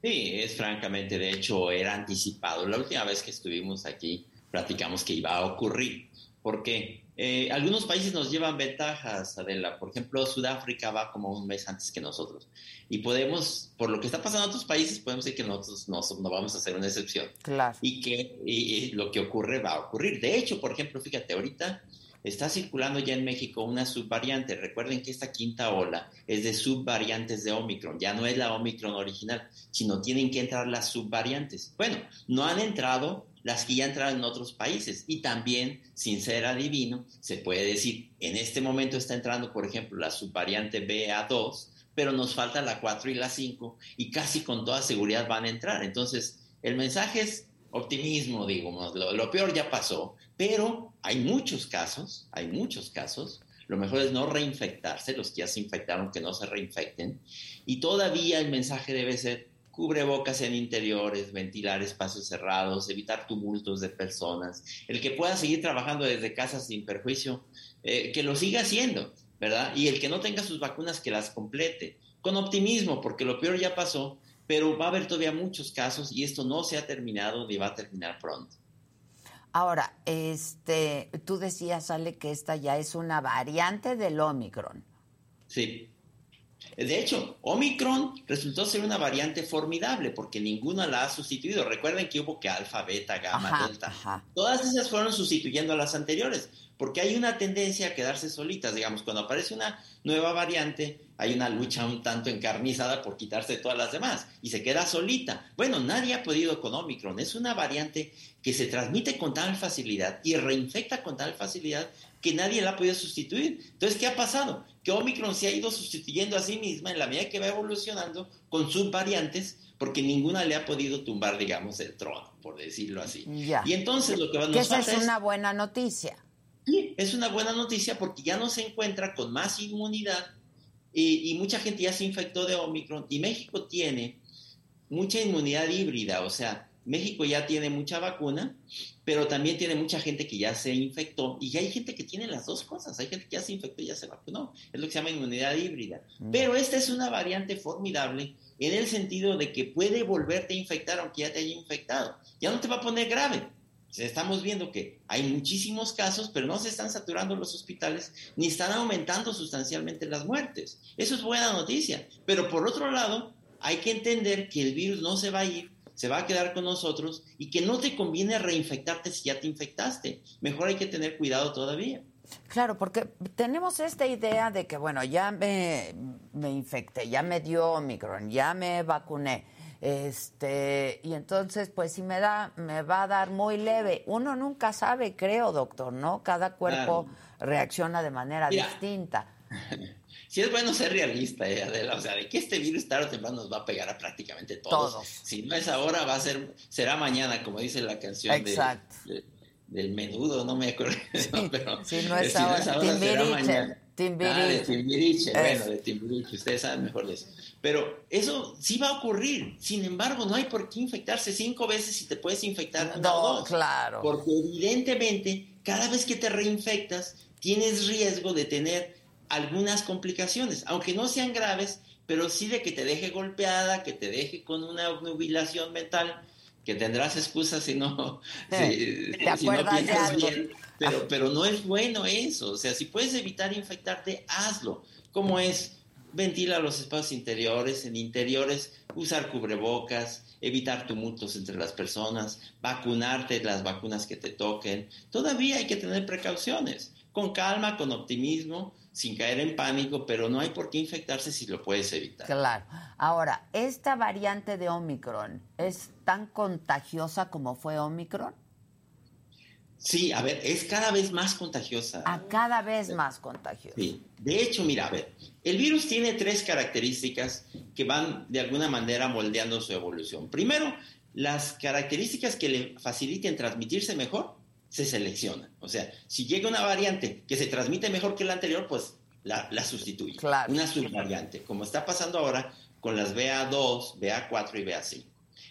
Sí, es francamente, de hecho, era anticipado. La última vez que estuvimos aquí, platicamos que iba a ocurrir. Porque eh, algunos países nos llevan ventajas, Adela. Por ejemplo, Sudáfrica va como un mes antes que nosotros. Y podemos, por lo que está pasando en otros países, podemos decir que nosotros no, no vamos a hacer una excepción. Claro. Y que y, y lo que ocurre va a ocurrir. De hecho, por ejemplo, fíjate, ahorita está circulando ya en México una subvariante. Recuerden que esta quinta ola es de subvariantes de Omicron. Ya no es la Omicron original, sino tienen que entrar las subvariantes. Bueno, no han entrado las que ya entraron en otros países. Y también, sin ser adivino, se puede decir, en este momento está entrando, por ejemplo, la subvariante BA2, pero nos falta la 4 y la 5 y casi con toda seguridad van a entrar. Entonces, el mensaje es optimismo, digamos, lo, lo peor ya pasó, pero hay muchos casos, hay muchos casos. Lo mejor es no reinfectarse, los que ya se infectaron, que no se reinfecten. Y todavía el mensaje debe ser cubrebocas en interiores, ventilar espacios cerrados, evitar tumultos de personas. El que pueda seguir trabajando desde casa sin perjuicio, eh, que lo siga haciendo, ¿verdad? Y el que no tenga sus vacunas, que las complete. Con optimismo, porque lo peor ya pasó, pero va a haber todavía muchos casos y esto no se ha terminado ni va a terminar pronto. Ahora, este, tú decías, Ale, que esta ya es una variante del Omicron. Sí. De hecho, Omicron resultó ser una variante formidable porque ninguna la ha sustituido. Recuerden que hubo que alfa, beta, gamma, delta. Todas esas fueron sustituyendo a las anteriores porque hay una tendencia a quedarse solitas. Digamos, cuando aparece una nueva variante, hay una lucha un tanto encarnizada por quitarse todas las demás y se queda solita. Bueno, nadie ha podido con Omicron. Es una variante que se transmite con tal facilidad y reinfecta con tal facilidad que nadie la ha podido sustituir. Entonces, ¿qué ha pasado? Que Omicron se ha ido sustituyendo a sí misma en la medida que va evolucionando con subvariantes porque ninguna le ha podido tumbar, digamos, el trono, por decirlo así. Y entonces lo que va a que esa es una buena noticia. Sí, es una buena noticia porque ya no se encuentra con más inmunidad y, mucha gente ya se infectó de Omicron y México tiene mucha inmunidad híbrida, o sea, México ya tiene mucha vacuna, pero también tiene mucha gente que ya se infectó y hay gente que tiene las dos cosas, hay gente que ya se infectó y ya se vacunó, es lo que se llama inmunidad híbrida. Mm. Pero esta es una variante formidable en el sentido de que puede volverte a infectar aunque ya te haya infectado, ya no te va a poner grave, estamos viendo que hay muchísimos casos, pero no se están saturando los hospitales ni están aumentando sustancialmente las muertes. Eso es buena noticia. Pero por otro lado, hay que entender que el virus no se va a ir, se va a quedar con nosotros y que no te conviene reinfectarte si ya te infectaste. Mejor hay que tener cuidado todavía. Claro, porque tenemos esta idea de que, bueno, ya me, me infecté, ya me dio Omicron, ya me vacuné este, y entonces, pues si me da, me va a dar muy leve. Uno nunca sabe, creo, doctor, ¿no? Cada cuerpo reacciona de manera distinta. Si es bueno ser realista, eh, Adela, o sea, de que este virus tarde o temprano nos va a pegar a prácticamente todos. Si no es ahora, va a ser, será mañana, como dice la canción de, del menudo, no me acuerdo. pero, si no es, ahora, será mañana. Timbiriche. Ah, de Timbiriche, bueno, de Timbiriche, ustedes saben mejor de eso. Pero eso sí va a ocurrir. Sin embargo, no hay por qué infectarse cinco veces si te puedes infectar una o dos. claro. Porque evidentemente, cada vez que te reinfectas, tienes riesgo de tener algunas complicaciones, aunque no sean graves, pero sí de que te deje golpeada, que te deje con una nubilación mental, que tendrás excusas si no, si, ¿Te acuerdas de algo? pero, pero no es bueno eso. O sea, si puedes evitar infectarte, hazlo. ¿Cómo es? Ventila los espacios interiores, en interiores, usar cubrebocas, evitar tumultos entre las personas, vacunarte las vacunas que te toquen. Todavía hay que tener precauciones, con calma, con optimismo, sin caer en pánico, pero no hay por qué infectarse si lo puedes evitar. Claro. Ahora, ¿esta variante de Omicron es tan contagiosa como fue Omicron? Sí, a ver, es cada vez más contagiosa. A cada vez más contagiosa. Sí. De hecho, mira, a ver, el virus tiene tres características que van de alguna manera moldeando su evolución. Primero, las características que le faciliten transmitirse mejor se seleccionan. O sea, si llega una variante que se transmite mejor que la anterior, pues la, la sustituye. Claro. Una subvariante, como está pasando ahora con las BA2, BA4 y BA5.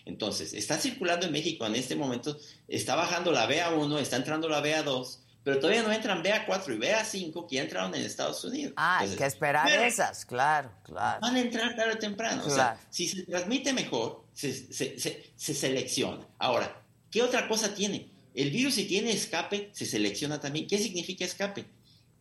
Entonces, está circulando en México en este momento, está bajando la BA1, está entrando la BA2, pero todavía no entran BA4 y BA5 que ya entraron en Estados Unidos. Ah, hay que esperar esas, claro, claro. Van a entrar tarde o temprano. O sea, si se transmite mejor, se, se, selecciona. Ahora, ¿qué otra cosa tiene? El virus si tiene escape, se selecciona también. ¿Qué significa escape?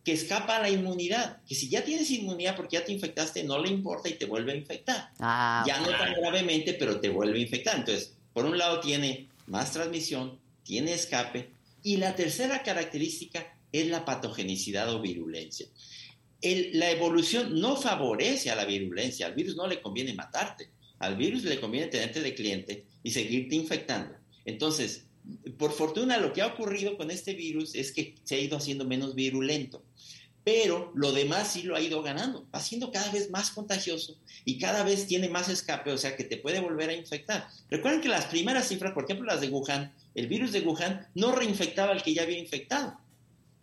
que escapa a la inmunidad, que si ya tienes inmunidad porque ya te infectaste, no le importa y te vuelve a infectar. Ah, ya no tan gravemente, pero te vuelve a infectar. Entonces, por un lado tiene más transmisión, tiene escape, y la tercera característica es la patogenicidad o virulencia. la evolución no favorece a la virulencia, al virus no le conviene matarte, al virus le conviene tenerte de cliente y seguirte infectando. Entonces, por fortuna lo que ha ocurrido con este virus es que se ha ido haciendo menos virulento pero lo demás sí lo ha ido ganando, va siendo cada vez más contagioso y cada vez tiene más escape, o sea que te puede volver a infectar. Recuerden que las primeras cifras, por ejemplo las de Wuhan, el virus de Wuhan no reinfectaba al que ya había infectado.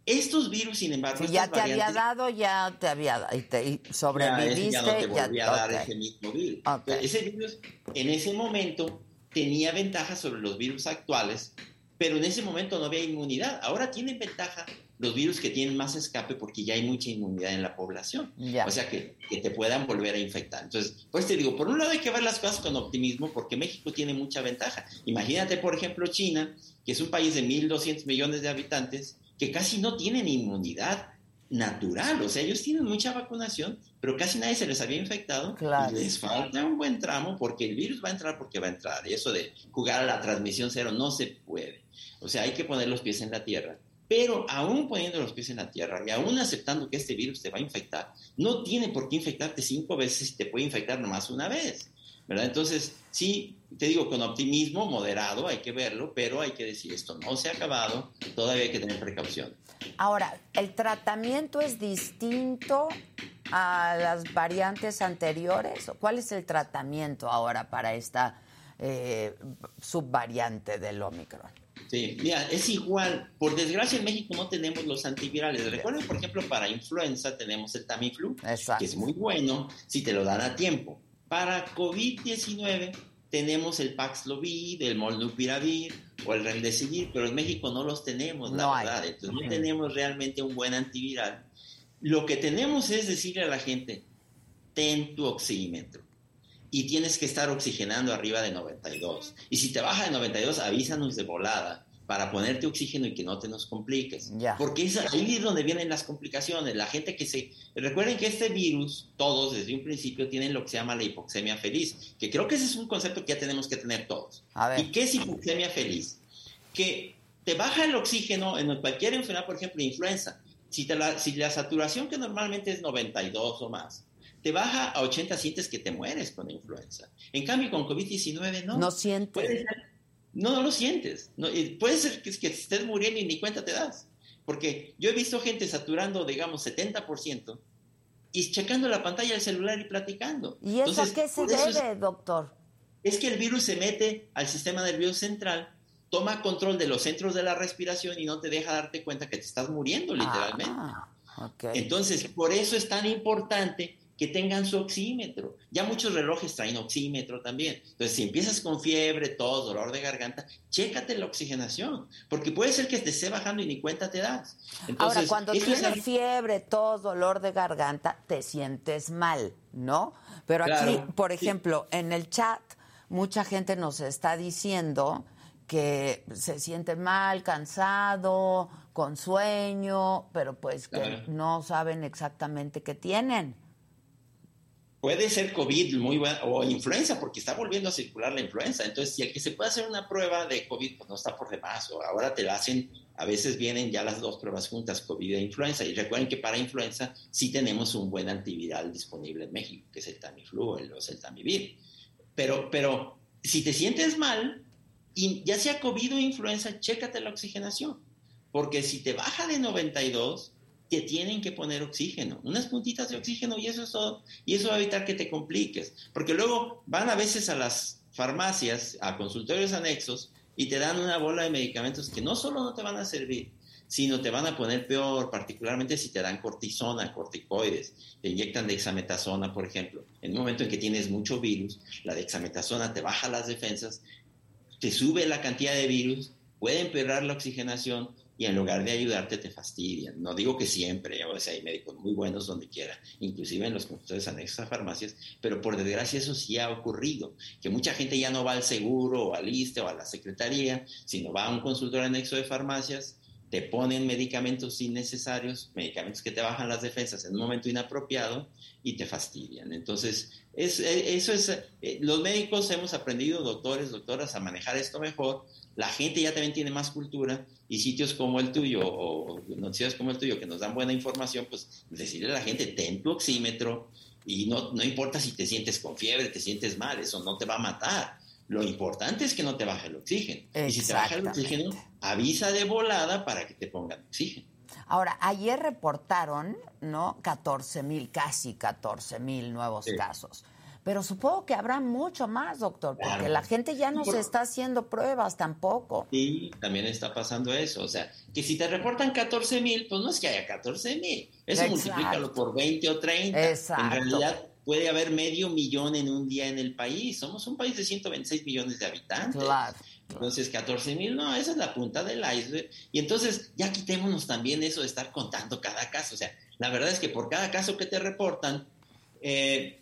Estos virus, sin embargo, si ya te había dado, ya te había dado y, te, sobreviviste. Ya, no te volvía a dar ese mismo virus. Ese virus en ese momento tenía ventajas sobre los virus actuales pero en ese momento no había inmunidad. Ahora tienen ventaja los virus que tienen más escape porque ya hay mucha inmunidad en la población. O sea, que, que, te puedan volver a infectar. Entonces, pues te digo, por un lado hay que ver las cosas con optimismo porque México tiene mucha ventaja. Imagínate, por ejemplo, China, que es un país de 1.200 millones de habitantes, que casi no tienen inmunidad natural. O sea, ellos tienen mucha vacunación, pero casi nadie se les había infectado. Y les falta un buen tramo porque el virus va a entrar porque va a entrar. Y eso de jugar a la transmisión cero no se puede. O sea, hay que poner los pies en la tierra. Pero aún poniendo los pies en la tierra y aún aceptando que este virus te va a infectar, no tiene por qué infectarte cinco veces y te puede infectar nomás una vez. ¿verdad? Entonces, sí, te digo, con optimismo moderado, hay que verlo, pero hay que decir esto no se ha acabado, todavía hay que tener precaución. Ahora, ¿el tratamiento es distinto a las variantes anteriores? ¿Cuál es el tratamiento ahora para esta eh, subvariante del Omicron? Sí, mira, es igual. Por desgracia en México no tenemos los antivirales. Recuerden, por ejemplo, para influenza tenemos el Tamiflu, que es muy bueno si te lo dan a tiempo. Para COVID-19 tenemos el Paxlovid, el Molnupiravir o el Remdesivir, pero en México no los tenemos, la verdad. Entonces no tenemos realmente un buen antiviral. Lo que tenemos es decirle a la gente, ten tu oxímetro y tienes que estar oxigenando arriba de 92. Y si te baja de 92, avísanos de volada para ponerte oxígeno y que no te nos compliques. Porque es ahí es donde vienen las complicaciones. La gente que se... Recuerden que este virus, todos desde un principio tienen lo que se llama la hipoxemia feliz, que creo que ese es un concepto que ya tenemos que tener todos. ¿Y qué es hipoxemia feliz? Que te baja el oxígeno en cualquier enfermedad, por ejemplo, influenza. Si, la, si la saturación que normalmente es 92 o más, te baja a 80, sientes que te mueres con influenza. En cambio, con COVID-19 no. No sientes. no, no lo sientes. No, puede ser que, que estés muriendo y ni cuenta te das. Porque yo he visto gente saturando, digamos, 70% y checando la pantalla del celular y platicando. ¿Y eso a qué se debe, doctor? Es que el virus se mete al sistema nervioso central, toma control de los centros de la respiración y no te deja darte cuenta que te estás muriendo literalmente. Ah, Entonces, por eso es tan importante que tengan su oxímetro. Ya muchos relojes traen oxímetro también. Entonces, si empiezas con fiebre, tos, dolor de garganta, chécate la oxigenación, porque puede ser que te esté bajando y ni cuenta te das. Ahora, cuando tienes fiebre, tos, dolor de garganta, te sientes mal, ¿no? Pero aquí, por ejemplo, en el chat, mucha gente nos está diciendo que se siente mal, cansado, con sueño, pero pues que no saben exactamente qué tienen. Puede ser COVID muy buena, o influenza, porque está volviendo a circular la influenza. Entonces, si el que se puede hacer una prueba de COVID, pues no está por demás. O ahora te la hacen, a veces vienen ya las dos pruebas juntas, COVID e influenza. Y recuerden que para influenza sí tenemos un buen antiviral disponible en México, que es el Tamiflu, el, o el Tamivir. Pero, pero si te sientes mal, y ya sea COVID o influenza, chécate la oxigenación. Porque si te baja de 92, te tienen que poner oxígeno, unas puntitas de oxígeno y eso es todo. Y eso va a evitar que te compliques. Porque luego van a veces a las farmacias, a consultorios anexos, y te dan una bola de medicamentos que no solo no te van a servir, sino te van a poner peor, particularmente si te dan cortisona, corticoides, te inyectan dexametasona, por ejemplo. En un momento en que tienes mucho virus, la dexametasona te baja las defensas, te sube la cantidad de virus, puede empeorar la oxigenación, y en lugar de ayudarte te fastidian. No digo que siempre, o hay médicos muy buenos donde quiera, inclusive en los consultorios anexos a farmacias, pero por desgracia eso sí ha ocurrido, que mucha gente ya no va al seguro o al ISTE o a la secretaría, sino va a un consultorio anexo de farmacias, te ponen medicamentos innecesarios, medicamentos que te bajan las defensas en un momento inapropiado y te fastidian. Entonces, es, eh, eso es, eh, los médicos hemos aprendido, doctores, doctoras, a manejar esto mejor, la gente ya también tiene más cultura y sitios como el tuyo o noticias como el tuyo que nos dan buena información, pues decirle a la gente, ten tu oxímetro y no, no importa si te sientes con fiebre, te sientes mal, eso no te va a matar. Lo importante es que no te baje el oxígeno. Y si te baja el oxígeno, avisa de volada para que te pongan oxígeno. Ahora, ayer reportaron, ¿no? 14 mil, casi 14 mil nuevos casos. Pero supongo que habrá mucho más, doctor, porque la gente ya no se está haciendo pruebas tampoco. Sí, también está pasando eso. O sea, que si te reportan 14 mil, pues no es que haya 14 mil. Eso multiplícalo por 20 o 30. Exacto. En realidad, puede haber medio millón en un día en el país. Somos un país de 126 millones de habitantes. Claro. Entonces, 14 mil, no, esa es la punta del iceberg. Y entonces, ya quitémonos también eso de estar contando cada caso. O sea, la verdad es que por cada caso que te reportan, eh,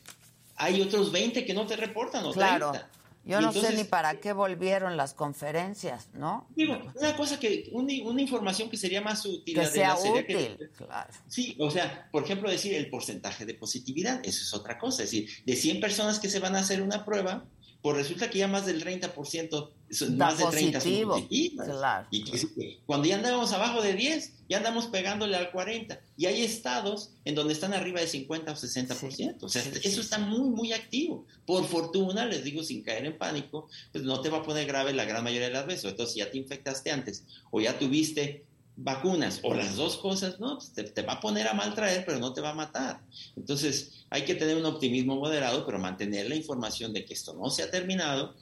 hay otros 20 que no te reportan o Claro. 30. Yo no sé ni para qué volvieron las conferencias, ¿no? Digo, una cosa que, una, una información que sería más útil. Que sea útil, que- claro. Sí, o sea, por ejemplo, decir el porcentaje de positividad, eso es otra cosa. Es decir, de 100 personas que se van a hacer una prueba, pues resulta que ya más del 30%, son más de 30 son positivo, positivas. claro. Y que sí, cuando ya andamos abajo de 10, ya andamos pegándole al 40. Y hay estados en donde están arriba de 50 o 60%. o sea, eso está muy, muy activo. Por fortuna, les digo sin caer en pánico, pues no te va a poner grave la gran mayoría de las veces. Entonces, si ya te infectaste antes o ya tuviste vacunas o las dos cosas, no, Pues te, te va a poner a mal traer, pero no te va a matar. Entonces, hay que tener un optimismo moderado, pero mantener la información de que esto no se ha terminado.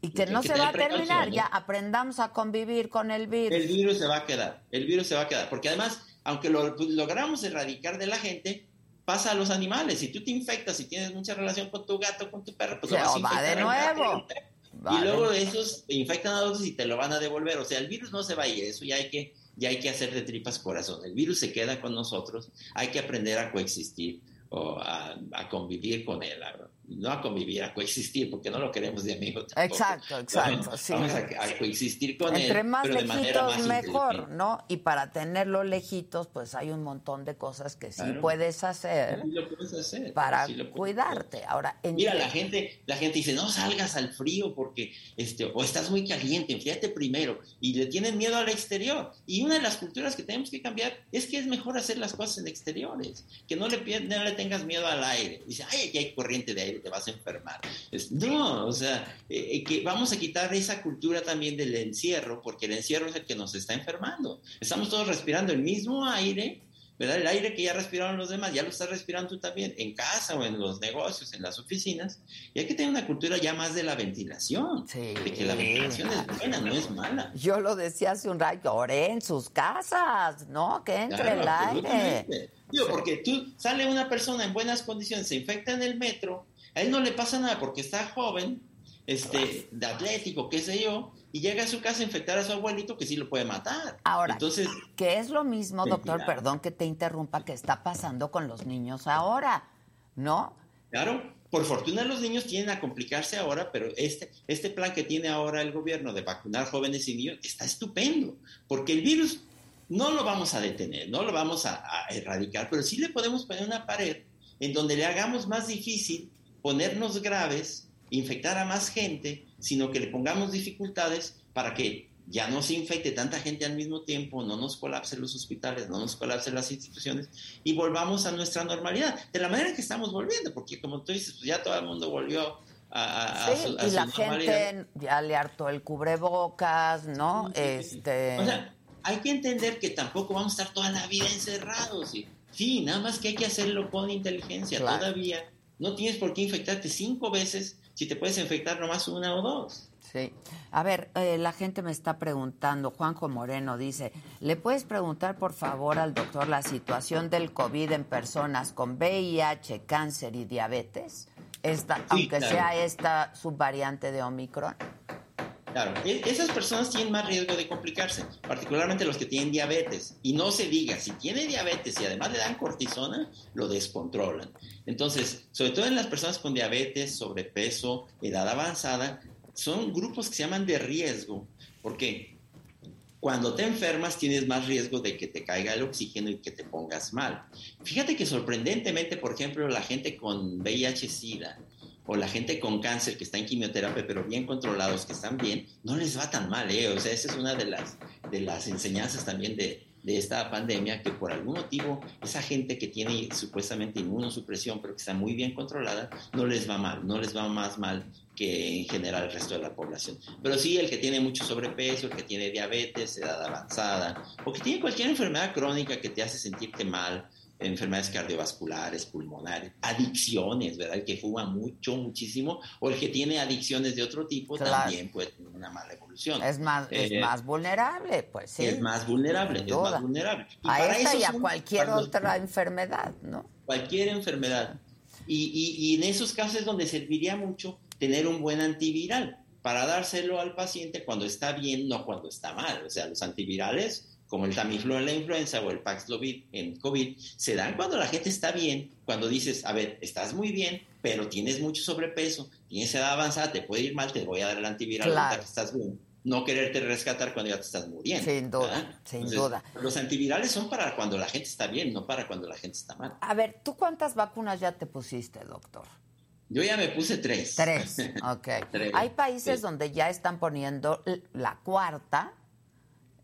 Y que no que se va a terminar, ya aprendamos a convivir con el virus. El virus se va a quedar, el virus se va a quedar, porque además, aunque lo pues, logramos erradicar de la gente, pasa a los animales. Si tú te infectas y tienes mucha relación con tu gato, con tu perro, pues Se lo vas a va de infectar al nuevo. y de luego esos infectan a otros y te lo van a devolver. O sea, el virus no se va a ir, eso ya hay que, ya hay que hacer de tripas corazón. El virus se queda con nosotros, hay que aprender a coexistir o a, convivir con él. No a convivir, a coexistir, porque no lo queremos de amigo. tampoco. Exacto, exacto, sí. Vamos a, a coexistir con él. Entre más pero de manera lejitos más mejor, inteligente. ¿no? Y para tenerlo lejitos, pues hay un montón de cosas que sí Claro. puedes hacer Sí lo puedes hacer, para sí lo puedes cuidarte. Ahora, en- Mira, la gente, la gente dice, no salgas al frío porque, este, o estás muy caliente, enfríate primero, y le tienen miedo al exterior. Y una de las culturas que tenemos que cambiar es que es mejor hacer las cosas en exteriores, que no le, no le tengas miedo al aire. Dice, ay, aquí hay corriente de aire, te vas a enfermar. Es- no, o sea, eh, eh, que vamos a quitar esa cultura también del encierro, porque el encierro es el que nos está enfermando. Estamos todos respirando el mismo aire, ¿verdad? El aire que ya respiraron los demás, ya lo estás respirando tú también, en casa o en los negocios, en las oficinas. Y hay que tener una cultura ya más de la ventilación, de que la ventilación es buena, no es mala. yo lo decía hace un rato, oré en sus casas, ¿no? Que entre Claro, el aire. Digo, porque tú sale una persona en buenas condiciones, se infecta en el metro, a él no le pasa nada porque está joven, este, de atlético, qué sé yo, y llega a su casa a infectar a su abuelito que sí lo puede matar. Ahora, Entonces, que es lo mismo, doctor, cuidado. perdón que te interrumpa, que está pasando con los niños ahora, ¿no? Claro, por fortuna los niños tienen a complicarse ahora, pero este, este plan que tiene ahora el gobierno de vacunar jóvenes y niños está estupendo, porque el virus no lo vamos a detener, no lo vamos a, a erradicar, pero sí le podemos poner una pared en donde le hagamos más difícil ponernos graves, infectar a más gente, sino que le pongamos dificultades para que ya no se infecte tanta gente al mismo tiempo, no nos colapsen los hospitales, no nos colapsen las instituciones y volvamos a nuestra normalidad, de la manera que estamos volviendo, porque como tú dices, pues ya todo el mundo volvió a, a- a Sí, su, a y su la normalidad. gente ya le hartó el cubrebocas, ¿no? Este. O sea, hay que entender que tampoco vamos a estar toda la vida encerrados. Sí, sí nada más que hay que hacerlo con inteligencia. Claro. Todavía no tienes por qué infectarte cinco veces si te puedes infectar nomás una o dos. Sí. A ver, eh, la gente me está preguntando, Juanjo Moreno dice, ¿le puedes preguntar por favor al doctor la situación del COVID en personas con VIH, cáncer y diabetes? Esta, aunque claro. sea esta subvariante de Omicron. Claro, e- esas personas tienen más riesgo de complicarse, particularmente los que tienen diabetes. Y no se diga, si tiene diabetes y además le dan cortisona, lo descontrolan. Entonces, sobre todo en las personas con diabetes, sobrepeso, edad avanzada, son grupos que se llaman de riesgo, porque cuando te enfermas tienes más riesgo de que te caiga el oxígeno y que te pongas mal. Fíjate que sorprendentemente, por ejemplo, la gente con VIH-Sida o la gente con cáncer que está en quimioterapia, pero bien controlados, que están bien, no les va tan mal, ¿eh? O sea, esa es una de las, de las enseñanzas también de, de esta pandemia, que por algún motivo esa gente que tiene supuestamente inmunosupresión, pero que está muy bien controlada, no les va mal, no les va más mal que en general el resto de la población. Pero sí, el que tiene mucho sobrepeso, el que tiene diabetes, edad avanzada, o que tiene cualquier enfermedad crónica que te hace sentirte mal, enfermedades cardiovasculares, pulmonares, adicciones, ¿verdad? El que fuma mucho, muchísimo, o el que tiene adicciones de otro tipo, Claro. también puede tener una mala evolución. Es más, Eh, es más vulnerable, pues sí. es más vulnerable, es más vulnerable. Y A esta y a cualquier otra enfermedad, ¿no? Cualquier enfermedad. Y, y, y en esos casos es donde serviría mucho tener un buen antiviral para dárselo al paciente cuando está bien, no cuando está mal. O sea, los antivirales como el Tamiflu en la influenza o el Paxlovid en COVID, se dan cuando la gente está bien, cuando dices, a ver, estás muy bien, pero tienes mucho sobrepeso, tienes edad avanzada, te puede ir mal, te voy a dar el antiviral Claro. que estás bien. No quererte rescatar cuando ya te estás muriendo. Sin duda, ¿verdad? sin Entonces, duda. Los antivirales son para cuando la gente está bien, no para cuando la gente está mal. A ver, ¿tú cuántas vacunas ya te pusiste, doctor? Yo ya me puse tres. Tres, ok. Tres, Hay países sí. donde ya están poniendo la cuarta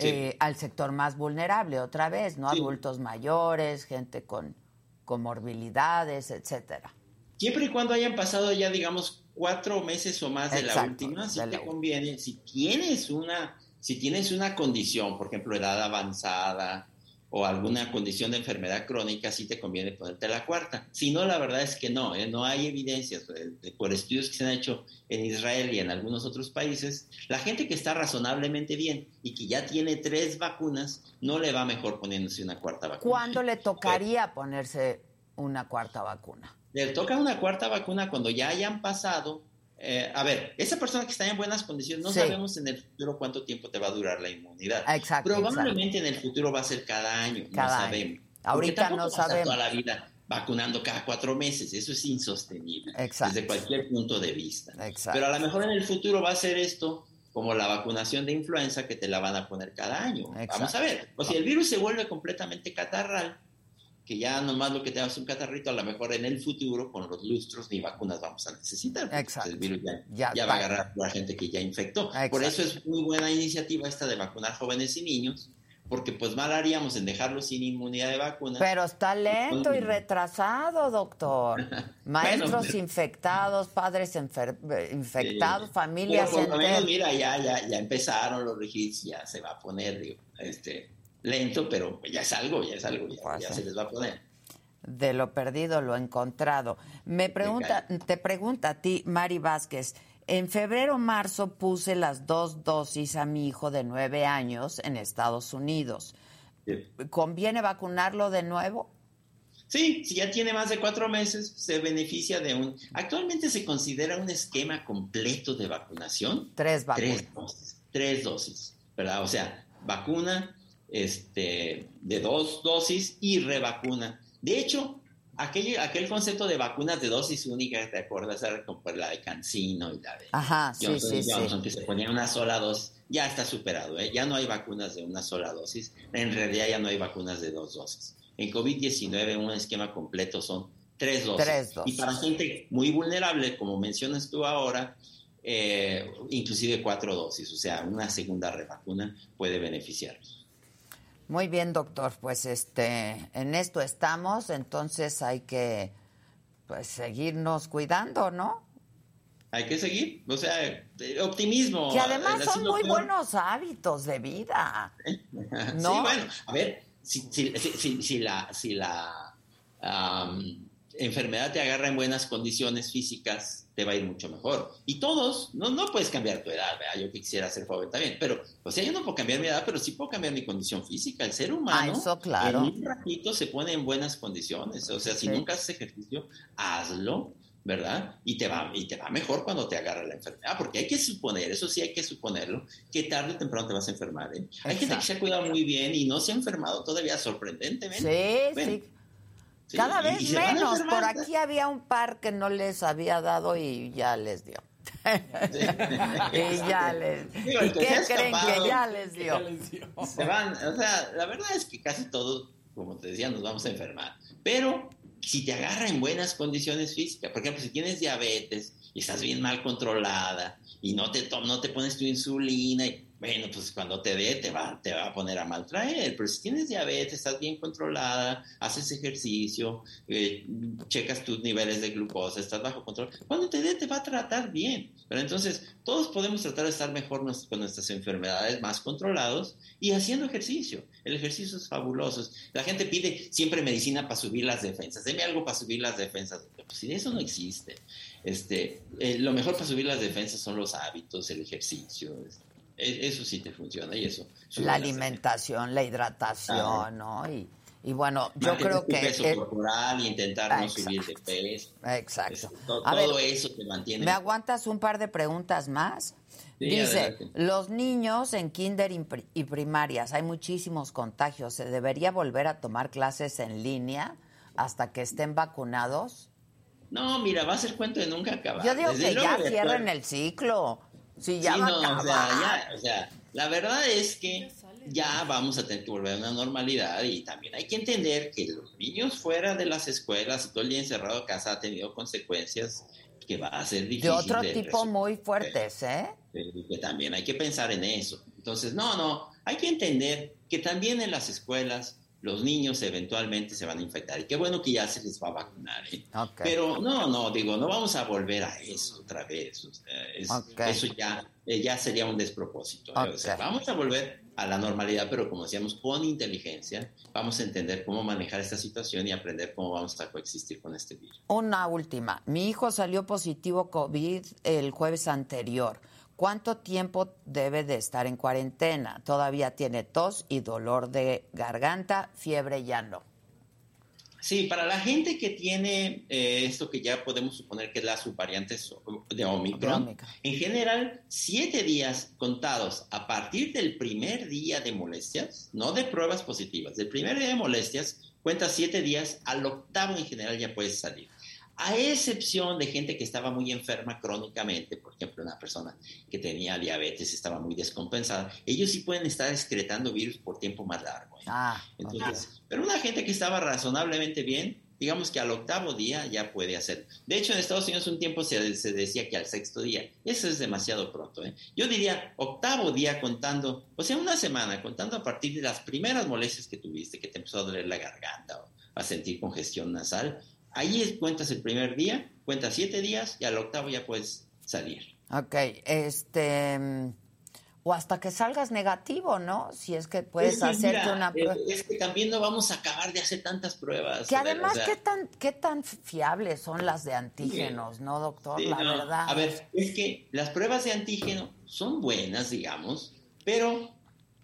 eh, al sector más vulnerable, otra vez, ¿no? Adultos mayores, gente con comorbilidades, etcétera. Siempre y cuando hayan pasado ya, digamos, cuatro meses o más de la última, sí de te conviene. Si tienes una, si tienes una condición, por ejemplo, edad avanzada o alguna condición de enfermedad crónica, sí te conviene ponerte la cuarta. Si no, la verdad es que no, ¿eh? no hay evidencias eh, por estudios que se han hecho en Israel y en algunos otros países. La gente que está razonablemente bien y que ya tiene tres vacunas, no le va mejor poniéndose una cuarta vacuna. ¿Cuándo le tocaría ponerse una cuarta vacuna? Le toca una cuarta vacuna cuando ya hayan pasado. Eh, a ver, esa persona que está en buenas condiciones, no Sí. sabemos en el futuro cuánto tiempo te va a durar la inmunidad. Exacto, Probablemente en el futuro va a ser cada año, Cada no año. sabemos. Ahorita no sabemos. toda la vida vacunando cada cuatro meses, eso es insostenible Exacto. desde cualquier punto de vista. Exacto. Pero a lo mejor en el futuro va a ser esto como la vacunación de influenza que te la van a poner cada año. Vamos Exacto. a ver, o si el virus se vuelve completamente catarral, que ya nomás lo que te un catarrito, a lo mejor en el futuro con los lustros ni vacunas vamos a necesitar. porque Exacto. El virus ya, Ya ya va a agarrar a la gente que ya infectó. Por eso es muy buena iniciativa esta de vacunar jóvenes y niños, porque pues mal haríamos en dejarlos sin inmunidad de vacuna. Pero está lento y retrasado, doctor. Maestros pero- infectados, padres enfer- eh, infectados, familias Pero por lo menos, mira, ya, ya, ya empezaron los registros, ya se va a poner, digo, este, lento, pero ya es algo, ya es algo, ya, ya se les va a poner. De lo perdido, lo encontrado. Me pregunta, te pregunta a ti, Mari Vázquez. En febrero marzo puse las dos dosis a mi hijo de nueve años en Estados Unidos. ¿Conviene vacunarlo de nuevo? Sí, si ya tiene más de cuatro meses, se beneficia de un... Actualmente se considera un esquema completo de vacunación. Tres vacunas. Tres dosis, tres dosis, ¿verdad? O sea, vacuna este, de dos dosis y revacuna. De hecho, aquel, aquel concepto de vacunas de dosis única, ¿te acuerdas? Era como la de Cancino y la de Ajá, sí, Johnson sí, Johnson, sí. que se ponía una sola dosis, ya está superado, ¿eh? ya no hay vacunas de una sola dosis, en realidad ya no hay vacunas de dos dosis. En COVID-19 un esquema completo son tres dosis. Tres dosis. Y para gente muy vulnerable, como mencionas tú ahora, eh, inclusive cuatro dosis, o sea, una segunda revacuna puede beneficiarlos. Muy bien, doctor. Pues este, en esto estamos, entonces hay que pues seguirnos cuidando, ¿no? Hay que seguir, o sea, eh, optimismo. Que además son muy buenos hábitos de vida. ¿No? Sí, bueno, a ver, si, si, si, si- si la, si la enfermedad te agarra en buenas condiciones físicas, te va a ir mucho mejor. Y todos, no, no puedes cambiar tu edad, ¿verdad? yo quisiera ser joven también, pero, o sea, yo no puedo cambiar mi edad, pero sí puedo cambiar mi condición física. El ser humano, Ah, eso claro. en un ratito se pone en buenas condiciones. O sea, si Sí. nunca haces ejercicio, hazlo. ¿Verdad? Y te, va, y te va mejor cuando te agarra la enfermedad, porque hay que suponer, eso sí hay que suponerlo, que tarde o temprano te vas a enfermar. ¿eh? Hay gente que se ha cuidado muy bien y no se ha enfermado todavía sorprendentemente. Sí, Bueno, sí. Sí, Cada vez menos. Por aquí había un par que no les había dado y ya les dio. y ya les. Digo, ¿Y el que qué creen que ya les dio? Se van, o sea, la verdad es que casi todos, como te decía, nos vamos a enfermar. Pero si te agarra en buenas condiciones físicas, por ejemplo, si tienes diabetes y estás bien mal controlada y no te, no te pones tu insulina, y, bueno, pues cuando te dé te va, te va a poner a maltraer. Pero si tienes diabetes, estás bien controlada, haces ejercicio, eh, checas tus niveles de glucosa, estás bajo control, cuando te dé te va a tratar bien. Pero entonces, todos podemos tratar de estar mejor con nuestras enfermedades, más controlados y haciendo ejercicio. El ejercicio es fabuloso. La gente pide siempre medicina para subir las defensas. Deme algo para subir las defensas. Pues si eso no existe. Este, eh, lo mejor para subir las defensas son los hábitos, el ejercicio. es- e- Eso sí te funciona y eso. La alimentación, la hidratación, Ah. ¿no? Y, Y bueno, yo creo que... peso eh, corporal intentar no Exacto. subir de peso. Exacto. Todo, A ver, todo eso te mantiene. ¿Me aguantas un par de preguntas más? Sí, Dice, adelante. los niños en kinder y pri- y primarias, hay muchísimos contagios. ¿Se debería volver a tomar clases en línea hasta que estén vacunados? No, mira, va a ser cuento de nunca acabar. Yo digo Desde que ya cierren el ciclo. Si ya Sí, va no, a o sea, ya, o sea, la verdad es que ya vamos a tener que volver a una normalidad y también hay que entender que los niños fuera de las escuelas y todo el día encerrado en casa ha tenido consecuencias que va a ser difícil de otro de tipo resolver. muy fuertes, ¿eh? y que también hay que pensar en eso. Entonces, no, no, hay que entender que también en las escuelas los niños eventualmente se van a infectar y qué bueno que ya se les va a vacunar. ¿eh? Ok. Pero no, no, digo, no vamos a volver a eso otra vez. o sea, es- Ok. Eso ya, eh, ya sería un despropósito. ¿eh? O sea, vamos a volver a la normalidad, pero como decíamos, con inteligencia, vamos a entender cómo manejar esta situación y aprender cómo vamos a coexistir con este virus. Una última. Mi hijo salió positivo COVID el jueves anterior. ¿Cuánto tiempo debe de estar en cuarentena? Todavía tiene tos y dolor de garganta, fiebre ya no. Sí, para la gente que tiene eh, esto que ya podemos suponer que es la subvariante de Omicron, Omicron. en general, siete días contados a partir del primer día de molestias, no de pruebas positivas, del primer día de molestias, cuenta siete días, al octavo en general ya puedes salir. A excepción de gente que estaba muy enferma crónicamente, por ejemplo, una persona que tenía diabetes, estaba muy descompensada, ellos sí pueden estar excretando virus por tiempo más largo. ¿eh? Ah, Entonces, pero una gente que estaba razonablemente bien, digamos que al octavo día ya puede hacer. De hecho, en Estados Unidos un tiempo se, se decía que al sexto día. Eso es demasiado pronto. ¿eh? Yo diría octavo día contando, o sea, una semana, contando a partir de las primeras molestias que tuviste, que te empezó a doler la garganta o a sentir congestión nasal. Ahí cuentas el primer día, cuentas siete días y al octavo ya puedes salir. Ok, este... mm, O hasta que salgas negativo, ¿no? Si es que puedes Es hacerte mira, una eh, prueba. Es que también no vamos a acabar de hacer tantas pruebas. Que además, o sea, ¿qué tan, ¿qué tan fiables son las de antígenos, no, doctor? Sí, la no, verdad. A ver, es que las pruebas de antígeno son buenas, digamos, pero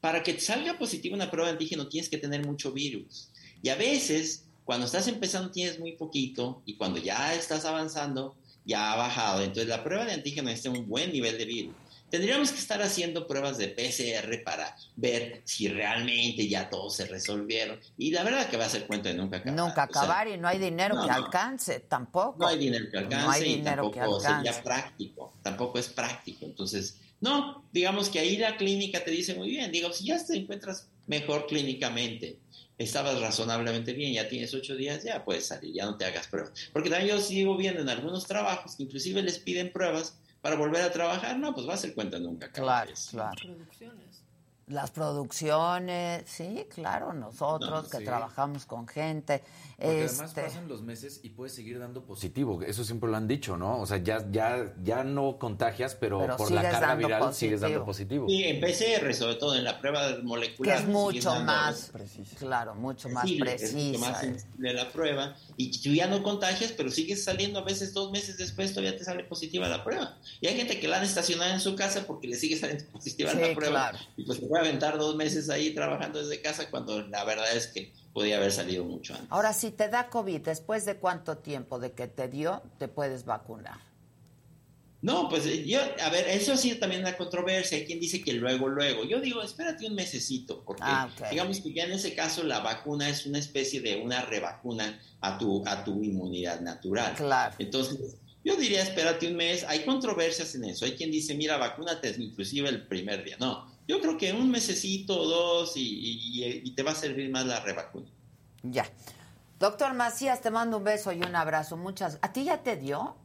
para que salga positiva una prueba de antígeno tienes que tener mucho virus. Y a veces, cuando estás empezando tienes muy poquito y cuando ya estás avanzando, ya ha bajado. Entonces la prueba de antígeno necesita un buen nivel de virus. Tendríamos que estar haciendo pruebas de PCR para ver si realmente ya todos se resolvieron. Y la verdad que va a ser cuento de nunca acabar. Nunca O sea, acabar y no hay dinero no, que no. alcance, tampoco. no hay dinero que alcance No hay y dinero que tampoco alcance. sería práctico, tampoco es práctico. Entonces, no, digamos que ahí la clínica te dice muy bien, digo, si ya te encuentras mejor clínicamente, estabas razonablemente bien, ya tienes ocho días, ya puedes salir, ya no te hagas pruebas. Porque también yo sigo viendo en algunos trabajos que inclusive les piden pruebas para volver a trabajar, no, pues va a ser cuenta nunca. Claro, claro. Las producciones, sí, claro, nosotros No, que sí. trabajamos con gente. Porque además este, pasan los meses y puedes seguir dando positivo. Eso siempre lo han dicho, ¿no? O sea, ya, ya, ya no contagias, pero, Pero por la carga viral sigues dando positivo. Sí, en PCR, sobre todo en la prueba que molecular. es sigues mucho más, claro, mucho más es mucho precisa. más sensible la prueba y tú ya no contagias, pero sigues saliendo a veces dos meses después todavía te sale positiva la prueba. Y hay gente que la han estacionado en su casa porque le sigue saliendo positiva Sí, la prueba claro. y pues se puede aventar dos meses ahí trabajando desde casa cuando la verdad es que podía haber salido mucho antes. Ahora, si te da COVID, ¿después de cuánto tiempo de que te dio, te puedes vacunar? No, pues eh, yo, a ver, eso ha sido también una controversia. Hay quien dice que luego, luego. Yo digo, espérate un mesecito, porque Ah, digamos que ya en ese caso la vacuna es una especie de una revacuna a tu, a tu inmunidad natural. Claro. Entonces, yo diría, espérate un mes. Hay controversias en eso. Hay quien dice, mira, vacúnate inclusive el primer día. No, yo creo que un mesecito o dos y, y- y te va a servir más la revacuna. Ya. Doctor Macías, te mando un beso y un abrazo. Muchas. ¿A ti ya te dio?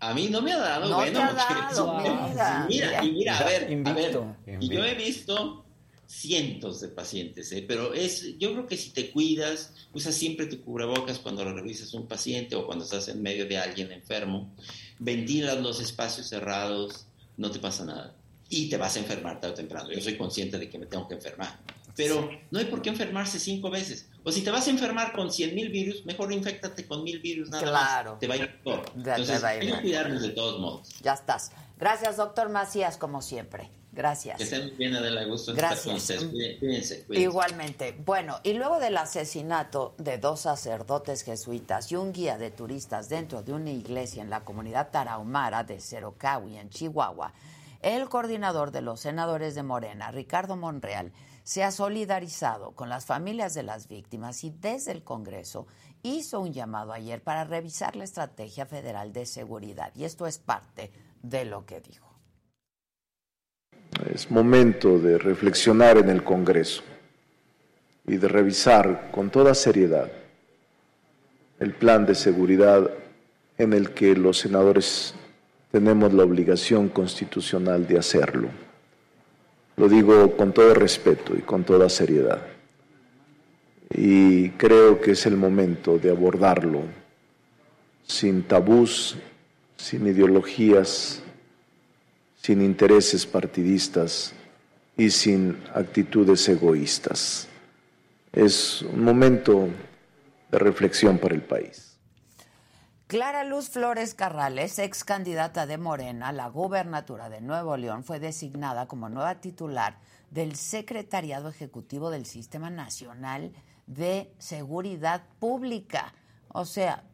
A mí no me ha dado, No bueno, te ha porque- dado, mira, mira, y mira, a ver, a ver, Invicto. y yo he visto cientos de pacientes, ¿eh? pero es, yo creo que si te cuidas, usas siempre tu cubrebocas cuando revisas un paciente o cuando estás en medio de alguien enfermo, ventilas los espacios cerrados, no te pasa nada. Y te vas a enfermar tarde o temprano. Yo soy consciente de que me tengo que enfermar. Pero no hay por qué enfermarse cinco veces. O si te vas a enfermar con 100 mil virus, mejor infectate con mil virus nada Claro. más. Te va a ir mejor. Entonces, hay que cuidarnos de todos modos. Ya estás. Gracias, doctor Macías, como siempre. Gracias. Que estén bien, Adela. Gusto estar con Gracias. ustedes. Cuídense, cuídense. Igualmente. Bueno, y luego del asesinato de dos sacerdotes jesuitas y un guía de turistas dentro de una iglesia en la comunidad tarahumara de Cerocahui, en Chihuahua, el coordinador de los senadores de Morena, Ricardo Monreal, se ha solidarizado con las familias de las víctimas y desde el Congreso hizo un llamado ayer para revisar la estrategia federal de seguridad. Y esto es parte de lo que dijo. Es momento de reflexionar en el Congreso y de revisar con toda seriedad el plan de seguridad en el que los senadores tenemos la obligación constitucional de hacerlo. Lo digo con todo respeto y con toda seriedad. Y creo que es el momento de abordarlo sin tabús, sin ideologías, sin intereses partidistas y sin actitudes egoístas. Es un momento de reflexión para el país. Clara Luz Flores Carrales, ex candidata de Morena a la gubernatura de Nuevo León, fue designada como nueva titular del Secretariado Ejecutivo del Sistema Nacional de Seguridad Pública. O sea,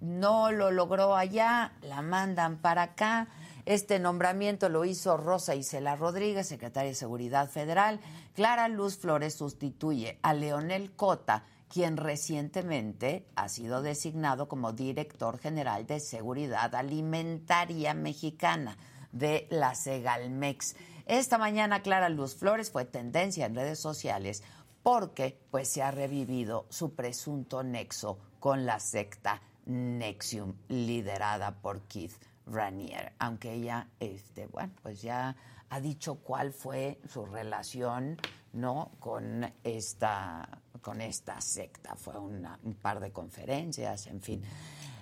no lo logró allá, la mandan para acá. Este nombramiento lo hizo Rosa Isela Rodríguez, secretaria de Seguridad Federal. Clara Luz Flores sustituye a Leonel Cota, quien recientemente ha sido designado como director general de Seguridad Alimentaria Mexicana de la Segalmex. Esta mañana Clara Luz Flores fue tendencia en redes sociales porque pues se ha revivido su presunto nexo con la secta Nexium liderada por Keith Ranier, aunque ella este bueno, pues ya ha dicho cuál fue su relación, ¿no? con esta con esta secta, fue un par de conferencias, en fin.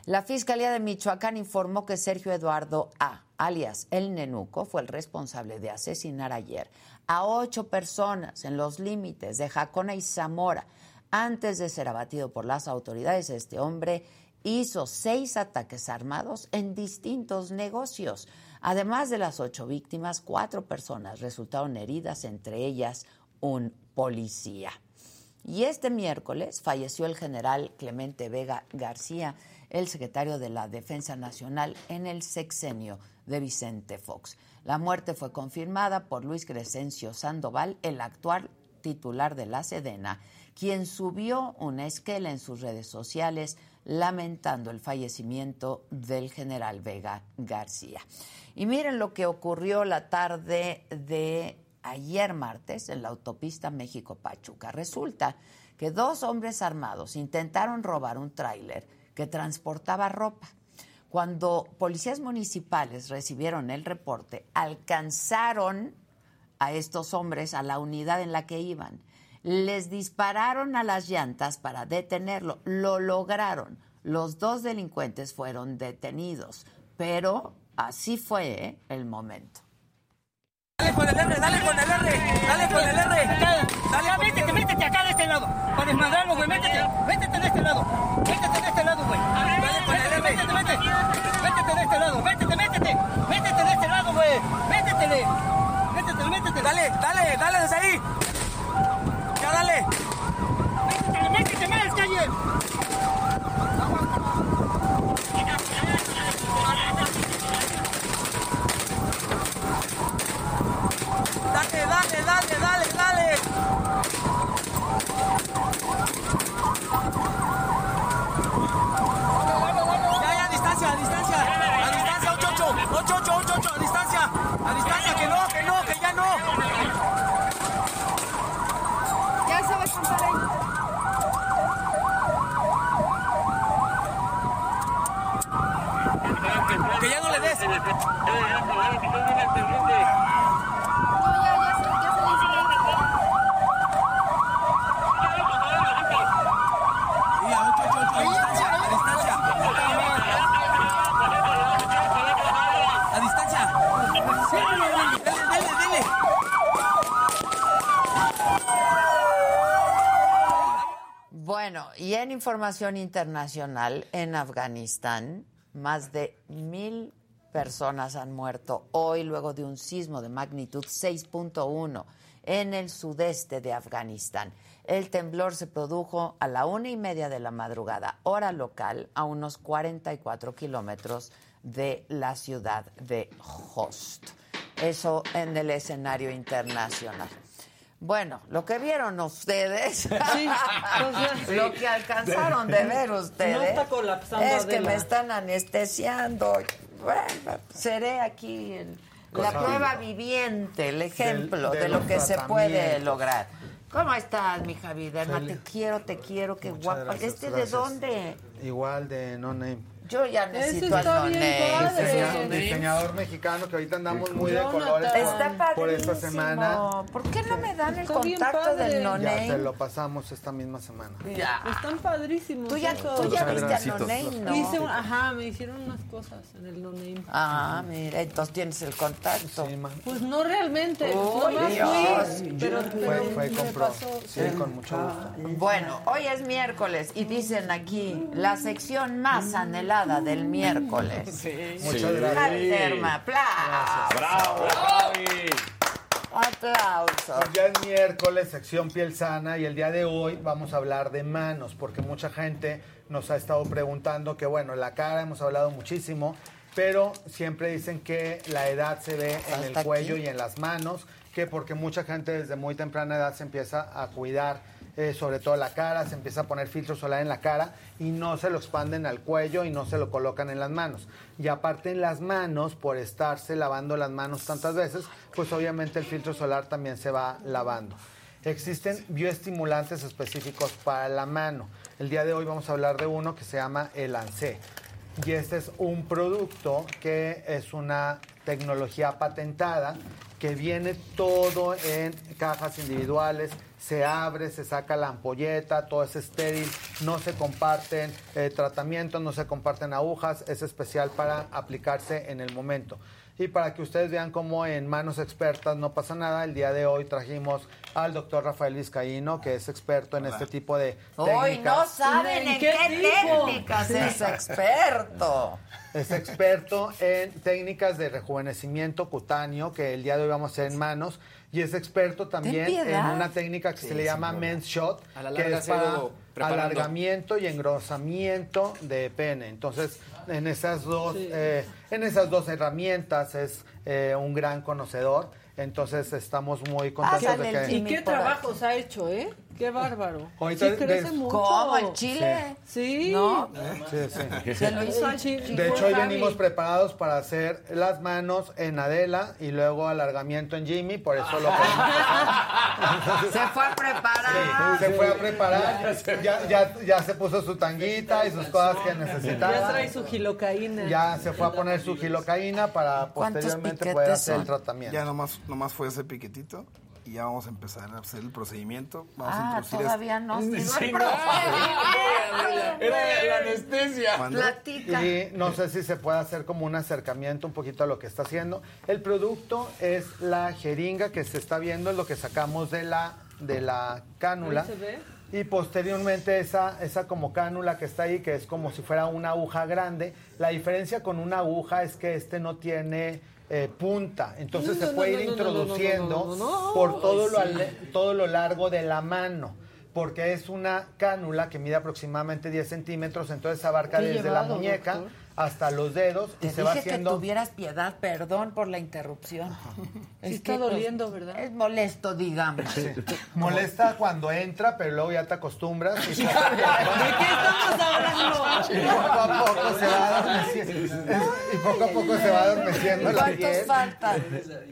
La Fiscalía de Michoacán informó que Sergio Eduardo A., alias El Nenuco, fue el responsable de asesinar ayer a ocho personas en los límites de Jacona y Zamora. Antes de ser abatido por las autoridades, este hombre hizo seis ataques armados en distintos negocios. Además de las ocho víctimas, cuatro personas resultaron heridas, entre ellas un policía. Y este miércoles falleció el general Clemente Vega García, el secretario de la Defensa Nacional en el sexenio de Vicente Fox. La muerte fue confirmada por Luis Crescencio Sandoval, el actual titular de la Sedena, quien subió una esquela en sus redes sociales lamentando el fallecimiento del general Vega García. Y miren lo que ocurrió la tarde de ayer martes en la autopista México-Pachuca. Resulta que dos hombres armados intentaron robar un tráiler que transportaba ropa. Cuando policías municipales recibieron el reporte, alcanzaron a estos hombres a la unidad en la que iban. Les dispararon a las llantas para detenerlo. Lo lograron. Los dos delincuentes fueron detenidos. Pero así fue ¿eh? el momento. Dale con el R, dale con el R, dale con el R. Dale, ya, métete, métete acá de este lado. Para desmadrarlo, güey, métete, métete de este lado. Métete de este lado, güey. Dale con el R. Métete, métete. Métete de este lado, métete, métete. Métete de este lado, güey. Métetele. Métetele, métete. Dale, dale, dale desde ahí. Ya dale. Métetele, métete más, calle. Dale, dale, dale, dale, dale. Ya, ya, a distancia, a distancia. A distancia, 8, 8, 8, 8, 8, 8, a distancia. A distancia, que no, que no, que ya no. Ya se va a estampar ahí. Que ya no le des. Ya, 8, 8, 8, a distancia, a distancia. A distancia. Dale, dale, dale. Bueno, y en información internacional, en Afganistán, más de mil personas han muerto hoy luego de un sismo de magnitud 6.1 en el sudeste de Afganistán. El temblor se produjo a la una y media de la madrugada, hora local, a unos 44 kilómetros de la ciudad de Host. Eso en el escenario internacional. Bueno, lo que vieron ustedes, lo que alcanzaron de ver ustedes, No está colapsando, es que Adela. me están anestesiando. Bueno, seré aquí el- la prueba viviente, el ejemplo de de, lo que se puede lograr. ¿Cómo estás, mi? Feliz. Te quiero, te quiero, qué Muchas guapa. gracias, ¿Este gracias. de dónde? Igual de No Name. Yo ya necesito al está no bien name. padre. Diseñador, mexicano que ahorita andamos muy de colores Está por esta semana. ¿Por qué no me dan el Está contacto del no Ya se name? lo pasamos esta misma semana. Ya. Están padrísimos. Tú ya, tú ya viste al no name, ¿no? Hice un- ajá, me hicieron unas cosas en el no name. Ah, mira, entonces tienes el contacto. Pues no realmente, nomás Dios. fui, pero, Fue, pero fue compró. pasó. Sí, con mucho gusto. Bueno, hoy es miércoles y dicen aquí la sección más anhelada del miércoles. Muchas gracias. Calderma, aplausos. ¡Bravo! Aplausos. Pues ya es miércoles, sección piel sana, y el día de hoy vamos a hablar de manos, porque mucha gente nos ha estado preguntando que, bueno, la cara hemos hablado muchísimo, pero siempre dicen que la edad se ve en el cuello aquí. y en las manos, que porque mucha gente desde muy temprana edad se empieza a cuidar. Eh, sobre todo la cara, se empieza a poner filtro solar en la cara y no se lo expanden al cuello y no se lo colocan en las manos. Y aparte en las manos, por estarse lavando las manos tantas veces, pues obviamente el filtro solar también se va lavando. Existen bioestimulantes específicos para la mano. El día de hoy vamos a hablar de uno que se llama el ANSE. Y este es un producto que es una tecnología patentada que viene todo en cajas individuales, se abre, se saca la ampolleta, todo es estéril, no se comparten eh, tratamientos, no se comparten agujas, es especial para aplicarse en el momento. Y para que ustedes vean cómo en manos expertas no pasa nada, el día de hoy trajimos al doctor Rafael Vizcaíno, que es experto en este tipo de Hoy no técnicas. saben en ¿Qué qué técnicas es experto. Es experto en técnicas de rejuvenecimiento cutáneo, que el día de hoy vamos a hacer en manos. Y es experto también en una técnica que se le llama men's shot, A la que es para alargamiento y engrosamiento de pene. Entonces, en esas dos, eh, en esas dos herramientas es eh, un gran conocedor. Entonces, estamos muy contentos de que... ¿Y qué trabajos ha hecho, eh? Qué bárbaro. Ahorita sí, crece mucho. ¿Cómo? ¿El chile? Sí. ¿No? Sí, sí. Se lo hizo al chico De hecho, hoy venimos preparados para hacer las manos en Adela y luego alargamiento en Jimmy, por eso lo Se fue a preparar. Se fue a preparar, ya, ya, ya se puso su tanguita y sus cosas que necesitaba. Ya trae su gilocaína. Ya se fue a poner su gilocaína para ¿Cuántos posteriormente poder hacer el tratamiento. Ya nomás, nomás fue ese piquetito y ya vamos a empezar a hacer el procedimiento. Vamos a Ah, introducir este- todavía no. Sí, Digo, el no. profe. Era la anestesia. Platica. Y no sé si se puede hacer como un acercamiento un poquito a lo que está haciendo. El producto es la jeringa que se está viendo, es lo que sacamos de la, de la cánula. Se ve. Y posteriormente esa, esa como cánula que está ahí, que es como si fuera una aguja grande. La diferencia con una aguja es que este no tiene eh, punta. Entonces No, se puede no, ir no, introduciendo por todo lo, sí. todo lo largo de la mano. Porque es una cánula que mide aproximadamente 10 centímetros, entonces abarca desde la muñeca doctor. Hasta los dedos Te y se va dije que haciendo. tuvieras piedad, perdón por la interrupción. Sí está doliendo, ¿verdad? Es molesto, digamos. Molesta cuando entra, pero luego ya te acostumbras y ¿De qué estamos hablando? poco a poco se va adormeciendo. Y poco a poco se va adormeciendo la ¿Cuántos piel. faltan?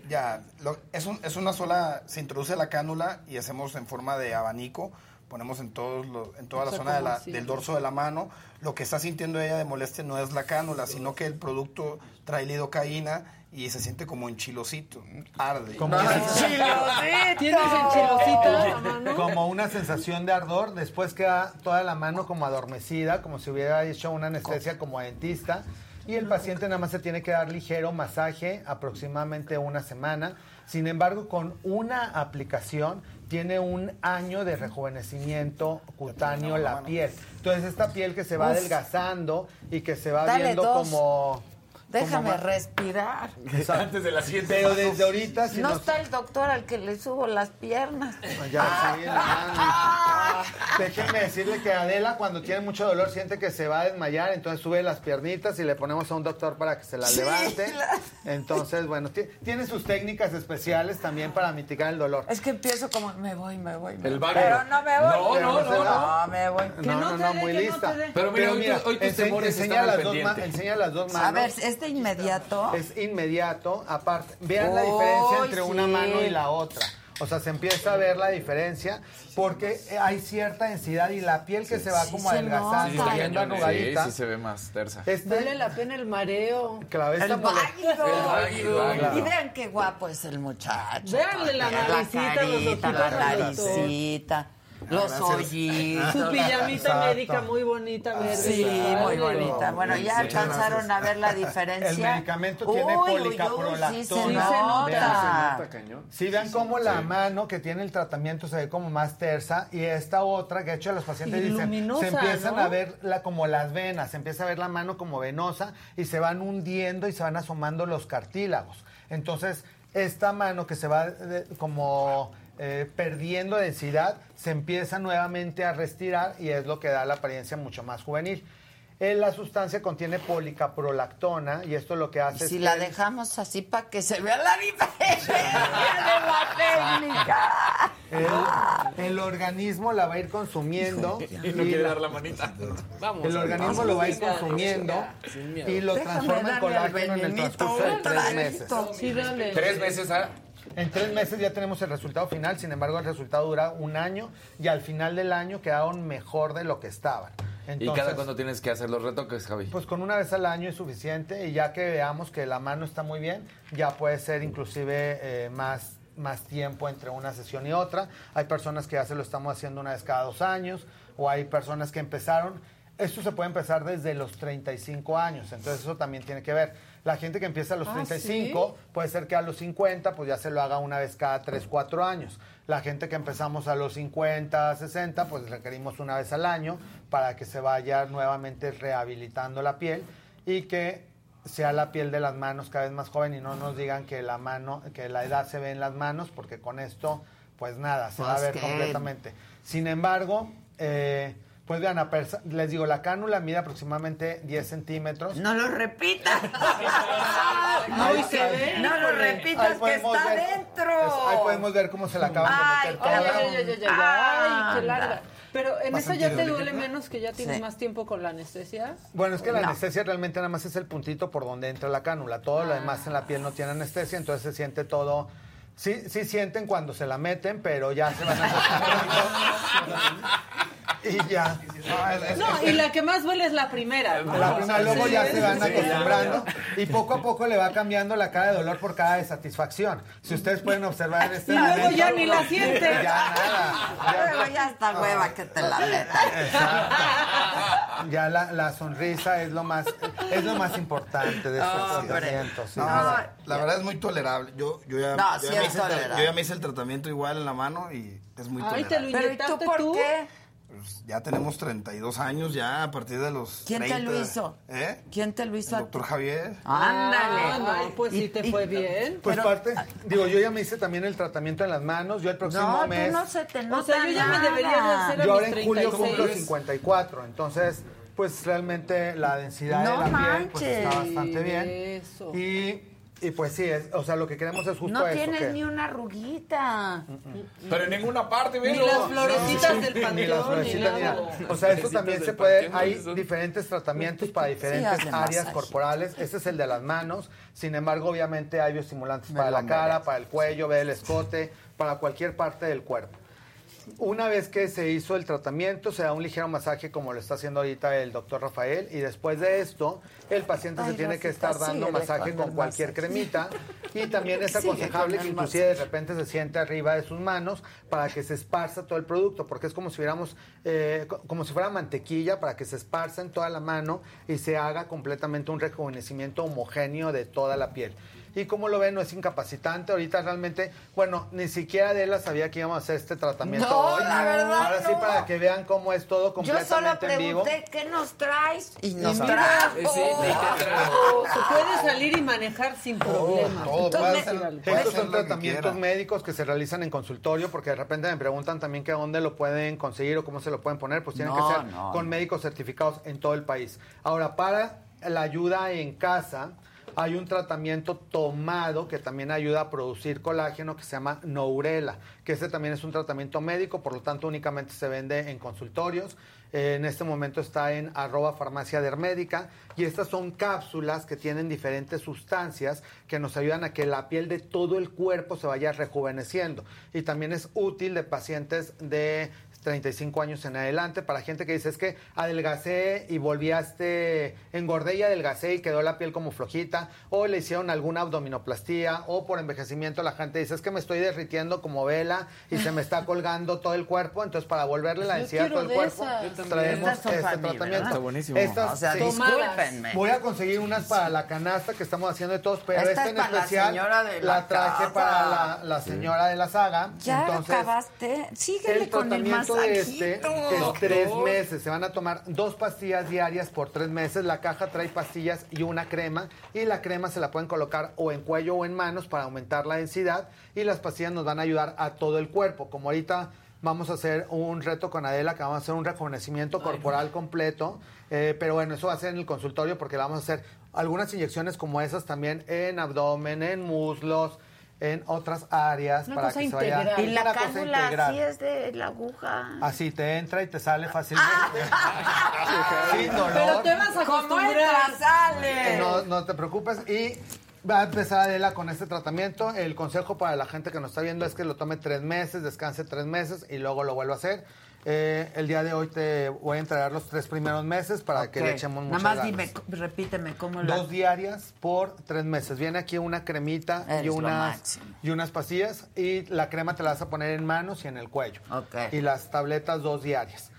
Ya, lo- es, un- es una sola, se introduce la cánula y hacemos en forma de abanico, ponemos en, todos los- en toda la O sea, zona de la- del dorso de la mano. Lo que está sintiendo ella de molestia no es la cánula, sino que el producto trae lidocaína y se siente como enchilosito, arde. Como ¡Ay, una, chilosito! ¿Tienes mano? como una sensación de ardor, después queda toda la mano como adormecida, como si hubiera hecho una anestesia como a dentista. Y el paciente nada más se tiene que dar ligero masaje, aproximadamente una semana. Sin embargo, con una aplicación tiene un año de rejuvenecimiento cutáneo la piel. Entonces, esta piel que se va Uf. adelgazando y que se va Dale viendo dos. como Déjame respirar. Antes de la siguiente. Pero desde ahorita, si no nos- está el doctor al que le subo las piernas. Ya, sí, hermano. Déjenme decirle que Adela cuando tiene mucho dolor siente que se va a desmayar, entonces sube las piernitas y le ponemos a un doctor para que se las Sí, levante. la- Entonces, bueno, ti- tiene sus técnicas especiales también para mitigar el dolor. Es que empiezo como, me voy, me voy. me El voy. vago. Pero no me voy. No, no, no, No, no. me voy. no, no, no, muy lista. Pero mira, hoy tus- hoy tus temores enseña las, dos las manos. A ver, ¿es de inmediato? Es inmediato. Aparte, vean la Uy, diferencia entre una sí. mano y la otra. O sea, se empieza a ver la diferencia porque hay cierta densidad y la piel que se va Sí, como se adelgazando, Sí, cayendo arrugadita. Sí, sí se ve más tersa. Este, Vale la pena el mareo. la ves El váguido. Claro. Y vean qué guapo es el muchacho. Véanle la naricita, los carita, ojitos la doctor. naricita, los Gracias. hoyitos. Su pijamita Exacto. médica muy bonita, verde. Sí, muy bonita. Bueno, ya Muchas alcanzaron gracias. a ver la diferencia. El medicamento tiene Uy, policaprolactona. Sí, se Sí, se nota. nota. cañón. Si vean cómo la mano que tiene el tratamiento se ve como más tersa y esta otra que de hecho los pacientes Y dicen luminosa, se empiezan ¿no? a ver la, como las venas, se empieza a ver la mano como venosa y se van hundiendo y se van asomando los cartílagos. Entonces esta mano que se va como eh, perdiendo densidad se empieza nuevamente a restirar y es lo que da la apariencia mucho más juvenil. Eh, la sustancia contiene policaprolactona y esto lo que Y hace si es la que- dejamos así para que se vea la diferencia de la técnica. El, el organismo la va a ir consumiendo Y no y quiere la- dar la manita. Vamos. el organismo lo va a ir consumiendo y lo Déjame transforma en colágeno en el transcurso de tres meses. traguito. Sí, dale. Tres meses a. En tres meses ya tenemos el resultado final, sin embargo el resultado dura un año y al final del año quedaron mejor de lo que estaban. ¿Y Entonces, cada cuándo tienes que hacer los retoques, Javi? Pues con una vez al año es suficiente y ya que veamos que la mano está muy bien, ya puede ser inclusive eh, más, más tiempo entre una sesión y otra. Hay personas que ya se lo estamos haciendo una vez cada dos años o hay personas que empezaron. Esto se puede empezar desde los 35 años, entonces eso también tiene que ver. La gente que empieza a los Ah, 35 puede ser que a los 50 pues ya se lo haga una vez cada 3, 4 años. La gente que empezamos a los 50, 60 pues requerimos una vez al año para que se vaya nuevamente rehabilitando la piel y que sea la piel de las manos cada vez más joven y no nos digan que la mano, que la edad se ve en las manos, porque con esto, pues nada, se va a Pues ver completamente. Sin embargo, eh, pues vean, a les digo, la cánula mide aproximadamente 10 centímetros. No lo repitas. Ahí se ve. No lo repitas que está ver- dentro. es- ahí podemos ver cómo se la acaban Ay, de meter Ay, toda. ay, ay, ay, ay, ay, ay, qué larga. Pero en ¿Vas eso a ya te duele menos que ya tienes Sí. más tiempo con la anestesia. Bueno, es que la No. anestesia realmente nada más es el puntito por donde entra la cánula. Todo lo demás en la piel no tiene anestesia, entonces se siente todo. Sí, sí sienten cuando se la meten, pero ya se van acostumbrando. Y ya. No, y la que más duele es la primera. ¿no? La primera, luego Sí, ya se van sí, acostumbrando y poco a poco le va cambiando la cara de dolor por cara de satisfacción. Si ustedes pueden observar en este Y luego ya ni la sienten. Ya nada. Luego ya está hueva que te la metan. Ya la, la sonrisa es lo más es lo más importante de estos tratamientos. sí. No, No, la, la verdad es muy tolerable. Yo, yo, ya, No, yo sí ya me es hice yo ya me hice el tratamiento igual en la mano y es muy Ay, te tolerable. lo Pero ¿y inyectaste tú por qué? Pues ya tenemos 32 años ya a partir de los ¿Quién te 30. lo hizo? ¿Eh? ¿Quién te lo hizo? El doctor Javier. Ándale. Ah, no, pues sí te fue bien. Pues Pero- parte, digo, yo ya me hice también el tratamiento en las manos. Yo el próximo No, mes, no se te nota O sea, yo ya me debería de hacer yo ahora en julio cumplo 36. 54, entonces pues realmente la densidad No de la piel pues, está manches. bastante bien. Eso. Y, y pues sí, es, o sea, lo que queremos es justo No eso. tienes que- ni una arruguita. Pero en ninguna parte, Ni velo. las florecitas del Ni las panteón, ni florecitas, mira. nada. O sea, eso Florecitas también se puede. panteón, Hay eso. diferentes tratamientos para diferentes áreas corporales. Este es el de las manos. Sin embargo, obviamente hay bioestimulantes Me para la cara, para el cuello, ve el escote, para cualquier parte del cuerpo. Una vez que se hizo el tratamiento, se da un ligero masaje como lo está haciendo ahorita el doctor Rafael y después de esto, el paciente Ay, se tiene que estar dando masaje con cualquier masaje. cremita y también es aconsejable con que inclusive de repente se siente arriba de sus manos para que se esparza todo el producto, porque es como si hubiéramos, eh, co- como si fuera mantequilla para que se esparza en toda la mano y se haga completamente un rejuvenecimiento homogéneo de toda la piel. Y como lo ven, no es incapacitante. Ahorita realmente, bueno, ni siquiera Adela sabía que íbamos a hacer este tratamiento No, hoy. la verdad, Ahora sí, para que vean cómo es todo Yo solo completamente en vivo. pregunté qué nos traes y nos mira, trajo. sí, sí, te trajo. Se puede salir y manejar sin problema. Estos son tratamientos médicos que se realizan en consultorio porque de repente me preguntan también que a dónde lo pueden conseguir o cómo se lo pueden poner, pues tienen No, que ser no. con médicos certificados en todo el país. Ahora, para la ayuda en casa, hay un tratamiento tomado que también ayuda a producir colágeno que se llama Nourela, que ese también es un tratamiento médico, por lo tanto únicamente se vende en consultorios. Eh, en este momento está en arroba farmacia dermédica y estas son cápsulas que tienen diferentes sustancias que nos ayudan a que la piel de todo el cuerpo se vaya rejuveneciendo y también es útil de pacientes de 35 años en adelante para gente que dice es que adelgacé y volví a este engordé y adelgacé y quedó la piel como flojita o le hicieron alguna abdominoplastía o por envejecimiento la gente dice es que me estoy derritiendo como vela y se me está colgando todo el cuerpo entonces para volverle la densidad a todo el de cuerpo traemos este mí, tratamiento ¿verdad? Está buenísimo. Estas O sea, sí. discúlpenme. voy a conseguir unas para la canasta que estamos haciendo de todos pero Esta esta, es en la especial la la traje casa. para la, la señora de la saga Ya entonces acabaste. Síguele el con el tratamiento de este es tres meses. Se van a tomar dos pastillas diarias por tres meses. La caja trae pastillas y una crema. Y la crema se la pueden colocar o en cuello o en manos para aumentar la densidad. Y las pastillas nos van a ayudar a todo el cuerpo. Como ahorita vamos a hacer un reto con Adela, que vamos a hacer un rejuvenecimiento corporal completo. Eh, pero bueno, eso va a ser en el consultorio porque vamos a hacer algunas inyecciones como esas también en abdomen, en muslos en otras áreas Una para cosa que se vaya. Y la una cosa cánula integral. sí es de la aguja. Así te entra y te sale fácilmente. Sin dolor. Pero te vas a acostumbrar. entra, sale. No, no te preocupes. Y va a empezar Adela con este tratamiento. El consejo para la gente que nos está viendo es que lo tome tres meses, descanse tres meses y luego lo vuelva a hacer. Eh, el día de hoy te voy a entregar los tres primeros meses para que le echemos Nada muchas más ganas. dime, repíteme cómo la... Dos diarias por tres meses. Viene aquí una cremita Eres y unas, y unas pastillas y la crema te la vas a poner en manos y en el cuello. Y las tabletas dos diarias.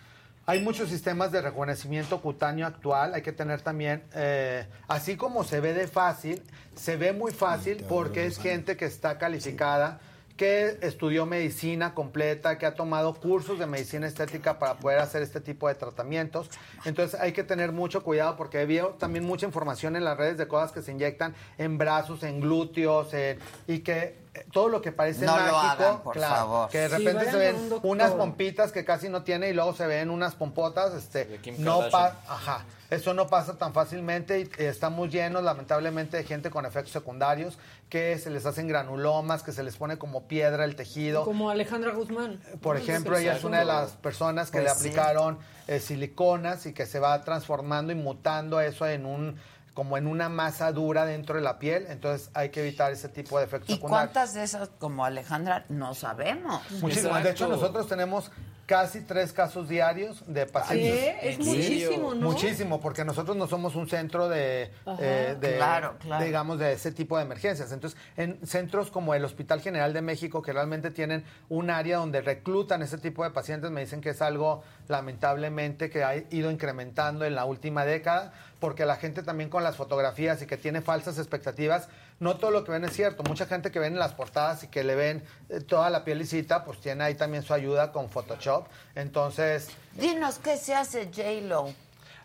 Hay muchos sistemas de rejuvenecimiento cutáneo actual. Hay que tener también, eh, así como se ve de fácil, se ve muy fácil porque es gente que está calificada que estudió medicina completa, que ha tomado cursos de medicina estética para poder hacer este tipo de tratamientos. Entonces hay que tener mucho cuidado porque veo también mucha información en las redes de cosas que se inyectan en brazos, en glúteos, en- y que todo lo que parece No lo mágico, hagan, por claro, favor. que de repente se ven unas pompitas que casi no tiene y luego se ven unas pompotas, este, no pasa, ajá, eso no pasa tan fácilmente y eh, estamos llenos lamentablemente de gente con efectos secundarios que se les hacen granulomas, que se les pone como piedra el tejido. Como Alejandra Guzmán. Por ¿no? ejemplo, ella es una de las personas que Pues le sí. aplicaron eh, siliconas y que se va transformando y mutando eso en un como en una masa dura dentro de la piel, entonces hay que evitar ese tipo de efectos ¿Y secundarios. cuántas de esas como Alejandra no sabemos? Muchísimas. De hecho, nosotros tenemos casi tres casos diarios de pacientes. ¿Qué? Es muchísimo, ¿no? Muchísimo, porque nosotros no somos un centro de, eh, de- Claro, claro. digamos, de ese tipo de emergencias. Entonces, en centros como el Hospital General de México, que realmente tienen un área donde reclutan ese tipo de pacientes, me dicen que es algo lamentablemente que ha ido incrementando en la última década, porque la gente también con las fotografías y que tiene falsas expectativas, no todo lo que ven es cierto. Mucha gente que ven en las portadas y que le ven eh, toda la piel lisita, pues tiene ahí también su ayuda con Photoshop. Entonces, Dinos qué se hace J-Lo.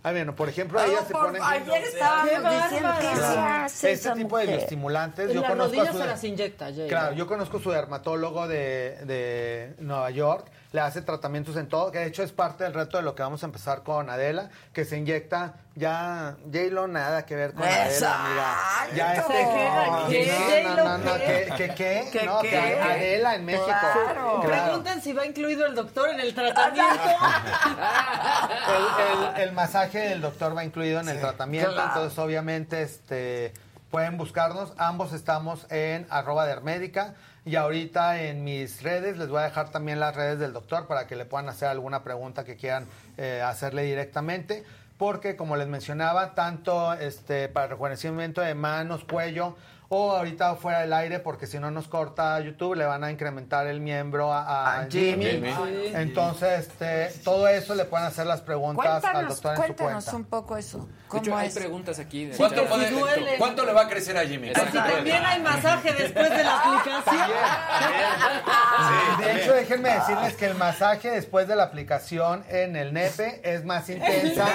ah, bueno, por ejemplo, Ah, ella se por- pone... ayer estábamos ¡Qué diciendo que se hace Este esa tipo de mujer? bioestimulantes, En yo las conozco a rodillas su- se las inyecta, J-Lo. Claro, yo conozco su dermatólogo de, de Nueva York, le hace tratamientos en todo, que de hecho es parte del reto de lo que vamos a empezar con Adela, que se inyecta ya J-Lo nada que ver con Adela, amiga. Ya ¿Se este no, no, no, no, ¿Qué? ¿qué, qué, qué? ¿Qué, No, qué? que Adela en México. Claro. Claro. Pregunten si va incluido el doctor en el tratamiento. el, el- el masaje del doctor va incluido en el tratamiento, Claro. entonces obviamente este pueden buscarnos. Ambos estamos en arroba dermédica y ahorita en mis redes les voy a dejar también las redes del doctor para que le puedan hacer alguna pregunta que quieran eh, hacerle directamente. Porque como les mencionaba, tanto este, para rejuvenecimiento de manos, cuello o ahorita fuera del aire porque si no nos corta YouTube le van a incrementar el miembro a, a A Jimmy. Jimmy. Sí. Entonces, este, todo eso le pueden hacer las preguntas al Cuéntanos, doctor en su cuéntanos cuenta. un poco eso. De ¿Cómo hay preguntas aquí. de- ¿Cuánto, de- puede- duele. ¿Cuánto le va a crecer a Jimmy? Aquí también hay masaje después de la aplicación. De hecho, déjenme decirles que el masaje después de la aplicación en el nepe es más intensa, es más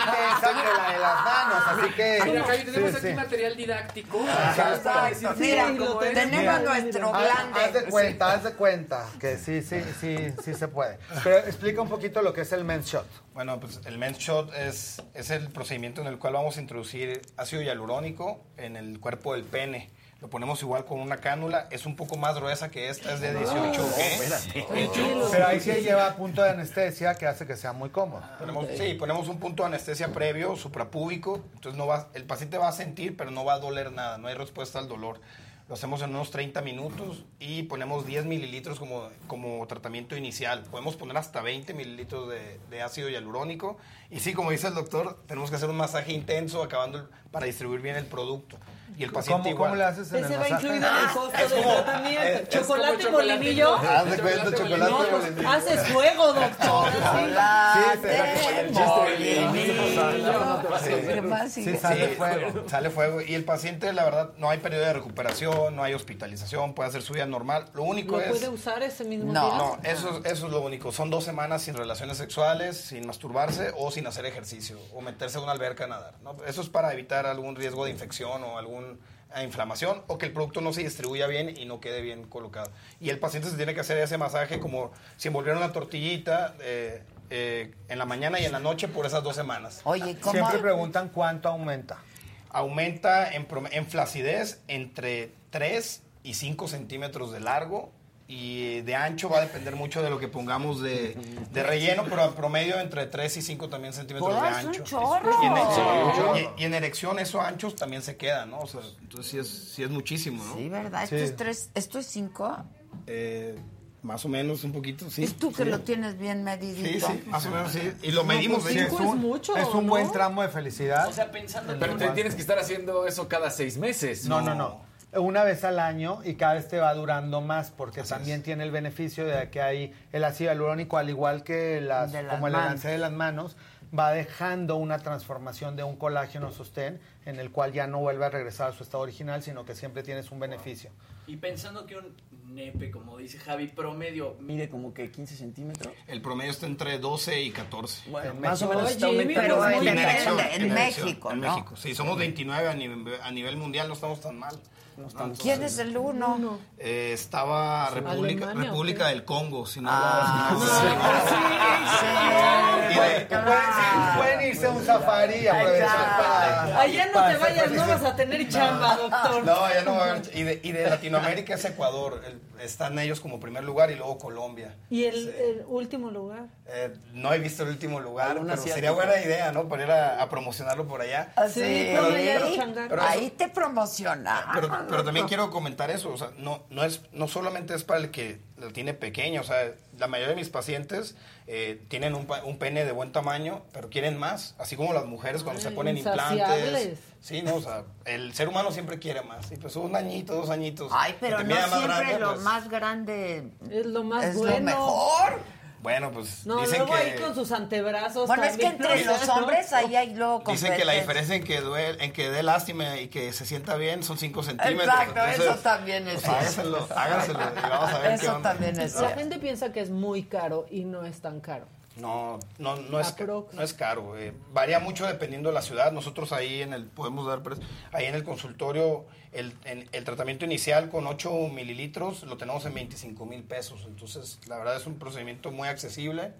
intensa que la de las manos, así que Mira, tenemos sí, aquí sí. material didáctico. Exacto. Mira, tenemos nuestro haz- glande. Haz de cuenta, haz de cuenta que sí, sí, sí, sí se puede. Pero explica un poquito lo que es el men's shot. Bueno, pues el men's shot es, es el procedimiento en el cual vamos a introducir ácido hialurónico en el cuerpo del pene. Lo ponemos igual con una cánula, es un poco más gruesa que esta, es de 18 G. Pero ahí sí lleva punto de anestesia que hace que sea muy cómodo. Ponemos, sí, ponemos un punto de anestesia previo, suprapúbico, entonces no va, el paciente va a sentir, pero no va a doler nada, no hay respuesta al dolor. Lo hacemos en unos 30 minutos y ponemos 10 mililitros como, como tratamiento inicial. Podemos poner hasta 20 mililitros de, de ácido hialurónico. Y sí, como dice el doctor, tenemos que hacer un masaje intenso acabando el- para distribuir bien el producto. Y el paciente ¿Cómo, igual. cómo le haces en Ese el va incluido en el costo Es del como- tratamiento. es- es chocolate y molinillo. Haz de cuenta, chocolate No, y pues, molinillo. haces fuego, doctor. Sí, sí, sale fuego. Sale fuego. Y el paciente, la verdad, no hay periodo de recuperación, no hay hospitalización, puede hacer su vida normal. Lo único ¿Lo es... puede usar ese mismo No, día? no, eso, eso es lo único. Son dos semanas sin relaciones sexuales, sin masturbarse o sin hacer ejercicio o meterse a una alberca a nadar. ¿no? Eso es para evitar algún riesgo de infección o alguna inflamación o que el producto no se distribuya bien y no quede bien colocado. Y el paciente se tiene que hacer ese masaje como si envolviera una tortillita eh, eh, en la mañana y en la noche por esas dos semanas. Oye, ¿cómo? Siempre preguntan cuánto aumenta. Aumenta en, en flacidez entre 3 y 5 centímetros de largo y de ancho va a depender mucho de lo que pongamos de, de relleno, pero en promedio entre 3 y 5 también centímetros de Pues, un ancho. chorro. Y en, Sí, un y- y en erección esos anchos también se quedan, ¿no? O sea, entonces sí es, sí es muchísimo, ¿no? Sí, ¿verdad? Esto Sí. es tres, esto es cinco. Eh, más o menos, un poquito, sí. Es tú que sí. lo tienes bien medidito. Sí, sí, más o menos, sí. Y lo No, medimos. pues de sí, hecho. es un, es un buen tramo de felicidad. O sea, pensando Pero te tienes que estar haciendo eso cada seis meses. No, no, no. Una vez al año y cada vez te va durando más porque también tiene el beneficio de que hay el ácido hialurónico, al igual que las, como el manos. lance de las manos, va dejando una transformación de un colágeno sostén en el cual ya no vuelve a regresar a su estado original, sino que siempre tienes un beneficio. Y pensando que un nepe, como dice Javi, promedio mide como que 15 centímetros. El promedio está entre 12 y 14. Bueno, más o menos está Jimmy, aumentando. pero En en- erección, en- en erección, México, en ¿no? México. Sí, somos 29 a nivel, a nivel mundial, no estamos tan mal. ¿Quién es el uno? Eh, estaba República, ¿Alemania o República del Congo, si no Ah, de- que pueden, pueden irse a un safari aprovechar para... Allá no para te vayas, no vas a tener chamba, doctor. No, ya no va a haber. Y de, y de Latinoamérica es Ecuador. El- están ellos como primer lugar y luego Colombia. ¿Y el, el último lugar? Eh, no he visto el último lugar, pero asiático. sería buena idea, ¿no? Para ir a, a promocionarlo por allá. Sí, pero, ahí, pero- pero eso- ahí te promociona. pero, pero también quiero comentar eso, o sea, no, no, es, no solamente es para el que lo tiene pequeño, o sea, la mayoría de mis pacientes eh, tienen un, pa- un pene de buen tamaño, pero quieren más, así como las mujeres cuando se ponen implantes. Sí, no, o sea, el ser humano siempre quiere más, y pues un añito, dos añitos. Ay, pero no siempre grande, lo pues, más grande Es lo más es bueno. lo mejor. Bueno, pues No, dicen luego que... ahí con sus antebrazos. Bueno, es que también, entre ¿no? los hombres ahí hay luego Dicen que la diferencia en que, duele, en que dé lástima y que se sienta bien son 5 centímetros. Exacto, eso también es pues, hágaselo, hágaselo y vamos a ver qué Eso onda. también es La gente piensa que es muy caro y no es tan caro. No, no, no es, no es caro. eh, varía mucho dependiendo de la ciudad. Nosotros ahí en el, podemos dar, ahí en el consultorio, el, en- el tratamiento inicial con 8 mililitros lo tenemos en 25 mil pesos. Entonces, la verdad es un procedimiento muy accesible.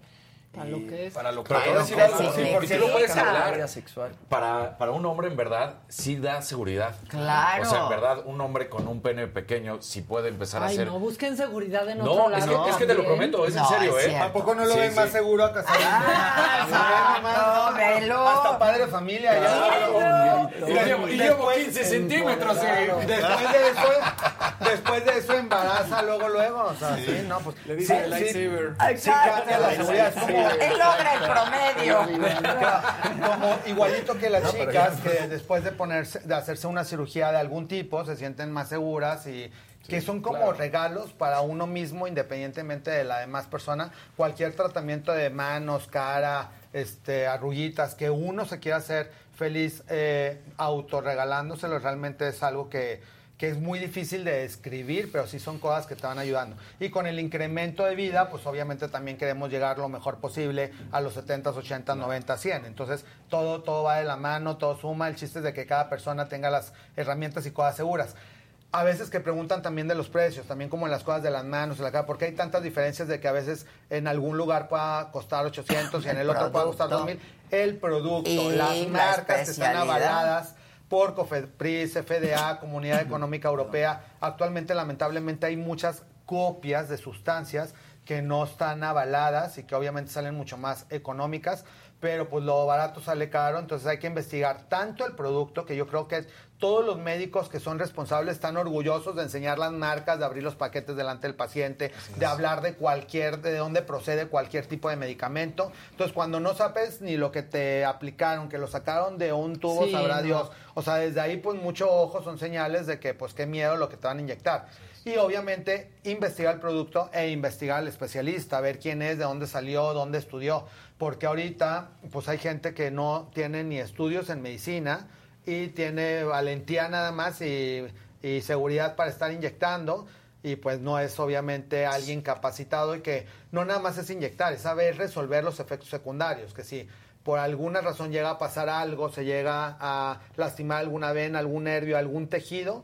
Para lo que es. Para lo que Pero a es. decir algo, Sí, sí, porque tú lo puedes hablar. Sexual. Para, para un hombre, en verdad, sí da seguridad. Claro. O sea, en verdad, un hombre con un pene pequeño sí puede empezar a Ay, hacer. no, busquen seguridad en No, otro es lado. que- es que te lo prometo, es en serio, ¿eh? ¿A poco no lo Sí, ven sí. más seguro a casar? no, velo. Hasta padre de familia. ya. Y llevo- y llevo 15 centímetros, eh. Después de eso, después de eso embaraza luego, luego. O sea, sí, no, pues. Le dice sí, el lightsaber. Sí, sí cambia la seguridad. Es como. Él logra el promedio. Como igualito que las No, chicas que después de ponerse, de hacerse una cirugía de algún tipo, se sienten más seguras y que son como claro. regalos para uno mismo, independientemente de la demás persona. Cualquier tratamiento de manos, cara, este, arrullitas, que uno se quiera hacer feliz eh, autorregalándoselo, realmente es algo que, que es muy difícil de describir, pero sí son cosas que te van ayudando. Y con el incremento de vida, pues obviamente también queremos llegar lo mejor posible a los 70, 80, 90, 100. Entonces, todo, todo va de la mano, todo suma. El chiste es de que cada persona tenga las herramientas y cosas seguras. A veces que preguntan también de los precios, también como en las cosas de las manos, de la cara, porque hay tantas diferencias de que a veces en algún lugar pueda costar 800 y en el, El otro pueda costar producto. 2000. El producto, Y las la marcas que están avaladas por COFEPRIS, FDA, Comunidad Económica Europea. Actualmente, lamentablemente, hay muchas copias de sustancias que no están avaladas y que obviamente salen mucho más económicas, pero pues lo barato sale caro, entonces hay que investigar tanto el producto que yo creo que todos los médicos que son responsables están orgullosos de enseñar las marcas, de abrir los paquetes delante del paciente, de hablar de cualquier, de dónde procede cualquier tipo de medicamento. Entonces, cuando no sabes ni lo que te aplicaron, que lo sacaron de un tubo, Sí, sabrá no. Dios. O sea, desde ahí, pues mucho ojo son señales de que, pues, qué miedo lo que te van a inyectar. Y obviamente, investigar el producto e investigar al especialista, ver quién es, de dónde salió, dónde estudió. Porque ahorita, pues hay gente que no tiene ni estudios en medicina y tiene valentía nada más y, y seguridad para estar inyectando. Y pues no es obviamente alguien capacitado y que no nada más es inyectar, es saber resolver los efectos secundarios. Que si por alguna razón llega a pasar algo, se llega a lastimar alguna vena, algún nervio, algún tejido,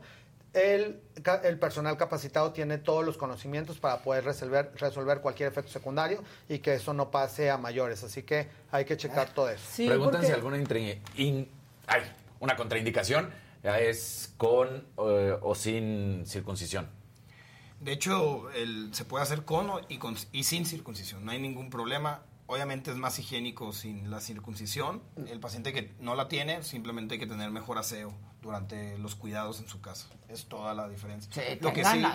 el, ca- el personal capacitado tiene todos los conocimientos para poder resolver, resolver cualquier efecto secundario y que eso no pase a mayores. Así que hay que checar todo eso. Preguntan si alguna intri- in- ay, una contraindicación es con eh, o sin circuncisión. De hecho, el- se puede hacer con o- y, con y sin circuncisión, no hay ningún problema. Obviamente es más higiénico sin la circuncisión. El paciente que no la tiene, simplemente hay que tener mejor aseo durante los cuidados en su casa. Es toda la diferencia. Sí, lo, que sí, la-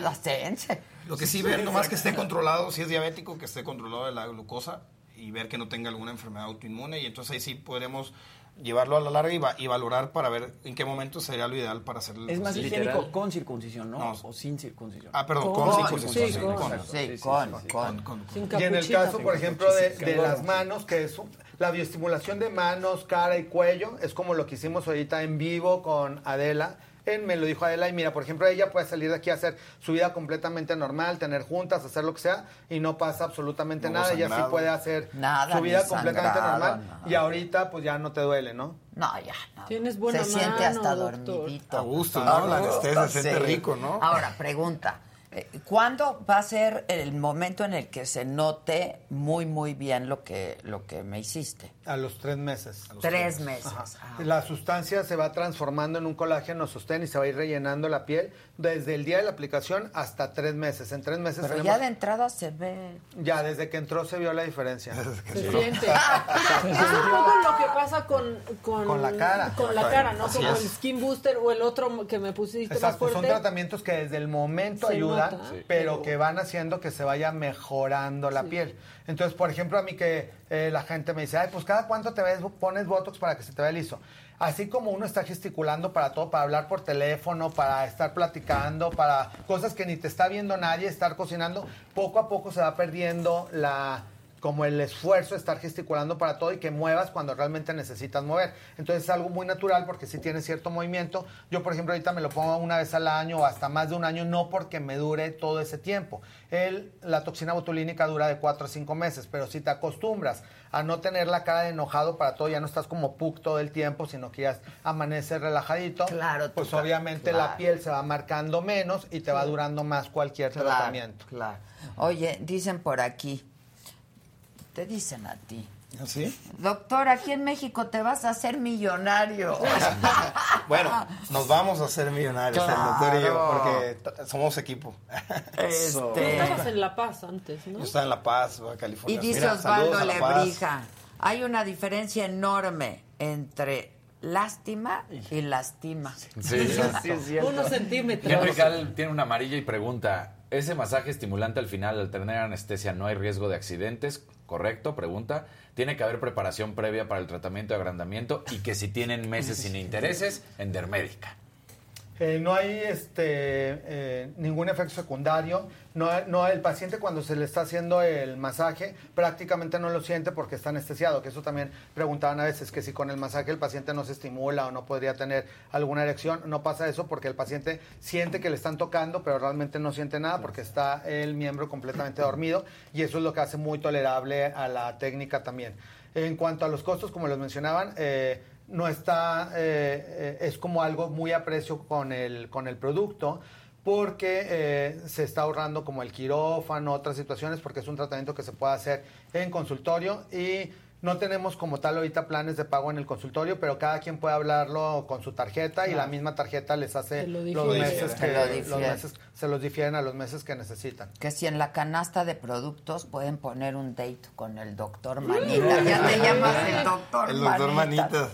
lo que sí ver, nomás que esté controlado, si es diabético, que esté controlado de la glucosa y ver que no tenga alguna enfermedad autoinmune. Y entonces ahí sí podremos llevarlo a la larga y, va- y valorar para ver en qué momento sería lo ideal para hacer el Es más higiénico con circuncisión, ¿no? O sin circuncisión. Ah, perdón, con, circuncisión. Sí, sí, con. con. Sí, con, con. Sin Y en el caso, por ejemplo, de, de las manos, que es la bioestimulación de manos, cara y cuello, es como lo que hicimos ahorita en vivo con Adela. Él me lo dijo Adela y mira, por ejemplo, ella puede salir de aquí a hacer su vida completamente normal, tener juntas, hacer lo que sea y no pasa absolutamente No nada. Ella sí puede hacer Nada, su vida completamente sangrado, normal nada. y ahorita pues ya no te duele, ¿no? No, ya. no. Tienes buena se siente hasta doctor. dormidito. A gusto, ¿no? La anestesia se siente sí. rico, ¿no? Ahora, pregunta. eh, ¿Cuándo va a ser el momento en el que se note muy, muy bien lo que, lo que me hiciste? A los tres meses. Tres meses. Ajá. Ah, La sustancia se va transformando en un colágeno sostén y se va a ir rellenando la piel desde el día de la aplicación hasta tres meses. En tres meses Pero tenemos- ya de entrada se ve. Ya, desde que entró se vio la diferencia. Se siente. es un poco lo que pasa con, con, Con la cara. Con la cara, ¿no? Así Como es. el skin booster o el otro que me pusiste más Exacto, son fuerte. tratamientos que desde el momento Se ayudan, nota, pero que van haciendo que se vaya mejorando la piel. Entonces, por ejemplo, a mí que eh, la gente me dice, ay, pues cada cuánto te ves, pones Botox para que se te vea liso. Así como uno está gesticulando para todo, para hablar por teléfono, para estar platicando, para cosas que ni te está viendo nadie, estar cocinando, poco a poco se va perdiendo la como el esfuerzo de estar gesticulando para todo y que muevas cuando realmente necesitas mover. Entonces es algo muy natural porque si tiene cierto movimiento. Yo, por ejemplo, ahorita me lo pongo una vez al año o hasta más de un año, no porque me dure todo ese tiempo. El, la toxina botulínica dura de 4 a 5 meses, pero si te acostumbras a no tener la cara de enojado para todo, ya no estás como puc todo el tiempo, sino que ya amaneces relajadito, Claro, pues obviamente claro. la piel se va marcando menos y te va durando más cualquier Claro, tratamiento. claro. Oye, dicen por aquí, te dicen a ti. ¿Sí? Doctor, aquí en México te vas a hacer millonario. Bueno, nos vamos a hacer millonarios, el doctor y yo, porque somos equipo. Este, estabas en La Paz antes, ¿no? Yo estaba en La Paz, Baja California. Y dice Mira, Osvaldo. Lebrija, hay una diferencia enorme entre lástima y lastima. Sí. Unos centímetros. Henry Cal tiene una amarilla y pregunta, ese masaje estimulante al final, al tener anestesia, no hay riesgo de accidentes, ¿correcto? Pregunta. Tiene que haber preparación previa para el tratamiento de agrandamiento y que si tienen meses sin intereses, en Dermédica. Eh, no hay este, eh, ningún efecto secundario. No, no, el paciente cuando se le está haciendo el masaje prácticamente no lo siente porque está anestesiado, que eso también preguntaban a veces, que si con el masaje el paciente no se estimula o no podría tener alguna erección. No pasa eso porque el paciente siente que le están tocando, pero realmente no siente nada porque está el miembro completamente dormido y eso es lo que hace muy tolerable a la técnica también. En cuanto a los costos, como les mencionaban, eh, no está, eh, eh, es como algo muy a precio con el, con el producto porque eh, se está ahorrando como el quirófano, otras situaciones, porque es un tratamiento que se puede hacer en consultorio y no tenemos como tal ahorita planes de pago en el consultorio, pero cada quien puede hablarlo con su tarjeta y la misma tarjeta les hace los meses, que, los meses, se los difieren a los meses que necesitan. Que si en la canasta de productos pueden poner un date con el doctor Manita. Ya te llamas el doctor El doctor Manitas.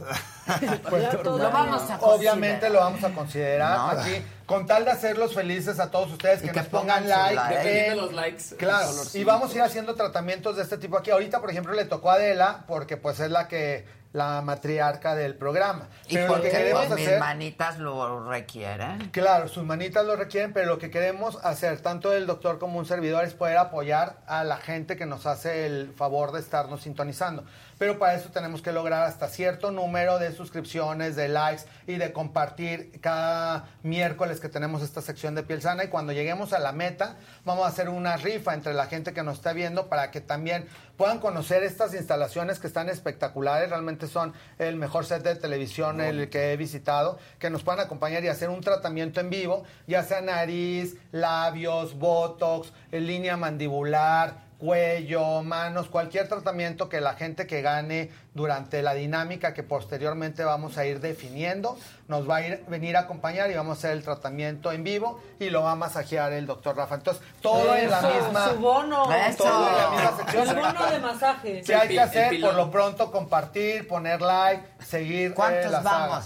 Pues, lo vamos a Obviamente lo vamos a considerar No. aquí, con tal de hacerlos felices a todos ustedes, que, que nos pongan, pongan like. like. los likes, Claro, y vamos a ir haciendo tratamientos de este tipo aquí. Ahorita, por ejemplo, le tocó a Adela, porque pues es la que la matriarca del programa. Y Pero lo que porque queremos pues, mis hacer... manitas lo requieren. Claro, sus manitas lo requieren, pero lo que queremos hacer, tanto el doctor como un servidor, es poder apoyar a la gente que nos hace el favor de estarnos sintonizando. Pero para eso tenemos que lograr hasta cierto número de suscripciones, de likes y de compartir cada miércoles que tenemos esta sección de piel sana. Y cuando lleguemos a la meta, vamos a hacer una rifa entre la gente que nos está viendo para que también puedan conocer estas instalaciones que están espectaculares. Realmente son el mejor set de televisión el que he visitado, que nos puedan acompañar y hacer un tratamiento en vivo, ya sea nariz, labios, botox, línea mandibular, cuello, manos, cualquier tratamiento que la gente que gane durante la dinámica que posteriormente vamos a ir definiendo, nos va a ir, venir a acompañar y vamos a hacer el tratamiento en vivo y lo va a masajear el doctor Rafa. Entonces, todo en la Eso, misma... Su bono. Todo en la misma sección. El bono de masaje. ¿Qué hay que hacer? Por lo pronto, compartir, poner like, seguir. ¿Cuántos eh, la saga.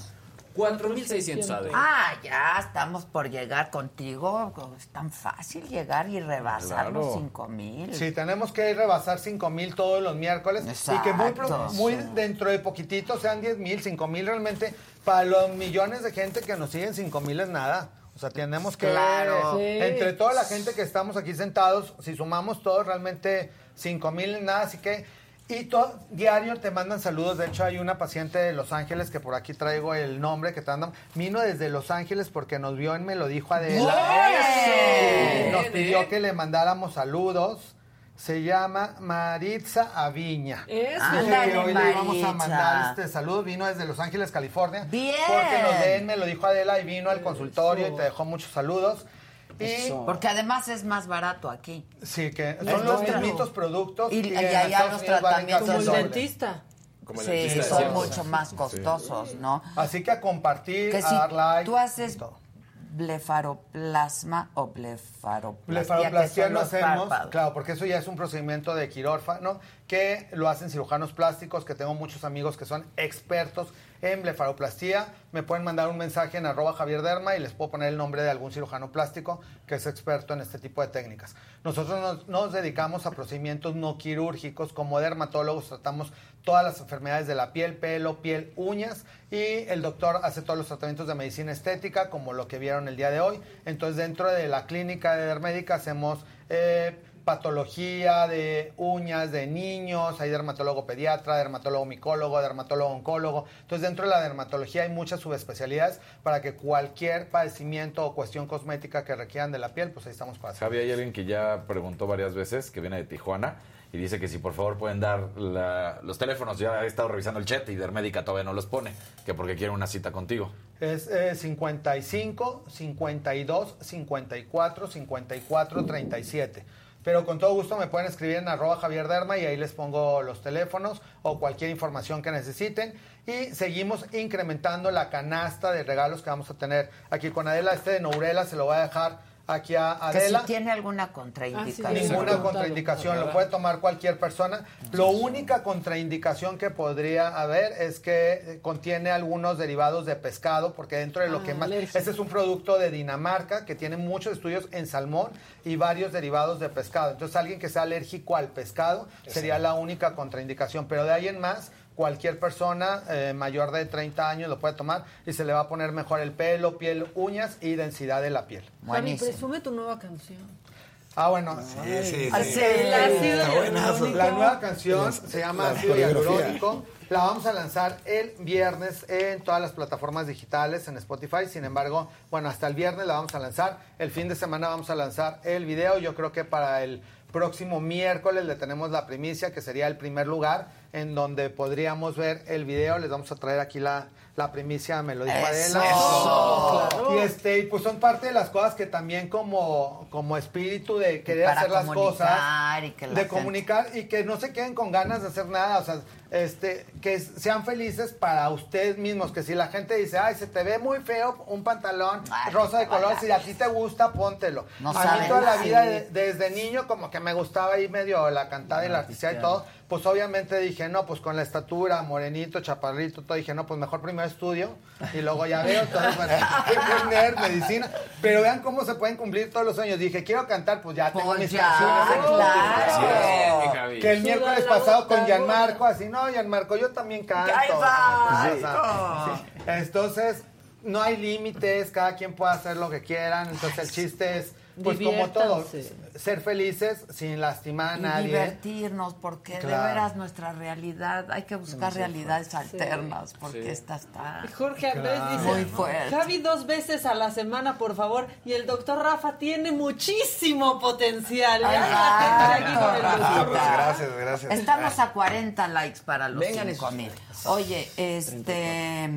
Vamos? 4.600, Ade. Ah, ya estamos por llegar contigo. Es tan fácil llegar y rebasar los Claro. cinco mil. Sí, tenemos que rebasar 5 mil todos los miércoles y que muy, Exacto. muy dentro de poquitito sean 10 mil, 5 mil realmente. Para los millones de gente que nos siguen, 5 mil es nada. O sea, tenemos que Claro. Sí. entre toda la gente que estamos aquí sentados, si sumamos todos, realmente 5 mil es nada. Así que, y todo, diario te mandan saludos. De hecho, hay una paciente de Los Ángeles que por aquí traigo el nombre que te andan. Vino desde Los Ángeles porque nos vio en Me lo dijo Adela. Nos pidió que le mandáramos saludos. Se llama Maritza Aviña. Eso. Hoy le vamos a mandar este saludo. Vino desde Los Ángeles, California. Bien. Porque nos ven, me lo dijo Adela, y vino al consultorio y te dejó muchos saludos. Porque además es más barato aquí. sí, que Es son los mismos productos. Y- que y allá los tratamientos Como el dentista. Como el Sí, dentista son decíamos. mucho más costosos, ¿no? Así que a compartir, Que a si dar like. tú haces blefaroplasma o blefaroplastia, Blefaroplastia lo hacemos, párpados. claro, porque eso ya es un procedimiento de quirófano que lo hacen cirujanos plásticos, que tengo muchos amigos que son expertos en blefaroplastia. Me pueden mandar un mensaje en arroba Javier Derma y les puedo poner el nombre de algún cirujano plástico que es experto en este tipo de técnicas. Nosotros nos, nos dedicamos a procedimientos no quirúrgicos. Como dermatólogos tratamos todas las enfermedades de la piel, pelo, piel, uñas y el doctor hace todos los tratamientos de medicina estética como lo que vieron el día de hoy. Entonces dentro de la clínica de Dermédica hacemos eh, patología de uñas de niños, hay dermatólogo pediatra, dermatólogo micólogo, dermatólogo oncólogo. Entonces dentro de la dermatología hay muchas subespecialidades para que cualquier padecimiento o cuestión cosmética que requieran de la piel, pues ahí estamos para hacer. Javi, hay alguien que ya preguntó varias veces, que viene de Tijuana, y dice que si por favor pueden dar la- los teléfonos. Ya he estado revisando el chat y Dermédica todavía no los pone, que porque quiere una cita contigo. Es eh, 55, 52, 54, 54, 37. Pero con todo gusto me pueden escribir en arroba Javier Derma y ahí les pongo los teléfonos o cualquier información que necesiten. Y seguimos incrementando la canasta de regalos que vamos a tener aquí con Adela. Este de Nourela se lo voy a dejar aquí a Que si Adela. tiene alguna contraindicación. Ninguna contraindicación, lo puede tomar cualquier persona. Lo única contraindicación que podría haber es que contiene algunos derivados de pescado, porque dentro de lo Ah, que más... alergia. Este es un producto de Dinamarca que tiene muchos estudios en salmón y varios derivados de pescado. Entonces alguien que sea alérgico al pescado sería la única contraindicación, pero de ahí en más... Cualquier persona eh, mayor de 30 años lo puede tomar y se le va a poner mejor el pelo, piel, uñas y densidad de la piel. Javi, presume tu nueva canción. Ah, bueno. sí, sí. Hialurónico. La nueva canción Las- se llama la Ácido. Hialurónico. La vamos a lanzar el viernes en todas las plataformas digitales, en Spotify. Sin embargo, bueno, hasta el viernes la vamos a lanzar. El fin de semana vamos a lanzar el video. Yo creo que para el próximo miércoles le tenemos la primicia, que sería el primer lugar en donde podríamos ver el video. Les vamos a traer aquí la, la primicia, me lo dijo Eso. Adela. Eso. Claro. Y este, y pues son parte de las cosas que también como, como espíritu de querer hacer las cosas, comunicar y que la de gente- comunicar y que no se queden con ganas de hacer nada, o sea, este, que sean felices para ustedes mismos, que si la gente dice, ay, se te ve muy feo un pantalón rosa de color, si a ti te gusta, póntelo. No a saben, mí toda la sí. vida, de- desde niño, como que me gustaba ahí medio la cantada y la artistería y todo, pues obviamente dije, no, pues con la estatura, morenito, chaparrito, todo, dije, no, pues mejor primero estudio y luego ya veo, entonces, bueno, fui nerd, medicina, pero vean cómo se pueden cumplir todos los sueños. Dije, quiero cantar, pues ya tengo Pues mis ya, canciones. claro. Bien, mi Javi. Que el miércoles pasado con Gianmarco, así, no, Gianmarco, yo también canto. ¡Ay, va! O sea, sí. Entonces, no hay límites, cada quien puede hacer lo que quieran, entonces el chiste es, pues como todo. Ser felices sin lastimar a Y nadie. divertirnos, porque de Claro. veras nuestra realidad, hay que buscar realidades alternas, porque Sí. esta está Jorge Andrés Claro. dice, muy fuerte. Javi dos veces a la semana, por favor. Y el doctor Rafa tiene muchísimo potencial. Ya la gente aquí con el doctor Rafa. Gracias, gracias. Estamos a 40 likes para los Vengan 5 esos. mil. Oye, este,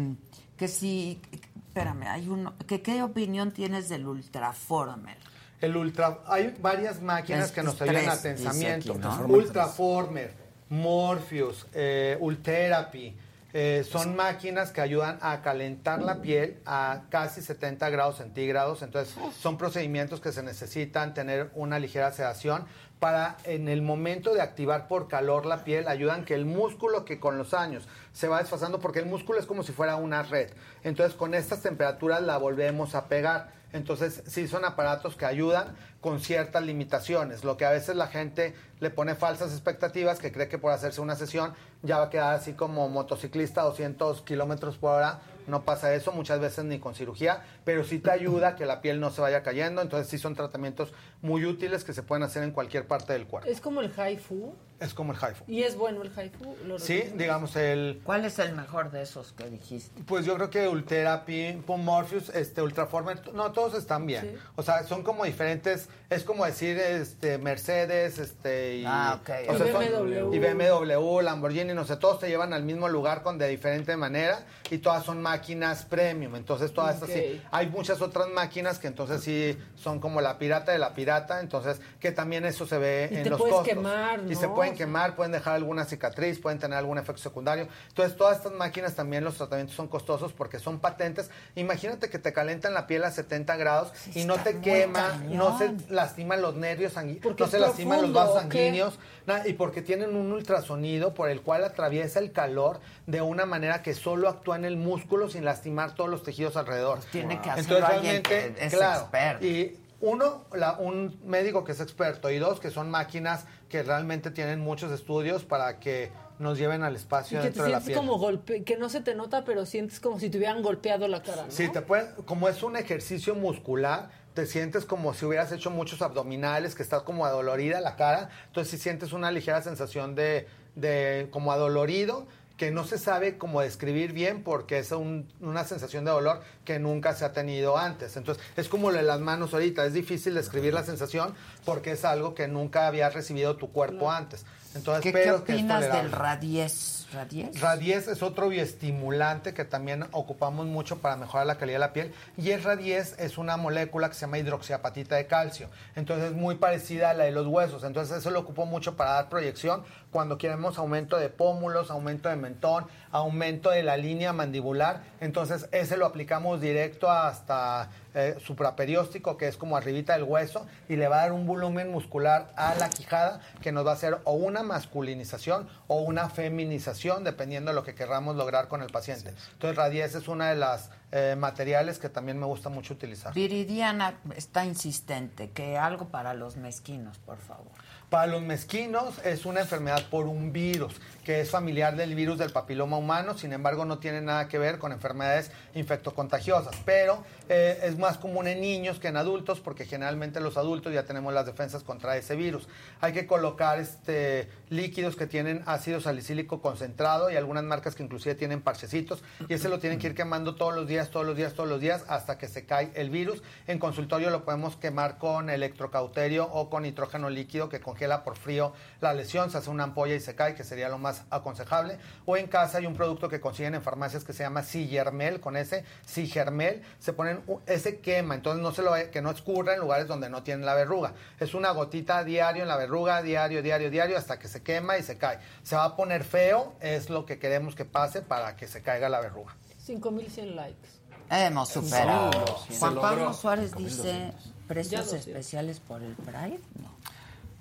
que si, espérame, hay uno, que qué opinión tienes del Ultraformer? El Ultra, hay varias máquinas Es- que nos ayudan a tres, dice tensamiento. aquí, ¿no? Ultraformer, Morpheus, eh, Ultherapy. eh, son máquinas que ayudan a calentar la piel a casi 70 grados centígrados. Entonces, son procedimientos que se necesitan tener una ligera sedación para en el momento de activar por calor la piel, ayudan que el músculo que con los años se va desfasando, porque el músculo es como si fuera una red. Entonces, con estas temperaturas la volvemos a pegar. Entonces, sí son aparatos que ayudan con ciertas limitaciones. Lo que a veces la gente le pone falsas expectativas, que cree que por hacerse una sesión ya va a quedar así como motociclista a 200 kilómetros por hora. No pasa eso, muchas veces ni con cirugía, pero sí te ayuda a que la piel no se vaya cayendo. Entonces, sí son tratamientos muy útiles que se pueden hacer en cualquier parte del cuerpo. Es como el Haifu. Es como el HIFU. Y es bueno el Haifu. lo Sí, digamos el... ¿Cuál es el mejor de esos que dijiste? Pues yo creo que Ultherapy, Morpheus, este, Ultraformer, no, todos están bien. Sí. O sea, son como diferentes, es como decir este, Mercedes, este, y, Ah, ok. o sea, Y son- BMW. y BMW, Lamborghini, no sé, todos te llevan al mismo lugar con de diferente manera y todas son máquinas premium. Entonces, todas estas sí. Hay muchas otras máquinas que entonces sí son como la pirata de la pirata, entonces que también eso se ve Y en te los costos. quemar, Y ¿no? se pueden quemar, pueden dejar alguna cicatriz, pueden tener algún efecto secundario. Entonces, todas estas máquinas también los tratamientos son costosos porque son patentes. Imagínate que te calentan la piel a 70 grados y no te quema, cañón. no se lastiman los nervios sanguíneos, no se lastiman los vasos sanguíneos, nada, y porque tienen un ultrasonido por el cual atraviesa el calor de una manera que solo actúa en el músculo sin lastimar todos los tejidos alrededor. Pues tiene que hacerlo Entonces, alguien realmente, que es claro, experto. y uno, la- un médico que es experto y dos, que son máquinas que realmente tienen muchos estudios para que nos lleven al Y espacio te dentro de la piel. como golpe, que no se te nota, pero sientes como si te hubieran golpeado la cara. ¿no? Sí, te puede, como es un ejercicio muscular, te sientes como si hubieras hecho muchos abdominales, que estás como adolorida la cara, entonces si sientes una ligera sensación de, de como adolorido, que no se sabe cómo describir bien porque es un- una sensación de dolor que nunca se ha tenido antes. Entonces, es como lo de las manos ahorita, es difícil describir la sensación porque es algo que nunca había recibido tu cuerpo antes. Entonces, ¿Qué, qué pero que es opinas del radies? ¿Radies? Radies es otro bioestimulante que también ocupamos mucho para mejorar la calidad de la piel. Y el radies es una molécula que se llama hidroxiapatita de calcio. Entonces es muy parecida a la de los huesos. Entonces eso lo ocupo mucho para dar proyección cuando queremos aumento de pómulos, aumento de mentón, aumento de la línea mandibular. Entonces ese lo aplicamos directo hasta eh, supraperióstico, que es como arribita del hueso, y le va a dar un volumen muscular a la quijada que nos va a hacer o una masculinización o una feminización, dependiendo de lo que querramos lograr con el paciente. Entonces, Radies es una de las eh, materiales que también me gusta mucho utilizar. Viridiana está insistente, que algo para los mezquinos, por favor. Para los mezquinos es una enfermedad por un virus, que es familiar del virus del papiloma humano, sin embargo no tiene nada que ver con enfermedades infectocontagiosas, pero eh, es más común en niños que en adultos, porque generalmente los adultos ya tenemos las defensas contra ese virus. Hay que colocar este, líquidos que tienen ácido salicílico concentrado y algunas marcas que inclusive tienen parchecitos, y ese lo tienen que ir quemando todos los días, todos los días, todos los días, hasta que se cae el virus. En consultorio lo podemos quemar con electrocauterio o con nitrógeno líquido que congela por frío la lesión, se hace una ampolla y se cae, que sería lo más aconsejable. O en casa hay un producto que consiguen en farmacias que se llama Sigermel, con ese Sigermel, se ponen ese quema, entonces no se lo que no escurra en lugares donde no tienen la verruga. Es una gotita diario en la verruga, diario, diario, diario, hasta que se quema y se cae. Se va a poner feo, es lo que queremos que pase para que se caiga la verruga. 5100 likes. Hemos superado. Sí, Juan. Pablo Suárez dice precios especiales por el Pride. No.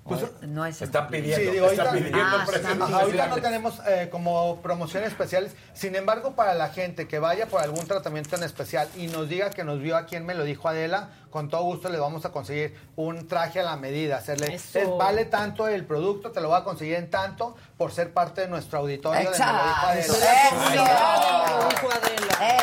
Pues, no es están en- pidiendo, Sí, digo, están ahorita, pidiendo Ah, precios están- ahorita no tenemos eh, como promociones especiales. Sin embargo, para la gente que vaya por algún tratamiento en especial y nos diga que nos vio a quien me lo dijo Adela, con todo gusto le vamos a conseguir un traje a la medida. Hacerle, es- vale tanto el producto, te lo voy a conseguir en tanto por ser parte de nuestro auditorio de Me lo dijo Exacto. Adela. Eso.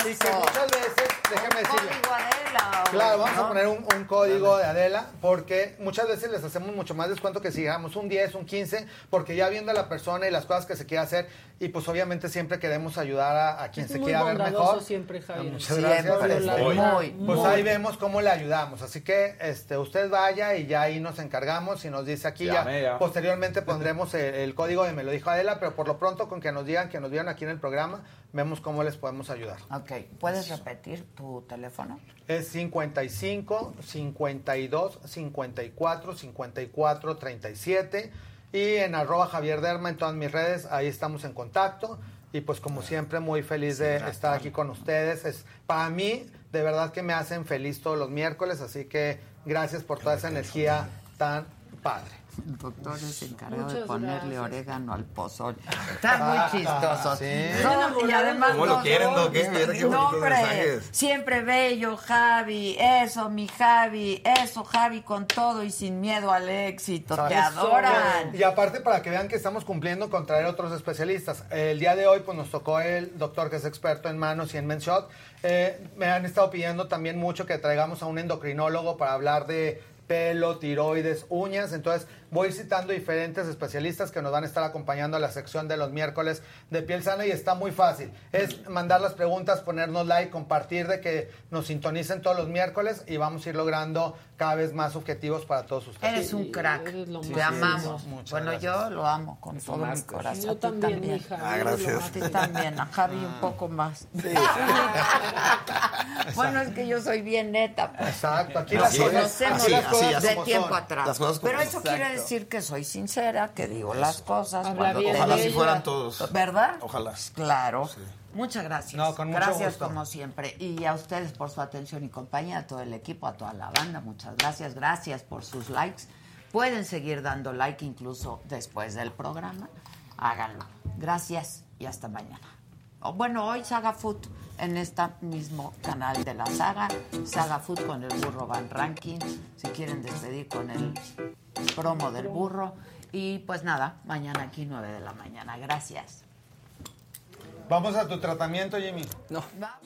Y que muchas veces, déjeme decirle. Adela, Claro, vamos ¿no? a poner un, un código de Adela porque muchas veces les hacemos mucho más descuento que si digamos un 10, un 15, porque ya viendo a la persona y las cosas que se quiere hacer y pues obviamente siempre queremos ayudar a, a quien Es se quiera ver mejor. siempre, Javier. Muchas Siempre, gracias. muy, muy, Pues muy. ahí vemos cómo le ayudamos. Así que este usted vaya y ya ahí nos encargamos y nos dice aquí ya. Llame ya. Posteriormente pondremos el, el código de me lo dijo Adela, pero por lo pronto con que nos digan que nos vieron aquí en el programa, vemos cómo les podemos ayudar. Ok, ¿puedes repetir tu teléfono? Es 55 52 54 54 37 y en arroba Javier Derma en todas mis redes, ahí estamos en contacto y pues como siempre muy feliz de estar aquí con ustedes. Es para mí de verdad que me hacen feliz todos los miércoles, así que gracias por toda esa energía tan padre. El doctor es encargado de ponerle gracias. orégano al pozol. Están muy chistosos. Sí. No, y además ¿Cómo lo no, quieren, no? Eh, qué no, bonitos hombre, mensajes. siempre bello, Javi. Eso, mi Javi. Eso, Javi, con todo y sin miedo al éxito. Te Eso. adoran. Y aparte para que vean que estamos cumpliendo con traer otros especialistas. El día de hoy pues nos tocó el doctor que es experto en manos y en menshot. Eh, me han estado pidiendo también mucho que traigamos a un endocrinólogo para hablar de pelo, tiroides, uñas. Entonces voy citando diferentes especialistas que nos van a estar acompañando a la sección de los miércoles de piel sana y está muy fácil. Es mandar las preguntas, ponernos like, compartir de que nos sintonicen todos los miércoles y vamos a ir logrando cada vez más objetivos para todos ustedes. Eres un crack. Eres lo Te amamos. Muchas bueno, gracias. yo lo amo con todo mi corazón. Yo A ti también, mija. Ah, gracias. A ti también, a Javi un poco más. bueno, es que yo soy bien neta. pues. Exacto, aquí las conocemos así las cosas de tiempo son. atrás. Pero eso quiere Exacto. Decir que soy sincera, que digo las cosas. Cuando bien Ojalá si fueran todos. ¿Verdad? Ojalá. Claro. Muchas gracias. No, con mucho gracias gusto. como siempre. Y a ustedes por su atención y compañía, a todo el equipo, a toda la banda. Muchas gracias. Gracias por sus likes. Pueden seguir dando like incluso después del programa. Háganlo. Gracias y hasta mañana. Bueno, hoy Saga Food en este mismo canal de la saga. Saga Food con el burro Van Ranking. Si quieren despedir con el promo del burro. Y pues nada, mañana aquí 9 de la mañana. Gracias. Vamos a tu tratamiento, Jimmy. No. Va.